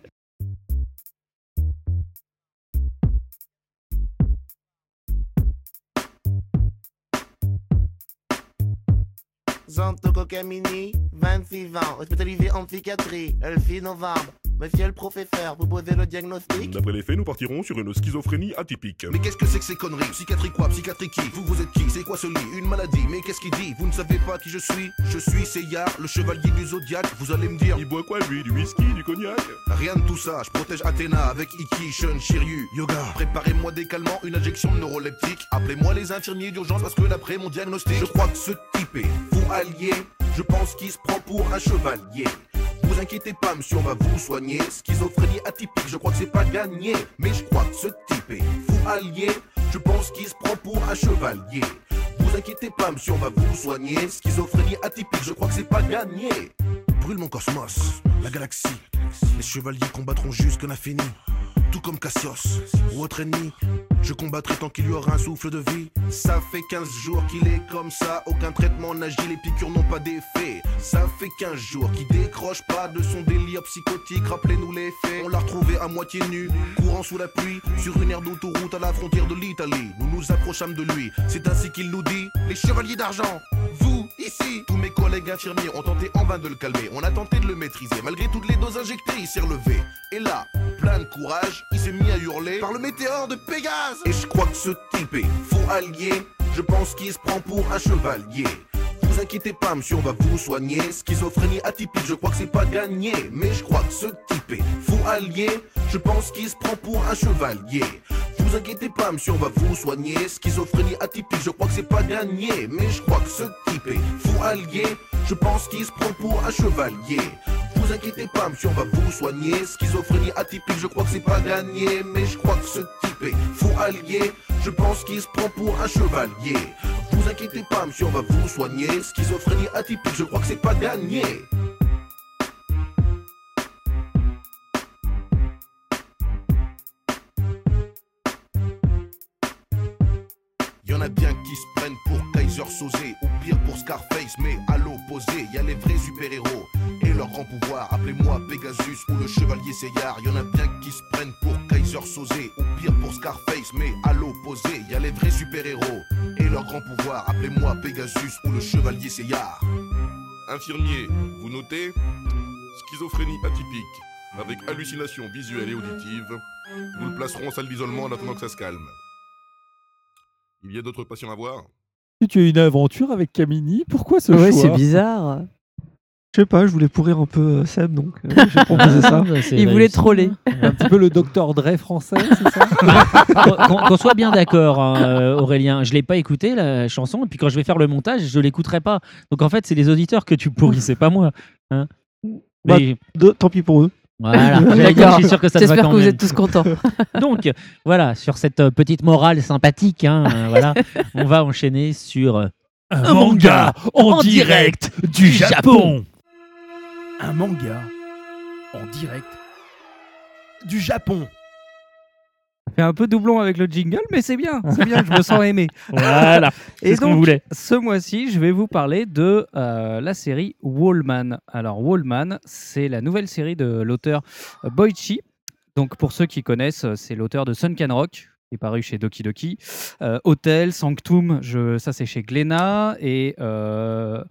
'Zantoko Camini, 26 ans, hospitalisé en psychiatrie, le 6 novembre. Monsieur le professeur, vous posez le diagnostic.
D'après les faits, nous partirons sur une schizophrénie atypique.
Mais qu'est-ce que c'est que ces conneries? Psychiatrie quoi? Psychiatrie qui? Vous, vous êtes qui? C'est quoi ce lit? Une maladie. Mais qu'est-ce qu'il dit? Vous ne savez pas qui je suis? Je suis Seiya, le chevalier du zodiaque. Vous allez me dire.
Il boit quoi lui? Du whisky, du cognac?
Rien de tout ça, je protège Athéna avec Iki, Shun, Shiryu, Yoga. Préparez-moi des calmants, une injection neuroleptique. Appelez-moi les infirmiers d'urgence parce que d'après mon diagnostic, je crois que ce type est fou allié. Je pense qu'il se prend pour un chevalier. Vous inquiétez pas, monsieur, on va vous soigner. Schizophrénie atypique, je crois que c'est pas gagné. Mais je crois que ce type est fou allié. Je pense qu'il se prend pour un chevalier. Vous inquiétez pas, monsieur, on va vous soigner. Schizophrénie atypique, je crois que c'est pas gagné. Brûle mon cosmos, la galaxie. Les chevaliers combattront jusqu'à l'infini. Tout comme Cassios ou autre ennemi. Je combattrai tant qu'il y aura un souffle de vie. Ça fait 15 jours qu'il est comme ça. Aucun traitement n'agit, les piqûres n'ont pas d'effet. Ça fait 15 jours qu'il décroche pas de son délire psychotique. Rappelez-nous les faits. On l'a retrouvé à moitié nu, courant sous la pluie. Sur une aire d'autoroute à la frontière de l'Italie. Nous nous approchâmes de lui. C'est ainsi qu'il nous dit Les chevaliers d'argent, vous, ici. Tous mes collègues infirmiers ont tenté en vain de le calmer. On a tenté de le maîtriser. Malgré toutes les doses injectées, il s'est relevé. Et là, plein de courage, il s'est mis à hurler par le météore de Pégase. Et je crois que ce type est faux allié. Je pense qu'il se prend pour un chevalier. Vous inquiétez pas, monsieur, on va vous soigner. Schizophrénie atypique, je crois que c'est pas gagné. Mais je crois que ce type est faux allié. Je pense qu'il se prend pour un chevalier. Vous inquiétez pas, monsieur, on va vous soigner. Schizophrénie atypique, je crois que c'est pas gagné. Mais je crois que ce type est faux allié. Je pense qu'il se prend pour un chevalier. Vous inquiétez pas, monsieur, on va vous soigner. Schizophrénie atypique, je crois que c'est pas gagné. Mais je crois que ce type est faux allié. Je pense qu'il se prend pour un chevalier. Vous inquiétez pas, monsieur, on va vous soigner. Schizophrénie atypique, je crois que c'est pas gagné. Qui se prennent pour Kaiser Sosé ou pire pour Scarface, mais à l'opposé, y a les vrais super-héros et leur grand pouvoir. Appelez-moi Pegasus ou le chevalier Seyard. Y'en a bien qui se prennent pour Kaiser Sosé ou pire pour Scarface, mais à l'opposé, y a les vrais super-héros et leur grand pouvoir. Appelez-moi Pegasus ou le chevalier Seyard.
Infirmier, vous notez? Schizophrénie atypique, avec hallucination visuelle et auditive. Nous le placerons en salle d'isolement en attendant que ça se calme. Il y a d'autres patients à voir
Tu as une aventure avec Camini Pourquoi ce
Ouais,
choix
c'est bizarre.
Je sais pas, je voulais pourrir un peu euh, Seb, donc euh, [LAUGHS] j'ai proposé ça.
Il voulait troller.
Un petit peu le Dr Dre français, c'est ça [LAUGHS]
Qu'on- Qu'on qu'on soit bien d'accord, hein, euh, Aurélien. Je l'ai pas écouté la chanson, et puis quand je vais faire le montage, je l'écouterai pas. Donc en fait, c'est les auditeurs que tu pourris, c'est pas moi. hein.
Bah,
Mais
de- tant pis pour eux.
Voilà, [LAUGHS] j'allais dire, je suis sûr que ça te va
J'espère
quand
que vous
même.
êtes tous contents. [LAUGHS]
Donc voilà, sur cette euh, petite morale sympathique, hein, euh, voilà, [LAUGHS] on va enchaîner sur euh,
Un manga en direct du Japon.
Un manga en direct du Japon.
Fait un peu doublon avec le jingle, mais c'est bien, c'est bien, je me sens aimé. [LAUGHS]
Voilà, c'est
Et
ce
donc,
voulait.
ce mois-ci, je vais vous parler de euh, la série Wallman. Alors, Wallman, c'est la nouvelle série de l'auteur euh, Boichi. Donc, pour ceux qui connaissent, euh, c'est l'auteur de Sunken Rock, qui est paru chez Doki Doki. Euh, Hotel, Sanctum, je, ça c'est chez Glénat. Et euh,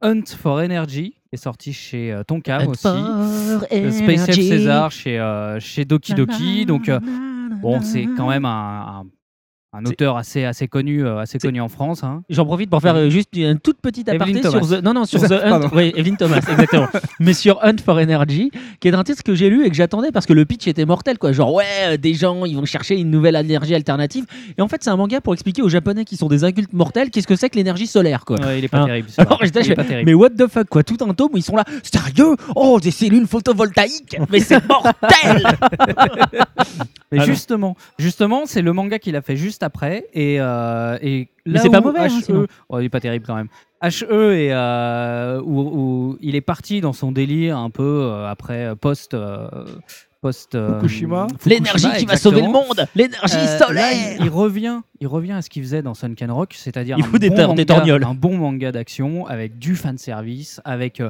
Hunt for Energy, est sorti chez euh, Tonkam aussi. Euh, Space. César chez, euh, chez Doki Doki. Donc, euh, bon, c'est quand même un, un- un auteur assez, assez, connu, euh, assez connu en France. hein.
J'en profite pour faire euh, juste une toute petite aparté
Evelyn
sur
Thomas.
The... Non, non, sur [LAUGHS] The Hunt. Oui, Evelyn Thomas, exactement. [LAUGHS] Mais sur Hunt for Energy, qui est un titre que j'ai lu et que j'attendais parce que le pitch était mortel, quoi. Genre, ouais, euh, des gens, ils vont chercher une nouvelle énergie alternative. Et en fait, c'est un manga pour expliquer aux Japonais qui sont des adultes mortels qu'est-ce que c'est que l'énergie solaire, quoi.
Ouais, il est pas
Hein.
terrible.
Alors,
Il est pas terrible.
mais what the fuck, quoi. Tout un tome où ils sont là, sérieux? Oh, des cellules photovoltaïques? Mais c'est mortel [LAUGHS]
Mais
Ah
justement, justement, c'est le manga qu'il a fait juste après. Et, euh, et là
c'est pas mauvais, hein,
HE
sinon.
oh, il est pas terrible quand même. HE et euh, où, où il est parti dans son délire un peu euh, après post. euh, post euh,
Fukushima.
L'énergie qui va sauver le monde L'énergie
Euh, là,
solaire
il, il revient, il revient à ce qu'il faisait dans Sunken Rock, c'est-à-dire
Il
un, bon
des
manga- un bon manga d'action avec du fan service, avec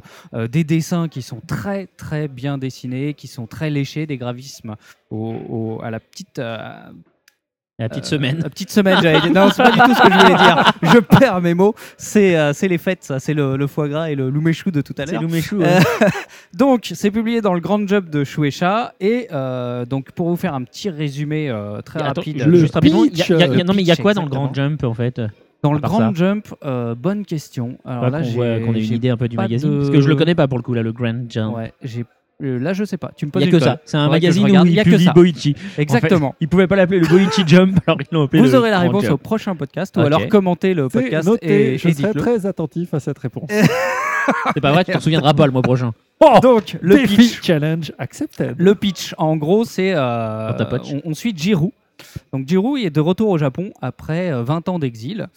des dessins qui sont très très bien dessinés, qui sont très léchés, des graphismes au, au- à la petite. euh,
La petite
euh,
semaine.
la petite semaine, j'allais dire. Non, c'est pas du tout ce que je voulais dire. [LAUGHS] Je perds mes mots. C'est euh, c'est les fêtes, ça. C'est le, le foie gras et le loumechou de tout à
C'est
l'heure.
Lumeshu,
Euh,
ouais. [LAUGHS]
donc, c'est publié dans le Grand Job de Shueisha. Et euh, donc, pour vous faire un petit résumé euh, très
Attends,
rapide.
le- juste rapidement, il y a-
pitch,
il y a- il y a- non, mais il y a quoi dans le. Grand Jump en fait
Dans le Grand
ça
Jump, euh, bonne question. Alors là,
qu'on
j'ai
voit- qu'on ait une idée un peu du magazine.
de-
Parce que je le connais pas pour le coup, là, le Grand Jump.
Ouais, j'ai. Euh, Là, je sais pas. Tu me
Il
poses
n'y a
une
que ça. C'est un
Faudrait que je
magazine où
regarde.
il
y a que
publie
ça.
Boichi.
Exactement.
En fait, ils pouvaient pas l'appeler le Boichi Jump, [LAUGHS] alors ils l'ont appelé
Vous
le
aurez la réponse
Jump.
au prochain podcast ou
Ok.
alors commentez le
C'est
podcast
noté,
et
je serai très attentif à cette réponse. [LAUGHS]
C'est pas vrai, tu t'en souviendras pas le mois prochain. [LAUGHS]
Donc, le
Défi
pitch.
challenge accepted.
Le pitch, en gros, c'est. euh,
Dans ta poche.
on, on suit Jiru. Donc, Jiru il est de retour au Japon après euh, 20 ans d'exil,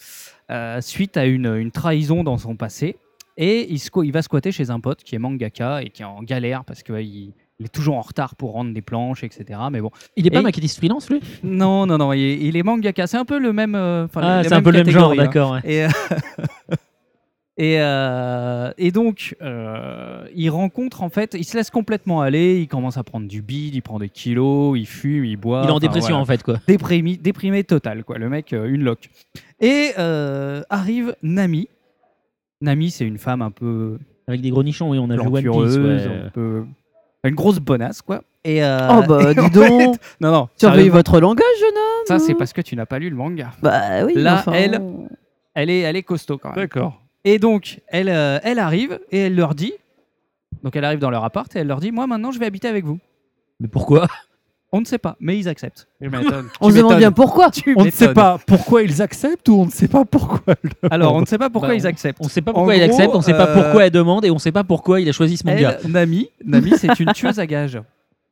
euh, suite à une, une trahison dans son passé. Et il, va squatter chez un pote qui est mangaka et qui est en galère parce qu'il il est toujours en retard pour rendre des planches, etc. Mais bon.
Il est pas
Et-
maquettiste freelance, lui?
Non, non, non, il est, il est mangaka. C'est un peu le même. euh,
Ah, c'est un peu le même genre,
hein.
d'accord. ouais.
Et, euh, [LAUGHS] et, euh, et donc, il rencontre en fait, il se laisse complètement aller, il commence à prendre du bide, il prend des kilos, il fume, il boit.
Il est en dépression,
voilà.
en fait, quoi.
Déprimé, déprimé total, quoi. Le mec, une loque. Et arrive Nami. Nami, c'est une femme un peu
Avec des gros nichons, oui, on a vu One Piece. ouais.
un peu- une grosse bonasse, quoi. Et euh,
Oh bah [LAUGHS] dis donc
fait- non, non.
Surveillez
sérieusement,
votre langage, jeune homme
Ça, c'est parce que tu n'as pas lu le manga.
Bah oui,
Là,
enfin,
elle, elle est, elle est costaud quand même.
D'accord.
Et donc, elle, euh, elle arrive et elle leur dit. Donc, elle arrive dans leur appart et elle leur dit Moi, maintenant, je vais habiter avec vous.
Mais pourquoi?
On ne sait pas, mais ils acceptent.
On se demande bien pourquoi.
Tu
On ne sait pas pourquoi ils acceptent ou on ne sait pas pourquoi. ils le
Alors, on ne sait pas pourquoi
Bah,
ils acceptent.
On sait pas
En
pourquoi il
gros,
accepte, on sait pas
euh,
pourquoi elle demande et on sait pas pourquoi il a choisi ce manga.
Elle, Nami, Nami c'est une tueuse à gages.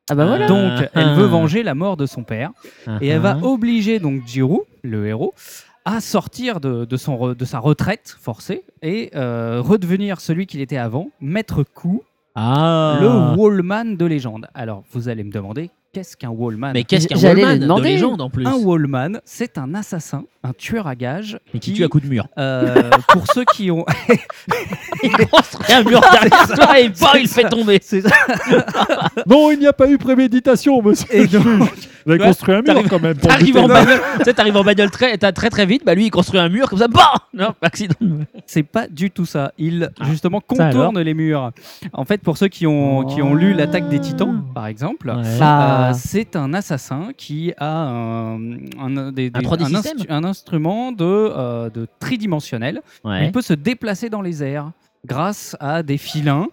Ah bah voilà.
Donc, elle
Ah.
veut venger la mort de son père. Et elle va
Ah.
obliger donc Jiru, le héros, à sortir de, de son re- de sa retraite forcée et euh, redevenir celui qu'il était avant, mettre coup,
Ah.
le Wallman de légende. Alors, vous allez me demander, qu'est-ce qu'un Wallman
Mais qu'est-ce qu'un
J'allais
Wallman
le
de
demander.
légende en plus
Un Wallman, c'est un assassin, un tueur à gages
Et qui tue à coup de mur.
euh, [LAUGHS] pour ceux qui ont. [LAUGHS]
Il construit un mur derrière toi et bam, il fait tomber.
C'est-
Non, il n'y a pas eu préméditation, monsieur.
Et donc,
Vous avez
Ouais,
construit un mur quand même.
T'arrives en
le-
bagnole, t'arrives en bagnole très, très très vite, bah lui il construit un mur comme ça, bah Non, [LAUGHS] accident.
c'est pas du tout ça. Il
Ah,
justement contourne les murs. En fait, pour ceux qui ont, qui ont lu l'attaque des titans, par exemple,
Ah.
Euh, c'est un assassin qui a un, un, des-
Un
des-
3D
un
system
instru- un instrument de, euh, de tridimensionnel.
Ouais.
Il peut se déplacer dans les airs. grâce à des filins.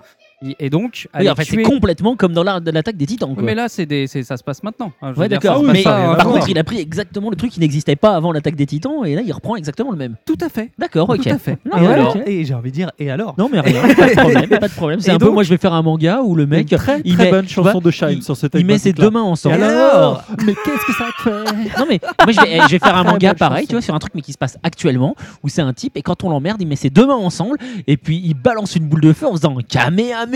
Et- donc,
Oui, en fait, c'est complètement comme dans l'art de l'attaque des titans. Quoi.
Mais là, c'est des, ça se passe maintenant. hein,
Ouais, d'accord.
passe
mais par contre, il a pris exactement le truc qui n'existait pas avant l'attaque des titans et là, il reprend exactement le même.
Tout à fait.
D'accord, ok.
Tout à fait.
Non,
et, alors, et j'ai envie de dire, et alors
Non, mais rien, [LAUGHS] pas de problème. Pas de problème. C'est un peu, moi, je vais faire un manga où le mec.
Très,
il
très
met,
bonne chanson
vois,
de Shine sur ce
Il met ses deux mains ensemble.
Alors Mais qu'est-ce que ça te fait [LAUGHS]
Non mais moi je vais, je vais faire un manga pareil, tu vois, sur un truc mais qui se passe actuellement, où c'est un type et quand on l'emmerde, il met ses deux mains ensemble et puis il balance une boule de feu en faisant Kamehameha.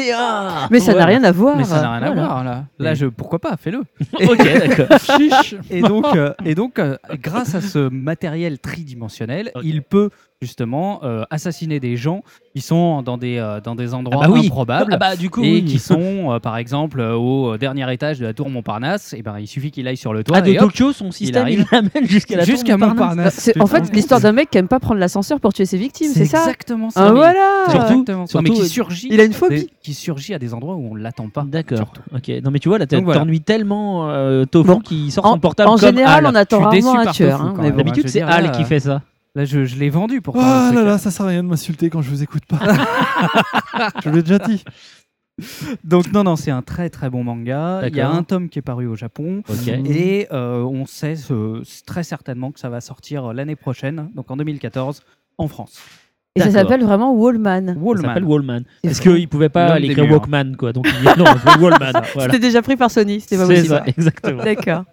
Mais ça n'a rien à voir.
Mais ça n'a rien à
Voilà.
voir là. Là, je, pourquoi pas, fais-le. [LAUGHS]
ok, d'accord. [LAUGHS]
Chiche. Et donc, euh, et donc euh, grâce à ce matériel tridimensionnel, il peut justement euh, assassiner des gens qui sont dans des, euh, dans des endroits
Ah bah oui.
improbables
Ah bah, du coup,
et
oui.
qui [LAUGHS] sont euh, par exemple euh, au dernier étage de la tour Montparnasse. Et ben il suffit qu'il aille sur le toit.
Ah, de
et hop,
Tokyo, son système, il [LAUGHS] l'amène jusqu'à la tour Montparnasse.
Montparnasse.
C'est- En fait, l'histoire d'un mec qui aime pas prendre l'ascenseur pour tuer ses victimes, c'est ça?
Exactement ça.
Ah voilà
Surtout-
Exactement. Non, mais
surtout,
qui surgit.
il a une phobie.
des- Qui surgit à des endroits où on l'attend pas.
D'accord. Ok. Non mais tu vois là,
Donc voilà.
t'ennuies tellement euh, Tofu
Bon.
qui sort
En-
son portable
en général, on attend rarement un
par
tueur.
Tofu,
hein.
D'habitude c'est
là,
qui fait ça.
Là, je, je l'ai vendu pour.
Ah là là, ça sert à rien de m'insulter quand je vous écoute pas. [LAUGHS] je l'ai déjà dit.
Donc non, non, c'est un très très bon manga. Il y a un tome qui est paru au Japon.
Ok.
Et euh, on sait euh, très certainement que ça va sortir euh, l'année prochaine, donc en 2014, en France.
Et ça s'appelle vraiment Wallman.
Ça s'appelle Wallman. Parce
fou.
qu'il pouvait pas l'écrire. Walkman quoi. Donc il dit non, c'est Wallman. [LAUGHS] Voilà.
C'était déjà pris par Sony, c'était pas
C'est
possible.
ça, exactement.
D'accord.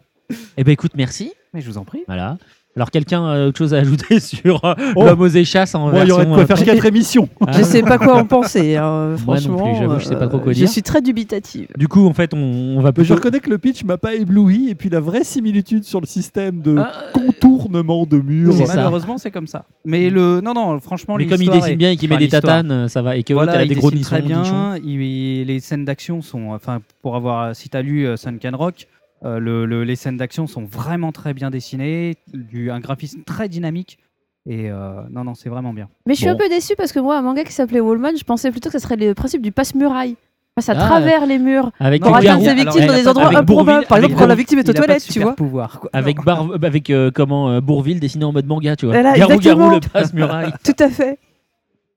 Eh ben écoute, merci.
Mais je vous en prie.
Voilà. Alors quelqu'un a autre chose à ajouter [LAUGHS] sur euh,
Oh.
l'homme aux échasses en
il y aurait de quoi
euh,
faire quatre [LAUGHS] émissions.
Ah.
Je sais pas quoi en penser, hein,
Moi non
franchement.
plus, j'avoue, je sais pas trop quoi
euh,
dire.
Je suis très dubitative.
Du coup, en fait, on, on va
Mais je
plutôt...
reconnais que le pitch m'a pas ébloui et puis la vraie similitude sur le système de
Ah,
contournement de murs.
C'est ça.
Malheureusement, c'est comme ça. Mais le non, non, franchement,
Mais comme il dessine
est-
bien et qu'il met des tatanes, euh, ça va. Et que
Voilà,
elle a
il
des gros
dessine très
nichons, nichons.
bien. Il- les scènes d'action sont, enfin, pour avoir, si t'as lu euh, Sunken Rock, euh, le- le- les scènes d'action sont vraiment très bien dessinées, du, un graphisme très dynamique. Et euh, non, non, c'est vraiment bien.
Mais je suis
Bon.
un peu déçue parce que moi, un manga qui s'appelait Wallman, je pensais plutôt que ce serait le principe du passe-muraille. Passe à
Ah.
travers les murs.
Avec
Pour atteindre ses victimes dans
a
des endroits improbables.
Bourvil-
Par exemple, quand la victime est aux toilettes, tu vois.
pouvoir.
Avec, Bar- avec euh, comment euh, Bourville dessiné en mode manga, tu vois. Garou, garou, le passe-muraille. [LAUGHS]
Tout à fait.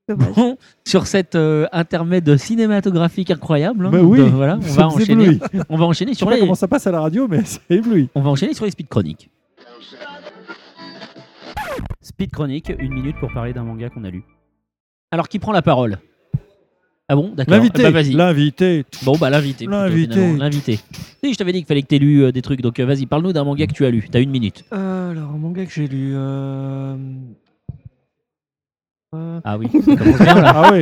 Dommage.
Bon, sur cette euh, intermède cinématographique incroyable, hein,
Mais oui,
de- voilà, on va enchaîner. [LAUGHS] On va enchaîner
Je sais
sur
pas
les.
comment ça passe à la radio, mais [LAUGHS] c'est ébloui.
On va enchaîner sur les speed chroniques. Speed chronique, une minute pour parler d'un manga qu'on a lu. Alors qui prend la parole? Ah bon, d'accord.
L'invité,
Bah, vas-y.
l'invité.
Bon bah l'invité.
L'invité.
finalement, L'invité. Si je t'avais dit qu'il fallait que t'aies lu euh, des trucs, donc euh, vas-y, parle-nous d'un manga que tu as lu. T'as une minute.
Euh, alors, un manga que j'ai lu. Euh, euh,
Ah oui, ça commence bien là.
Ah oui.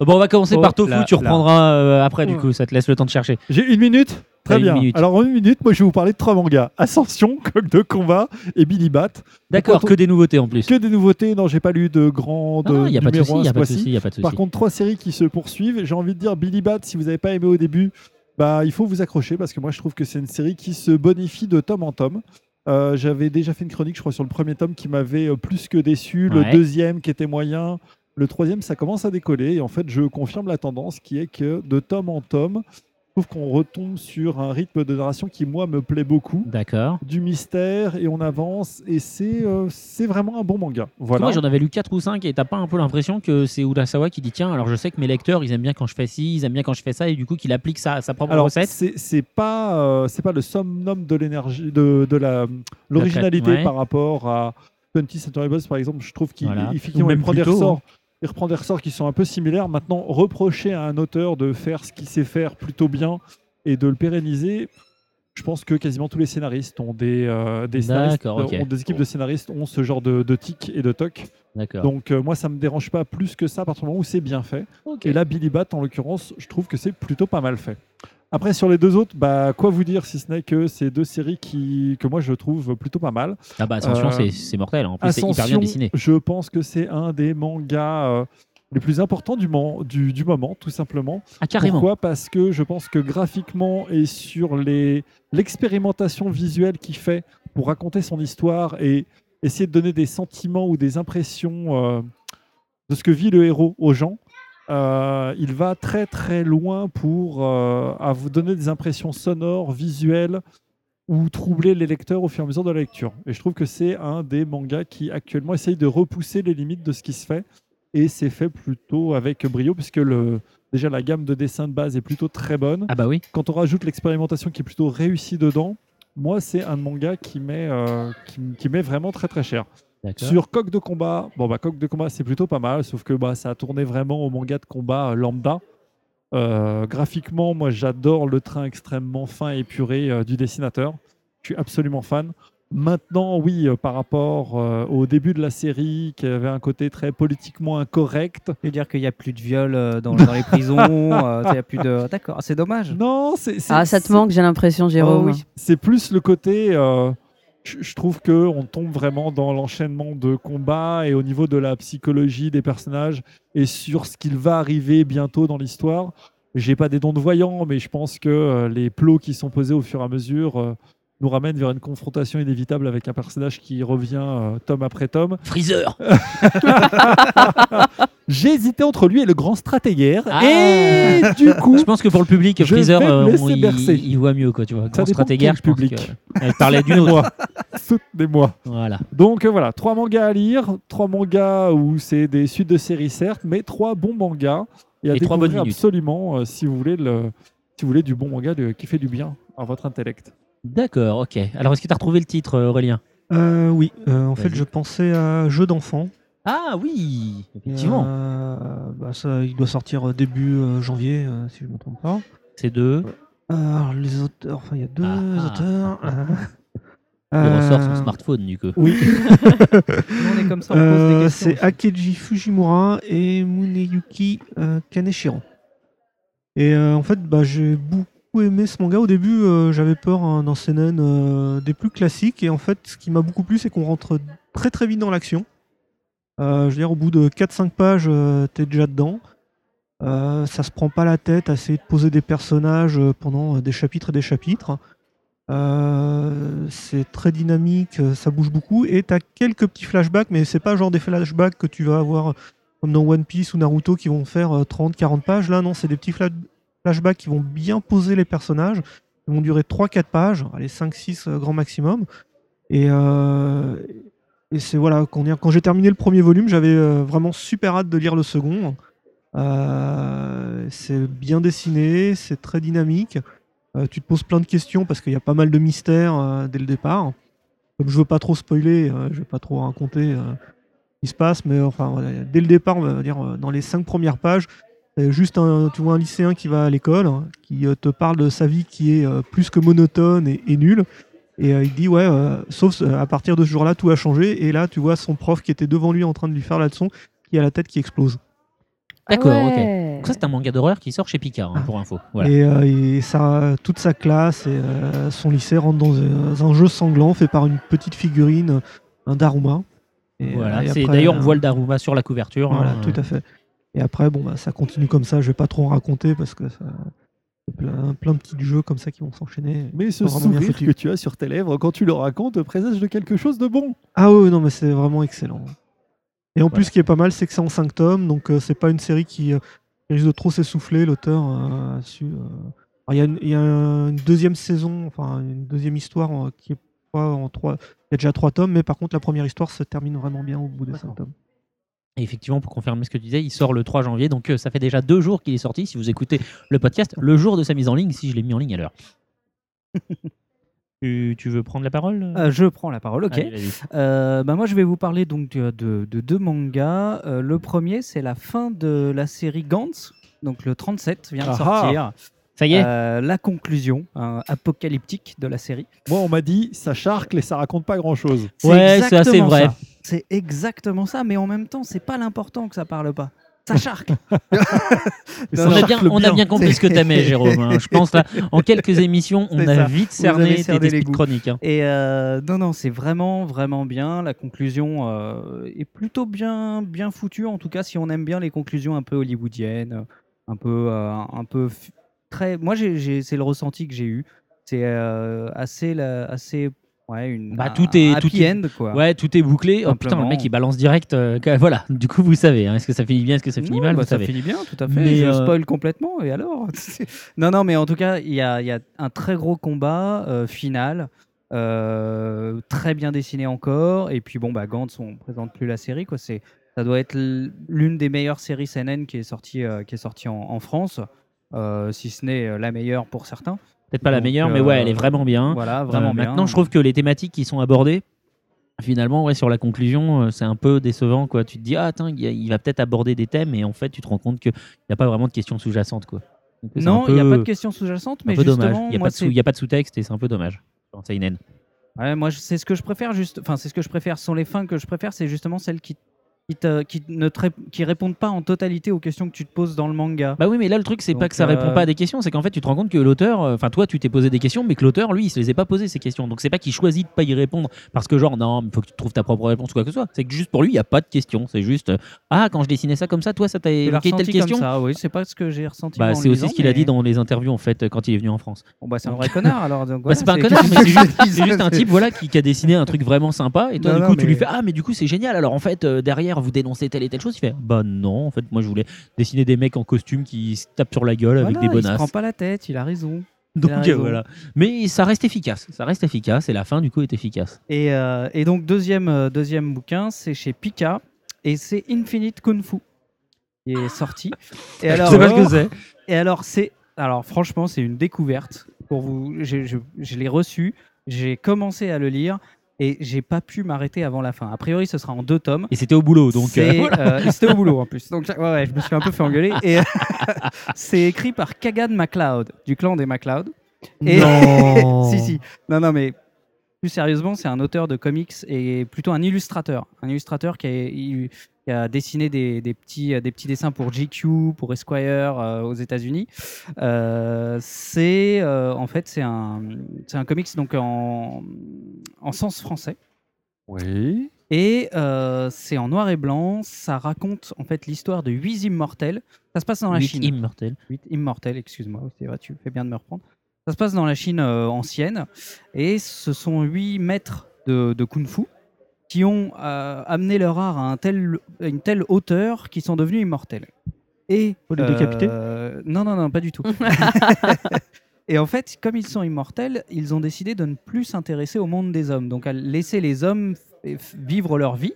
Bon, on va commencer
Oh
par Tofu,
là
tu
là.
reprendras euh, après du
Ouais.
coup, ça te laisse le temps de chercher.
J'ai une minute Très
T'as une
bien.
minute.
Alors en une minute, moi je vais vous parler de trois mangas. Ascension, [LAUGHS] Coq de combat et Billy Bat.
D'accord,
Par contre,
que des nouveautés en plus.
Que des nouveautés. Non, j'ai pas lu de grands
Ah, Il n'y a pas de
numéros
souci,
un
il n'y a
ce
pas de
mois-ci.
souci, il y a pas de souci.
Par contre, trois séries qui se poursuivent. J'ai envie de dire Billy Bat, si vous n'avez pas aimé au début, bah, il faut vous accrocher parce que moi je trouve que c'est une série qui se bonifie de tome en tome. Euh, J'avais déjà fait une chronique, je crois, sur le premier tome qui m'avait euh, plus que déçu,
Ouais.
le deuxième qui était moyen, le troisième ça commence à décoller. Et en fait je confirme la tendance qui est que de tome en tome, trouve qu'on retombe sur un rythme de narration qui moi me plaît beaucoup,
D'accord.
du mystère et on avance et c'est euh, c'est vraiment un bon manga. Voilà.
Moi, j'en avais lu 4 ou 5 et t'as pas un peu l'impression que c'est Urasawa qui dit tiens, alors je sais que mes lecteurs ils aiment bien quand je fais ci, ils aiment bien quand je fais ça et du coup qu'il applique ça à sa propre
Alors,
recette.
c'est pas, euh, c'est pas le summum de l'énergie, de, de la l'originalité
ouais.
par rapport à 20th Century par exemple. Je trouve qu'il
Voilà.
il- effectivement, il prend des
plus tôt,
ressorts.
hein.
Il reprend des ressorts qui sont un peu similaires. Maintenant, reprocher à un auteur de faire ce qu'il sait faire plutôt bien et de le pérenniser, je pense que quasiment tous les scénaristes ont des, euh, des scénaristes,
D'accord, ok.
ont des équipes de scénaristes ont ce genre de, de tic et de toc. Donc euh, moi, ça me dérange pas plus que ça à partir du moment où c'est bien fait. Et là, Billy Bat, en l'occurrence, je trouve que c'est plutôt pas mal fait. Après, sur les deux autres, bah, quoi vous dire si ce n'est que c'est deux séries qui, que moi je trouve plutôt pas mal.
Ah bah Ascension,
Euh,
c'est- mortel. En plus, c'est hyper bien
Ascension,
dessiné.
Je pense que c'est un des mangas euh, les plus importants du, man- du, du moment, tout simplement.
Ah, carrément.
Pourquoi? Parce que je pense que graphiquement et sur l'expérimentation visuelle qu'il fait pour raconter son histoire et essayer de donner des sentiments ou des impressions euh, de ce que vit le héros aux gens, euh, il va très très loin pour euh, à vous donner des impressions sonores, visuelles ou troubler les lecteurs au fur et à mesure de la lecture. Et je trouve que c'est un des mangas qui actuellement essaye de repousser les limites de ce qui se fait et c'est fait plutôt avec brio puisque le, déjà la gamme de dessins de base est plutôt très bonne.
Ah bah oui.
Quand on rajoute l'expérimentation qui est plutôt réussie dedans, moi c'est un manga qui met, euh, qui met vraiment très très cher. Sur Coq de combat, bon bah Coq de combat c'est plutôt pas mal, sauf que bah ça a tourné vraiment au manga de combat euh, lambda. Euh, graphiquement, moi j'adore le train extrêmement fin et épuré euh, du dessinateur. Je suis absolument fan. Maintenant, oui, euh, par rapport euh, au début de la série, qui avait un côté très politiquement incorrect.
Tu veux dire qu'il n'y a plus de viol euh, dans, dans les prisons [LAUGHS] euh, Il y a plus de. D'accord, c'est dommage.
Non, c'est. c'est-
Ah, ça te manque, j'ai l'impression, Jérôme.
Oh oui. C'est plus le côté. Je je trouve que on tombe vraiment dans l'enchaînement de combats et au niveau de la psychologie des personnages et sur ce qu'il va arriver bientôt dans l'histoire. J'ai pas des dons de voyant, mais je pense que euh, les plots qui sont posés au fur et à mesure euh, nous ramènent vers une confrontation inévitable avec un personnage qui revient euh, tome après tome.
Freezer [LAUGHS]
J'ai hésité entre lui et le grand stratégaire.
Ah.
Et du coup,
Je pense que pour le public, Freezer, euh, on- il, voit mieux, quoi, tu vois. Grand stratégaire, je
public.
que- Elle parlait d'une autre.
Soutenez-moi.
Voilà.
Donc euh, voilà, trois mangas à lire, trois mangas où c'est des suites de séries certes, mais trois bons mangas et à
Et trois bonnes minutes.
absolument si vous voulez le, si vous voulez du bon manga de- qui fait du bien à votre intellect.
D'accord, ok. Alors, est-ce que tu as retrouvé le titre, euh, Aurélien?
Euh, oui, euh, en fait,
Vas-y.
je pensais à Jeu d'enfant.
Ah oui, effectivement.
Euh, bah, ça, il doit sortir début euh, janvier, euh, si je ne me trompe pas.
C'est deux.
Alors, les auteurs, enfin, il y a deux
Ah, ah.
auteurs. [LAUGHS] euh,
Il
euh,
ressort son smartphone, du coup.
Oui. [LAUGHS]
on est comme ça, on pose des
Euh,
questions
C'est Akeji Fujimura et Muneyuki euh, Kaneshiro. Et euh, en fait, bah, j'ai beaucoup aimé ce manga. Au début, euh, j'avais peur hein, d'un seinen euh, des plus classiques. Et en fait, ce qui m'a beaucoup plu, c'est qu'on rentre très très vite dans l'action. Euh, je veux dire, au bout de 4-5 pages, t'es déjà dedans. Ça se prend pas la tête à essayer de poser des personnages pendant des chapitres et des chapitres. C'est très dynamique, ça bouge beaucoup et t'as quelques petits flashbacks, mais c'est pas genre des flashbacks que tu vas avoir comme dans One Piece ou Naruto qui vont faire 30-40 pages. Là, non, c'est des petits flashbacks qui vont bien poser les personnages. Vont durer 3-4 pages, allez 5-6 euh, grand maximum. Et, euh, et c'est voilà, quand, quand j'ai terminé le premier volume, j'avais euh, vraiment super hâte de lire le second. C'est bien dessiné, c'est très dynamique. Tu te poses plein de questions parce qu'il y a pas mal de mystères dès le départ. Comme je veux pas trop spoiler, je vais pas trop raconter ce qui se passe, mais enfin dès le départ, on va dire dans les cinq premières pages, juste un, tu vois un lycéen qui va à l'école, hein, qui euh, te parle de sa vie qui est euh, plus que monotone et, et nulle. Et euh, il dit ouais, euh, sauf euh, à partir de ce jour-là, tout a changé. Et là, tu vois son prof qui était devant lui en train de lui faire la leçon, qui a la tête qui explose.
D'accord,
Ah
ok. Donc ça, c'est un manga d'horreur qui sort chez Picard, hein, pour info. Voilà.
Et, euh, et ça, toute sa classe et euh, son lycée rentrent dans un, un jeu sanglant fait par une petite figurine, un Daruma. Et,
Voilà,
euh, et
c'est
après,
d'ailleurs on
euh,
voit le Daruma sur la couverture.
Voilà,
hein.
tout à fait. Et après, bon, bah, ça continue comme ça. Je vais pas trop en raconter parce que ça. Plein, plein de petits jeux comme ça qui vont s'enchaîner.
Mais ce sourire que tu as sur tes lèvres quand tu le racontes présage de quelque chose de bon.
Ah oui, non, mais c'est vraiment excellent. Et en plus, ce qui est pas mal, c'est que c'est en 5 tomes, donc euh, c'est pas une série qui, euh, risque de trop s'essouffler. L'auteur euh, a su. euh, Il y a, une, il y a une deuxième saison, enfin une deuxième histoire qui est pas en trois. Il y a déjà trois tomes, mais par contre, la première histoire se termine vraiment bien au bout des 5 tomes.
Et effectivement, pour confirmer ce que tu disais, il sort le 3 janvier, donc euh, ça fait déjà deux jours qu'il est sorti. Si vous écoutez le podcast, le jour de sa mise en ligne, si je l'ai mis en ligne à l'heure. [LAUGHS] tu, tu veux prendre la parole
Euh, je prends la parole, ok.
Allez.
Euh, bah moi, je vais vous parler donc de, de- de deux mangas. Euh, le premier, c'est la fin de la série Gantz, donc le 37 vient de
Ah
sortir.
Ça y est
Euh, La conclusion hein, apocalyptique de la série.
Moi, on m'a dit ça charcle et ça raconte pas grand chose.
Ouais, c'est assez vrai.
ça. C'est exactement ça, mais en même temps, c'est pas l'important que ça parle pas. Ça charcle. [LAUGHS] [LAUGHS]
on, a bien, on a bien compris ce que t'aimais, Jérôme. hein. Je pense là, en quelques émissions, on a
ça.
vite
avez
cerné tes
cerné les
esprits de
goûts.
chronique. hein.
Et euh, non, non, c'est vraiment, vraiment bien. La conclusion euh, est plutôt bien, bien foutue. En tout cas, si on aime bien les conclusions un peu hollywoodiennes, un peu, euh, un peu très. Moi, c'est le ressenti que j'ai eu. C'est euh, assez, la- assez, ouais, une.
Bah,
un-
tout est,
un
tout
happy
est-
end, quoi.
Ouais, tout est bouclé. Oh putain, le mec il balance direct. euh, voilà, du coup vous savez. hein, est-ce que ça finit bien, est-ce que ça finit
Non,
mal
bah,
vous
ça
savez.
finit bien, tout à fait.
Mais,
je
euh,
spoil complètement, et alors [LAUGHS] Non, non, mais en tout cas, il y a, il y a un très gros combat euh, final, très bien dessiné encore. Et puis, bon, bah, Gantz, on présente plus la série, quoi. C'est Ça doit être l'une des meilleures séries CNN qui est sortie, qui est sortie en, en France, si ce n'est la meilleure pour certains.
Peut-être pas la meilleure, mais
euh,
ouais, elle est vraiment bien.
Voilà, vraiment
Euh,
bien.
Maintenant, je trouve que les thématiques qui sont abordées, finalement, ouais, sur la conclusion, euh, c'est un peu décevant. Quoi. Tu te dis, ah, attends, il, va peut-être aborder des thèmes, et en fait, tu te rends compte qu'il n'y a pas vraiment de questions sous-jacentes. Quoi. Donc, c'est
Non, il n'y a pas de questions sous-jacentes, mais justement,
Il n'y a, pas de
c'est-
a pas sous-texte, et c'est un peu dommage. dans Seinen.
Ouais, moi, c'est ce que je préfère. Juste, enfin, c'est ce que je préfère. Ce sont les fins que je préfère, c'est justement celles qui, qui, te- qui ne te qui répondent pas en totalité aux questions que tu te poses dans le manga.
Bah oui, mais là, le truc, c'est pas que ça répond
euh,
pas à des questions, c'est qu'en fait, tu te rends compte que l'auteur, euh, enfin, toi, tu t'es posé des questions, mais que l'auteur, lui, il se les a pas posées, ces questions. Donc, c'est pas qu'il choisit de pas y répondre parce que, genre, non, il faut que tu trouves ta propre réponse ou quoi que ce soit. C'est que juste pour lui, il y a pas de question. C'est juste, ah, quand je dessinais ça comme ça, toi, ça t'a évoqué telle question
comme ça, oui, c'est pas ce que j'ai ressenti.
Bah, c'est aussi ce qu'il a dit dans les interviews, en fait, quand il est venu en France.
Bon, bah, c'est un vrai [LAUGHS] connard, alors,
Bah,
voilà,
c'est pas un connard, mais c'est juste, un type voilà, qui, a dessiné un truc vraiment sympa. Et toi, du coup, tu lui fais Ah, mais du coup, c'est génial. Alors, en fait, euh, vous dénoncez telle et telle chose. Il fait Bah, non, en fait, moi, je voulais dessiner des mecs en costume qui se tapent sur la gueule avec des
Il se
bonasses.
prend pas la tête, il a raison.
Donc voilà. Mais ça reste efficace. Ça reste efficace. Et la fin, du coup, est efficace.
Et, euh, et donc, deuxième, euh, deuxième bouquin, c'est chez Pika et c'est Infinite Kung Fu qui est sorti. [LAUGHS] Et
Je
alors,
sais pas ce que c'est.
Et alors, c'est. Alors, franchement, c'est une découverte pour vous. Je, je l'ai reçu, j'ai commencé à le lire et j'ai pas pu m'arrêter avant la fin. A priori, ce sera en deux tomes.
Et c'était au boulot. Donc, euh, voilà.
euh, c'était au boulot en plus. [LAUGHS] Donc, ouais, ouais, je me suis un peu fait engueuler. Et [LAUGHS] c'est écrit par Kagan MacLeod, du clan des MacLeod. Et
Non. [LAUGHS]
si, si. Non, non, mais plus sérieusement, c'est un auteur de comics et plutôt un illustrateur. Un illustrateur qui a, il- qui a dessiné des, des petits, des petits dessins pour GQ, pour Esquire euh, aux États-Unis. Euh, c'est euh, en fait c'est un, c'est un comics donc en, en sens français.
Oui.
Et euh, c'est en noir et blanc. Ça raconte en fait l'histoire de huit immortels. Ça se passe dans la
Huit
Chine.
immortels.
Huit immortels, excuse-moi. C'est vrai, tu fais bien de me reprendre. Ça se passe dans la Chine euh, ancienne. Et ce sont huit maîtres de, de kung-fu qui ont euh, amené leur art à, un tel, à une telle hauteur qu'ils sont devenus immortels. Et
Faut les décapiter?
euh, Non, non, non, pas du tout. [LAUGHS] Et en fait, comme ils sont immortels, ils ont décidé de ne plus s'intéresser au monde des hommes, donc à laisser les hommes vivre leur vie,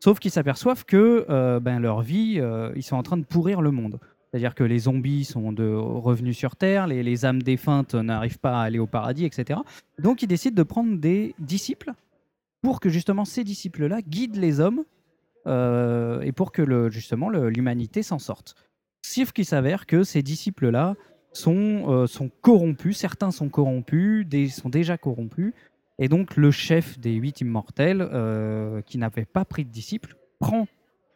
sauf qu'ils s'aperçoivent que euh, ben, leur vie, euh, ils sont en train de pourrir le monde. C'est-à-dire que les zombies sont de revenus sur Terre, les, les âmes défuntes n'arrivent pas à aller au paradis, etc. Donc ils décident de prendre des disciples pour que justement ces disciples-là guident les hommes euh, et pour que justement l'humanité s'en sorte. Sauf qu'il s'avère que ces disciples-là sont, euh, sont corrompus, certains sont corrompus, sont déjà corrompus, et donc le chef des huit immortels, euh, qui n'avait pas pris de disciple, prend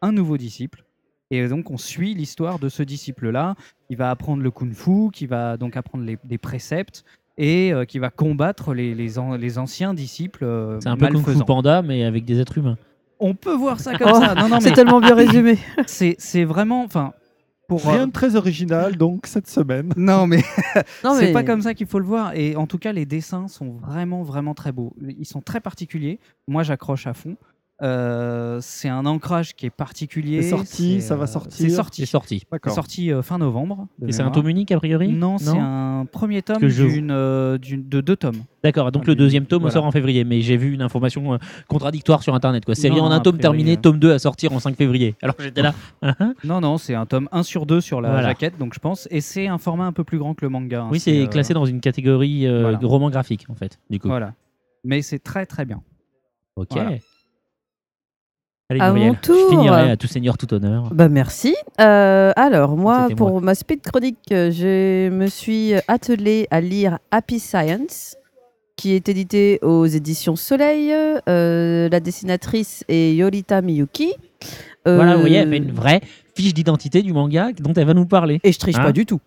un nouveau disciple, et donc on suit l'histoire de ce disciple-là, qui va apprendre le kung-fu, qui va donc apprendre les, préceptes, et euh, qui va combattre les, les, an- les anciens disciples euh,
C'est un peu Kung Fu
malfaisants.
Panda, mais avec des êtres humains.
On peut voir ça [LAUGHS] comme
Oh,
ça. Non, non,
c'est tellement bien résumé. [LAUGHS]
C'est c'est vraiment, enfin, pour euh,
Rien de très original, donc, cette semaine. [LAUGHS]
Non, mais
Non,
c'est
mais-
pas comme ça qu'il faut le voir. Et en tout cas, les dessins sont vraiment, vraiment très beaux. Ils sont très particuliers. Moi, j'accroche à fond. Euh, c'est un ancrage qui est particulier.
C'est sorti,
C'est,
ça va
euh,
sortir
C'est sorti.
C'est sorti.
Sorti euh, fin novembre.
Et c'est un tome unique, a priori?
Non, c'est un premier tome
que je-
d'une, euh, d'une- de deux tomes.
D'accord, donc
Ah,
le deuxième tome
voilà.
sort en février, mais j'ai vu une information contradictoire sur internet. quoi. Série en un
a
tome terminé, tome 2 à sortir en 5 février. Alors que j'étais là. [LAUGHS]
Non, non, c'est un tome 1 sur 2 sur la
Voilà.
jaquette, donc je pense. Et c'est un format un peu plus grand que le manga. hein.
oui, c'est
euh,
classé dans une catégorie euh,
voilà.
roman graphique, en fait. Du coup.
Voilà. Mais c'est très, très bien.
Ok. Allez,
À
Muriel,
mon tour.
je finirai à tout seigneur, tout honneur.
Bah merci. Euh, alors moi, pour
moi.
ma speed chronique, euh, je me suis attelée à lire Happy Science, qui est édité aux éditions Soleil. Euh, la dessinatrice est Yorita Miyuki. Euh,
Voilà, vous voyez, elle fait une vraie fiche d'identité du manga dont elle va nous parler.
Et je triche
Hein
pas du tout.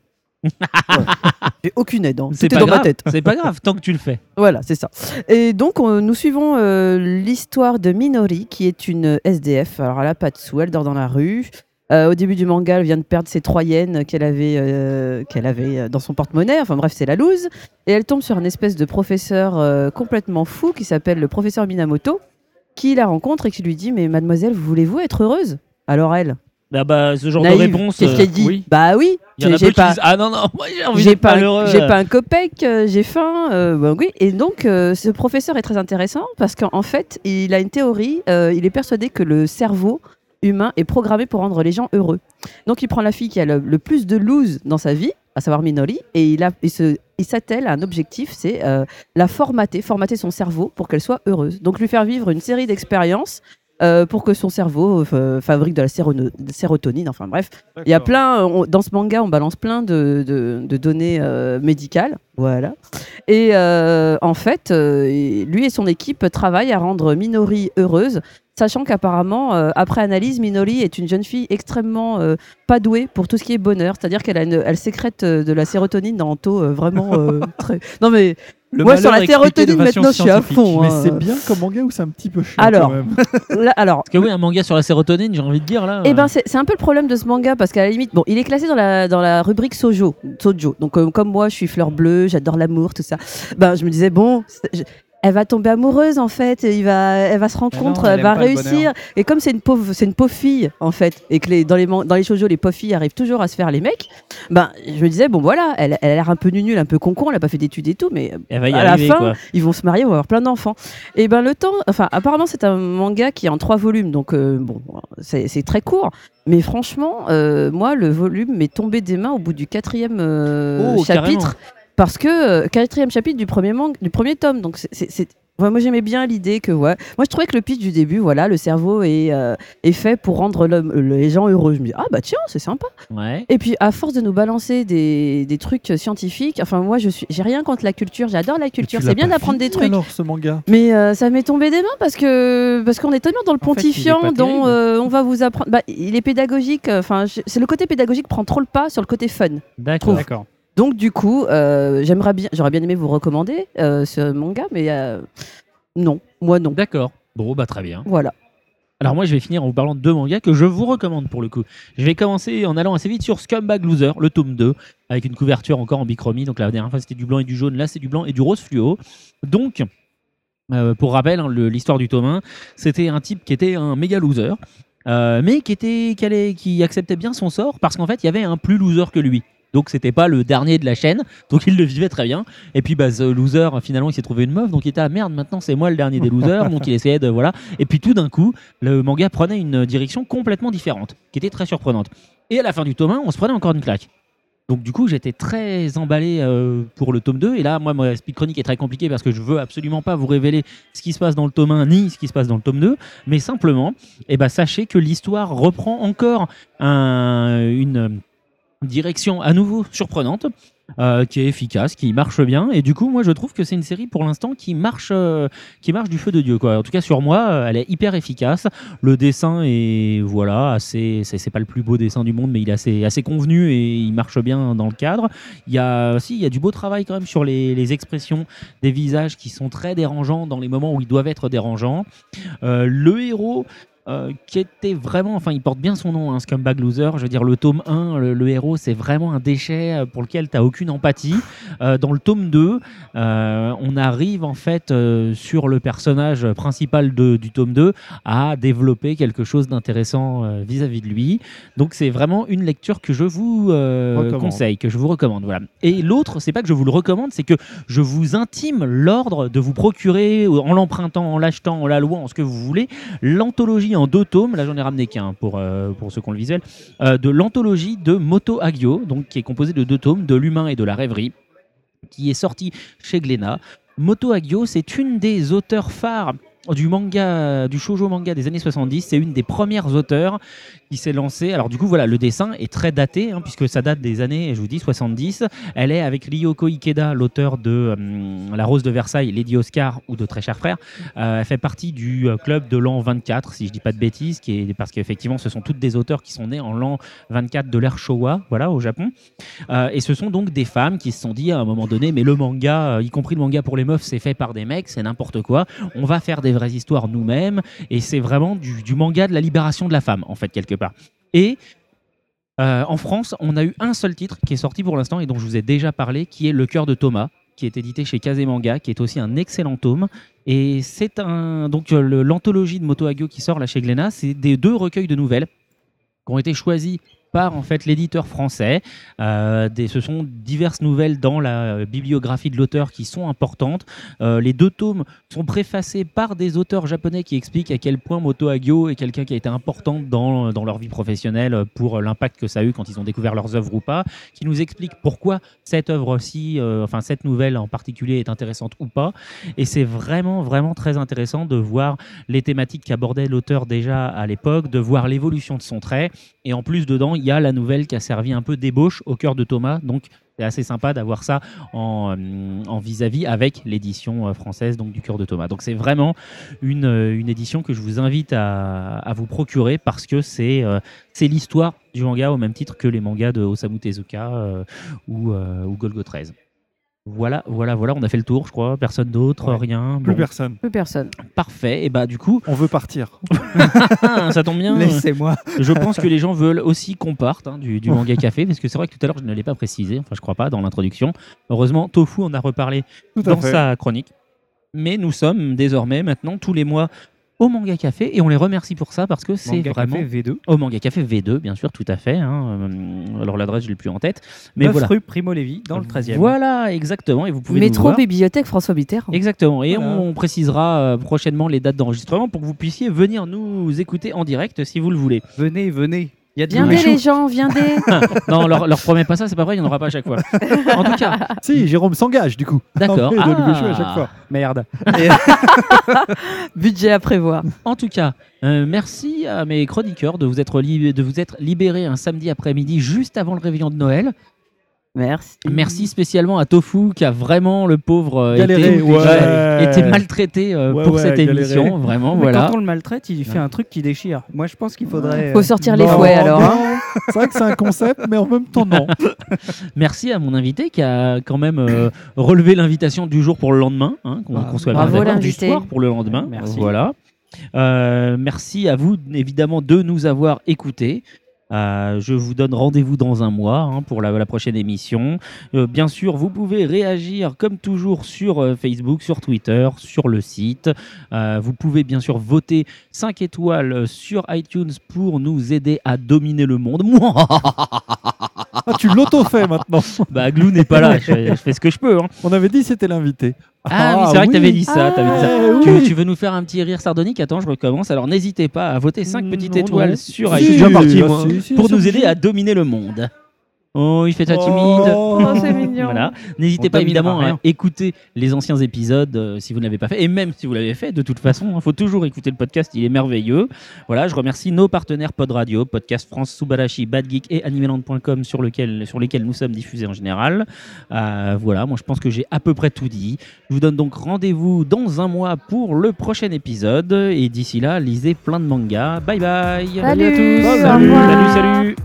[LAUGHS] J'ai aucune aide. hein.
C'est pas
dans
grave.
ma tête.
C'est pas grave, tant que tu le fais. [LAUGHS]
Voilà, c'est ça. Et donc, on- nous suivons euh, l'histoire de Minori, qui est une SDF. Alors, elle n'a pas de sous, elle dort dans la rue. Euh, au début du manga, elle vient de perdre ses trois yens qu'elle avait, euh, qu'elle avait dans son porte-monnaie. Enfin bref, c'est la loose. Et elle tombe sur un espèce de professeur complètement fou qui s'appelle le professeur Minamoto, qui la rencontre et qui lui dit Mais mademoiselle, voulez-vous être heureuse? Alors elle,
Ah bah, ce genre
naïve,
de réponse.
qu'est-ce
euh,
qu'elle dit
oui.
Bah oui,
Il y en a
j'ai pas-
disent Ah non, non, [LAUGHS] moi j'ai envie
j'ai
d'être
pas,
malheureux.
j'ai pas un copec, euh, j'ai faim. euh, bah oui. Et donc, euh, ce professeur est très intéressant parce qu'en fait, il a une théorie. euh, il est persuadé que le cerveau humain est programmé pour rendre les gens heureux. Donc il prend la fille qui a le, le plus de lose dans sa vie, à savoir Minori, et il, a, il se- il s'attelle à un objectif, c'est euh, la formater, formater son cerveau pour qu'elle soit heureuse. Donc lui faire vivre une série d'expériences euh, pour que son cerveau euh, fabrique de la sérotonine. Enfin bref, il y a plein, on- dans ce manga, on balance plein de, de- de données euh, médicales. Voilà. Et en fait, lui et son équipe travaillent à rendre Minori heureuse, sachant qu'apparemment, euh, après analyse, Minori est une jeune fille extrêmement euh, pas douée pour tout ce qui est bonheur. C'est-à-dire qu'elle elle sécrète euh, de la sérotonine dans un taux vraiment [LAUGHS] très. Non mais
Le
moi sur la
façon
maintenant, je suis à fond.
Mais
hein.
c'est bien comme manga ou c'est un petit peu chiant
Alors,
quand même [LAUGHS]
là, alors
Parce que oui, un manga sur la sérotonine, j'ai envie de dire là.
Eh
euh,
ben, c'est c'est un peu le problème de ce manga parce qu'à la limite, bon, il est classé dans la, dans la rubrique sojo, sojo. Donc, euh, comme moi, je suis fleur bleue, j'adore l'amour, tout ça. Ben, je me disais, bon, je- elle va tomber amoureuse en fait, et il va, elle va se
non, elle
va réussir. Et comme c'est une pauvre, c'est une pauvre fille en fait, et que les, dans les dans les shoujo, les pauvres filles arrivent toujours à se faire les mecs. Ben, je me disais, bon voilà, elle, elle a l'air un peu nulle, un peu concon, elle a pas fait d'études et tout, mais
Elle va y
à
arriver,
la fin,
quoi.
ils vont se marier, ils vont avoir plein d'enfants. Et ben le temps, enfin apparemment c'est un manga qui est en trois volumes, donc euh, bon, c'est c'est très court. Mais franchement, euh, moi le volume m'est tombé des mains au bout du quatrième euh,
Oh,
chapitre, parce que euh, quatrième chapitre du premier manga, du premier tome. Donc c'est- ouais, moi j'aimais bien l'idée que ouais, moi je trouvais que le pitch du début, voilà, le cerveau est, euh, est fait pour rendre les gens heureux. Je me dis ah bah tiens c'est sympa.
Ouais.
Et puis, à force de nous balancer des, des trucs scientifiques, enfin, moi, je suis, j'ai rien contre la culture, j'adore la culture,
Tu
c'est bien d'apprendre des trucs.
alors ce manga?
Mais euh, ça m'est tombé des mains parce que parce qu'on est tellement dans le
En
pontifiant, dont euh, on va vous apprendre. Bah, il est pédagogique. Enfin, c'est le côté pédagogique prend trop le pas sur le côté fun.
D'accord.
D'accord.
Donc du coup, euh, j'aimerais bien, j'aurais bien aimé vous recommander euh, ce manga, mais euh, non, moi non.
D'accord. Bon, bah très bien.
Voilà.
Alors moi, je vais finir en vous parlant de deux mangas que je vous recommande pour le coup. Je vais commencer en allant assez vite sur Scumbag Loser, le tome 2, avec une couverture encore en bichromie. Donc la dernière fois, c'était du blanc et du jaune. Là, c'est du blanc et du rose fluo. Donc, euh, pour rappel, hein, l'histoire du tome 1, c'était un type qui était un méga loser, euh, mais qui, était, qui, allait- qui acceptait bien son sort parce qu'en fait, il y avait un plus loser que lui. Donc c'était pas le dernier de la chaîne, donc il le vivait très bien. Et puis bah, ce loser, finalement, il s'est trouvé une meuf, donc il était ah merde, maintenant c'est moi le dernier des losers, donc il essayait de voilà. Et puis tout d'un coup, le manga prenait une direction complètement différente, qui était très surprenante. Et à la fin du tome 1, on se prenait encore une claque. Donc du coup, j'étais très emballé euh, pour le tome 2. Et là, moi, ma speed chronique est très compliquée parce que je veux absolument pas vous révéler ce qui se passe dans le tome 1 ni ce qui se passe dans le tome 2. Mais simplement, eh ben, sachez que l'histoire reprend encore un- une direction à nouveau surprenante. euh, qui est efficace, qui marche bien, et du coup, moi, je trouve que c'est une série pour l'instant qui marche, euh, qui marche du feu de dieu, quoi. En tout cas, sur moi, euh, elle est hyper efficace. Le dessin est, voilà, assez, c'est pas le plus beau dessin du monde, mais il est assez, assez convenu et il marche bien dans le cadre. Il y a, si, il y a du beau travail quand même sur les, expressions des visages qui sont très dérangeants dans les moments où ils doivent être dérangeants. Le héros. Euh, qui était vraiment, enfin, il porte bien son nom, hein, Scumbag Loser. Je veux dire, le tome 1, le, le héros, c'est vraiment un déchet euh, pour lequel tu n'as aucune empathie. Euh, dans le tome 2, euh, on arrive en fait sur le personnage principal de- du tome 2 à développer quelque chose d'intéressant vis-à-vis de lui. Donc c'est vraiment une lecture que je vous conseille, que je vous recommande. Voilà. Et l'autre, c'est pas que je vous le recommande, c'est que je vous intime l'ordre de vous procurer, en l'empruntant, en l'achetant, en la louant, en ce que vous voulez, l'anthologie en deux tomes. Là, j'en ai ramené qu'un pour, euh, pour ceux qui ont le visuel, euh, de l'anthologie de Moto Agio, donc qui est composée de deux tomes, de l'humain et de la rêverie qui est sorti chez Glénat. Moto Agio, c'est une des auteurs phares du manga, du shoujo manga des années 70. C'est une des premières auteurs qui s'est lancée. Alors du coup, voilà, le dessin est très daté, hein, puisque ça date des années, je vous dis, 70. Elle est avec Ryoko Ikeda, l'auteur de hum, La Rose de Versailles, Lady Oscar ou de Très Chers Frères. Euh, elle fait partie du euh, club de l'an 24, si je dis pas de bêtises, qui est, parce qu'effectivement, ce sont toutes des auteurs qui sont nés en l'an 24 de l'ère Showa, voilà, au Japon. Euh, et ce sont donc des femmes qui se sont dit à un moment donné, mais le manga, y compris le manga pour les meufs, c'est fait par des mecs, c'est n'importe quoi. On va faire des vraies histoires nous-mêmes. Et c'est vraiment du, manga de la libération de la femme, en fait, quelque part. Et euh, en France, on a eu un seul titre qui est sorti pour l'instant et dont je vous ai déjà parlé, qui est Le cœur de Thomas, qui est édité chez Kazemanga, qui est aussi un excellent tome. Et c'est un donc euh, l'anthologie de Moto Hagio qui sort là chez Glénat, c'est des deux recueils de nouvelles qui ont été choisis par en fait l'éditeur français. Euh, ce sont diverses nouvelles dans la bibliographie de l'auteur qui sont importantes. Euh, les deux tomes sont préfacés par des auteurs japonais qui expliquent à quel point Moto Hagio est quelqu'un qui a été important dans, dans leur vie professionnelle pour l'impact que ça a eu quand ils ont découvert leurs œuvres ou pas, qui nous explique pourquoi cette œuvre-ci, euh, enfin cette nouvelle en particulier est intéressante ou pas. Et c'est vraiment, vraiment très intéressant de voir les thématiques qu'abordait l'auteur déjà à l'époque, de voir l'évolution de son trait. Et en plus, dedans, il y a la nouvelle qui a servi un peu d'ébauche au cœur de Thomas. Donc, c'est assez sympa d'avoir ça en euh, vis-à-vis avec l'édition euh, française donc du cœur de Thomas. Donc, c'est vraiment une, euh, édition que je vous invite à, vous procurer parce que c'est l'histoire du manga au même titre que les mangas de Osamu Tezuka ou, ou Golgo 13. Voilà, voilà, voilà, on a fait le tour, je crois. Personne d'autre, rien.
Plus
Bon.
personne.
Plus personne.
Parfait. Et bah du coup,
On veut partir. [LAUGHS]
ça tombe bien.
Laissez-moi.
Je pense que les gens veulent aussi qu'on parte hein, du, du manga café, parce que c'est vrai que tout à l'heure je ne l'ai pas précisé, enfin je crois pas dans l'introduction. Heureusement, Tofu en a reparlé dans
fait.
sa chronique. Mais nous sommes désormais maintenant tous les mois au Manga Café et on les remercie pour ça parce que c'est
Manga
vraiment
Café V2.
au Manga Café V2 bien sûr tout à fait hein. Euh, alors l'adresse je l'ai plus en tête mais
9
voilà
rue Primo Levi, dans le 13e.
voilà exactement et vous pouvez nous
Métro
voir.
Bibliothèque François Mitterrand.
Exactement. Et
Voilà.
on précisera euh, prochainement les dates d'enregistrement pour que vous puissiez venir nous écouter en direct si vous le voulez.
Venez, venez. Il y a de
Viendez les gens, viendez. [LAUGHS]
non, leur, leur promets pas ça, c'est pas vrai, il n'y en aura pas à chaque fois. En tout cas, [LAUGHS]
Si, Jérôme s'engage du coup.
D'accord. [LAUGHS]
À
Ah.
chaque fois.
Merde.
Budget à prévoir.
en tout cas, euh, merci à mes chroniqueurs de vous être li- de vous être libérés un samedi après-midi juste avant le réveillon de Noël.
Merci.
Merci spécialement à Tofu qui a vraiment le pauvre euh,
Galéré,
été,
ouais.
été maltraité euh,
Ouais,
pour
ouais,
cette
galéré.
émission. Vraiment,
Mais
voilà.
Quand on le maltraite, il fait un truc qui déchire. Moi, je pense qu'il faudrait.
Faut
euh,
sortir les
Non,
fouets alors. hein.
C'est vrai que c'est un concept, mais en même temps, non. [LAUGHS]
Merci à mon invité qui a quand même euh, relevé l'invitation du jour pour le lendemain, hein, qu'on
Bah,
qu'on soit
bravo
bien du
l'invité.
soir pour le lendemain.
Merci.
Voilà. Euh, merci à vous évidemment de nous avoir écoutés. Euh, je vous donne rendez-vous dans un mois hein, pour la, la prochaine émission. Euh, bien sûr, vous pouvez réagir comme toujours sur euh, Facebook, sur Twitter, sur le site. Vous pouvez bien sûr voter 5 étoiles sur iTunes pour nous aider à dominer le monde. [LAUGHS]
Ah, tu l'auto-fais maintenant.
bah, Glou n'est pas là, [LAUGHS] je fais, je fais ce que je peux. hein.
On avait dit c'était l'invité.
Ah, oui, c'est vrai que tu avais dit ça. t'avais dit ça.
Ah,
Tu, veux nous faire un petit rire sardonique Attends, je recommence. Alors n'hésitez pas à voter 5 petites étoiles sur iTunes
parti, moi.
pour nous aider à dominer le monde. Oh, il fait ça timide.
Oh.
Oh, c'est mignon.
Voilà. N'hésitez pas évidemment à écouter les anciens épisodes euh, si vous ne l'avez pas fait. Et même si vous l'avez fait, de toute façon, il faut toujours écouter le podcast, il est merveilleux. Voilà, je remercie nos partenaires Pod Radio, Podcast France, Subarashi, Bad Geek et Animeland.com sur, lequel, sur lesquels nous sommes diffusés en général. Euh, voilà, moi je pense que j'ai à peu près tout dit. Je vous donne donc rendez-vous dans un mois pour le prochain épisode. Et d'ici là, lisez plein de mangas. Bye bye.
Salut,
à tous.
Salut, salut.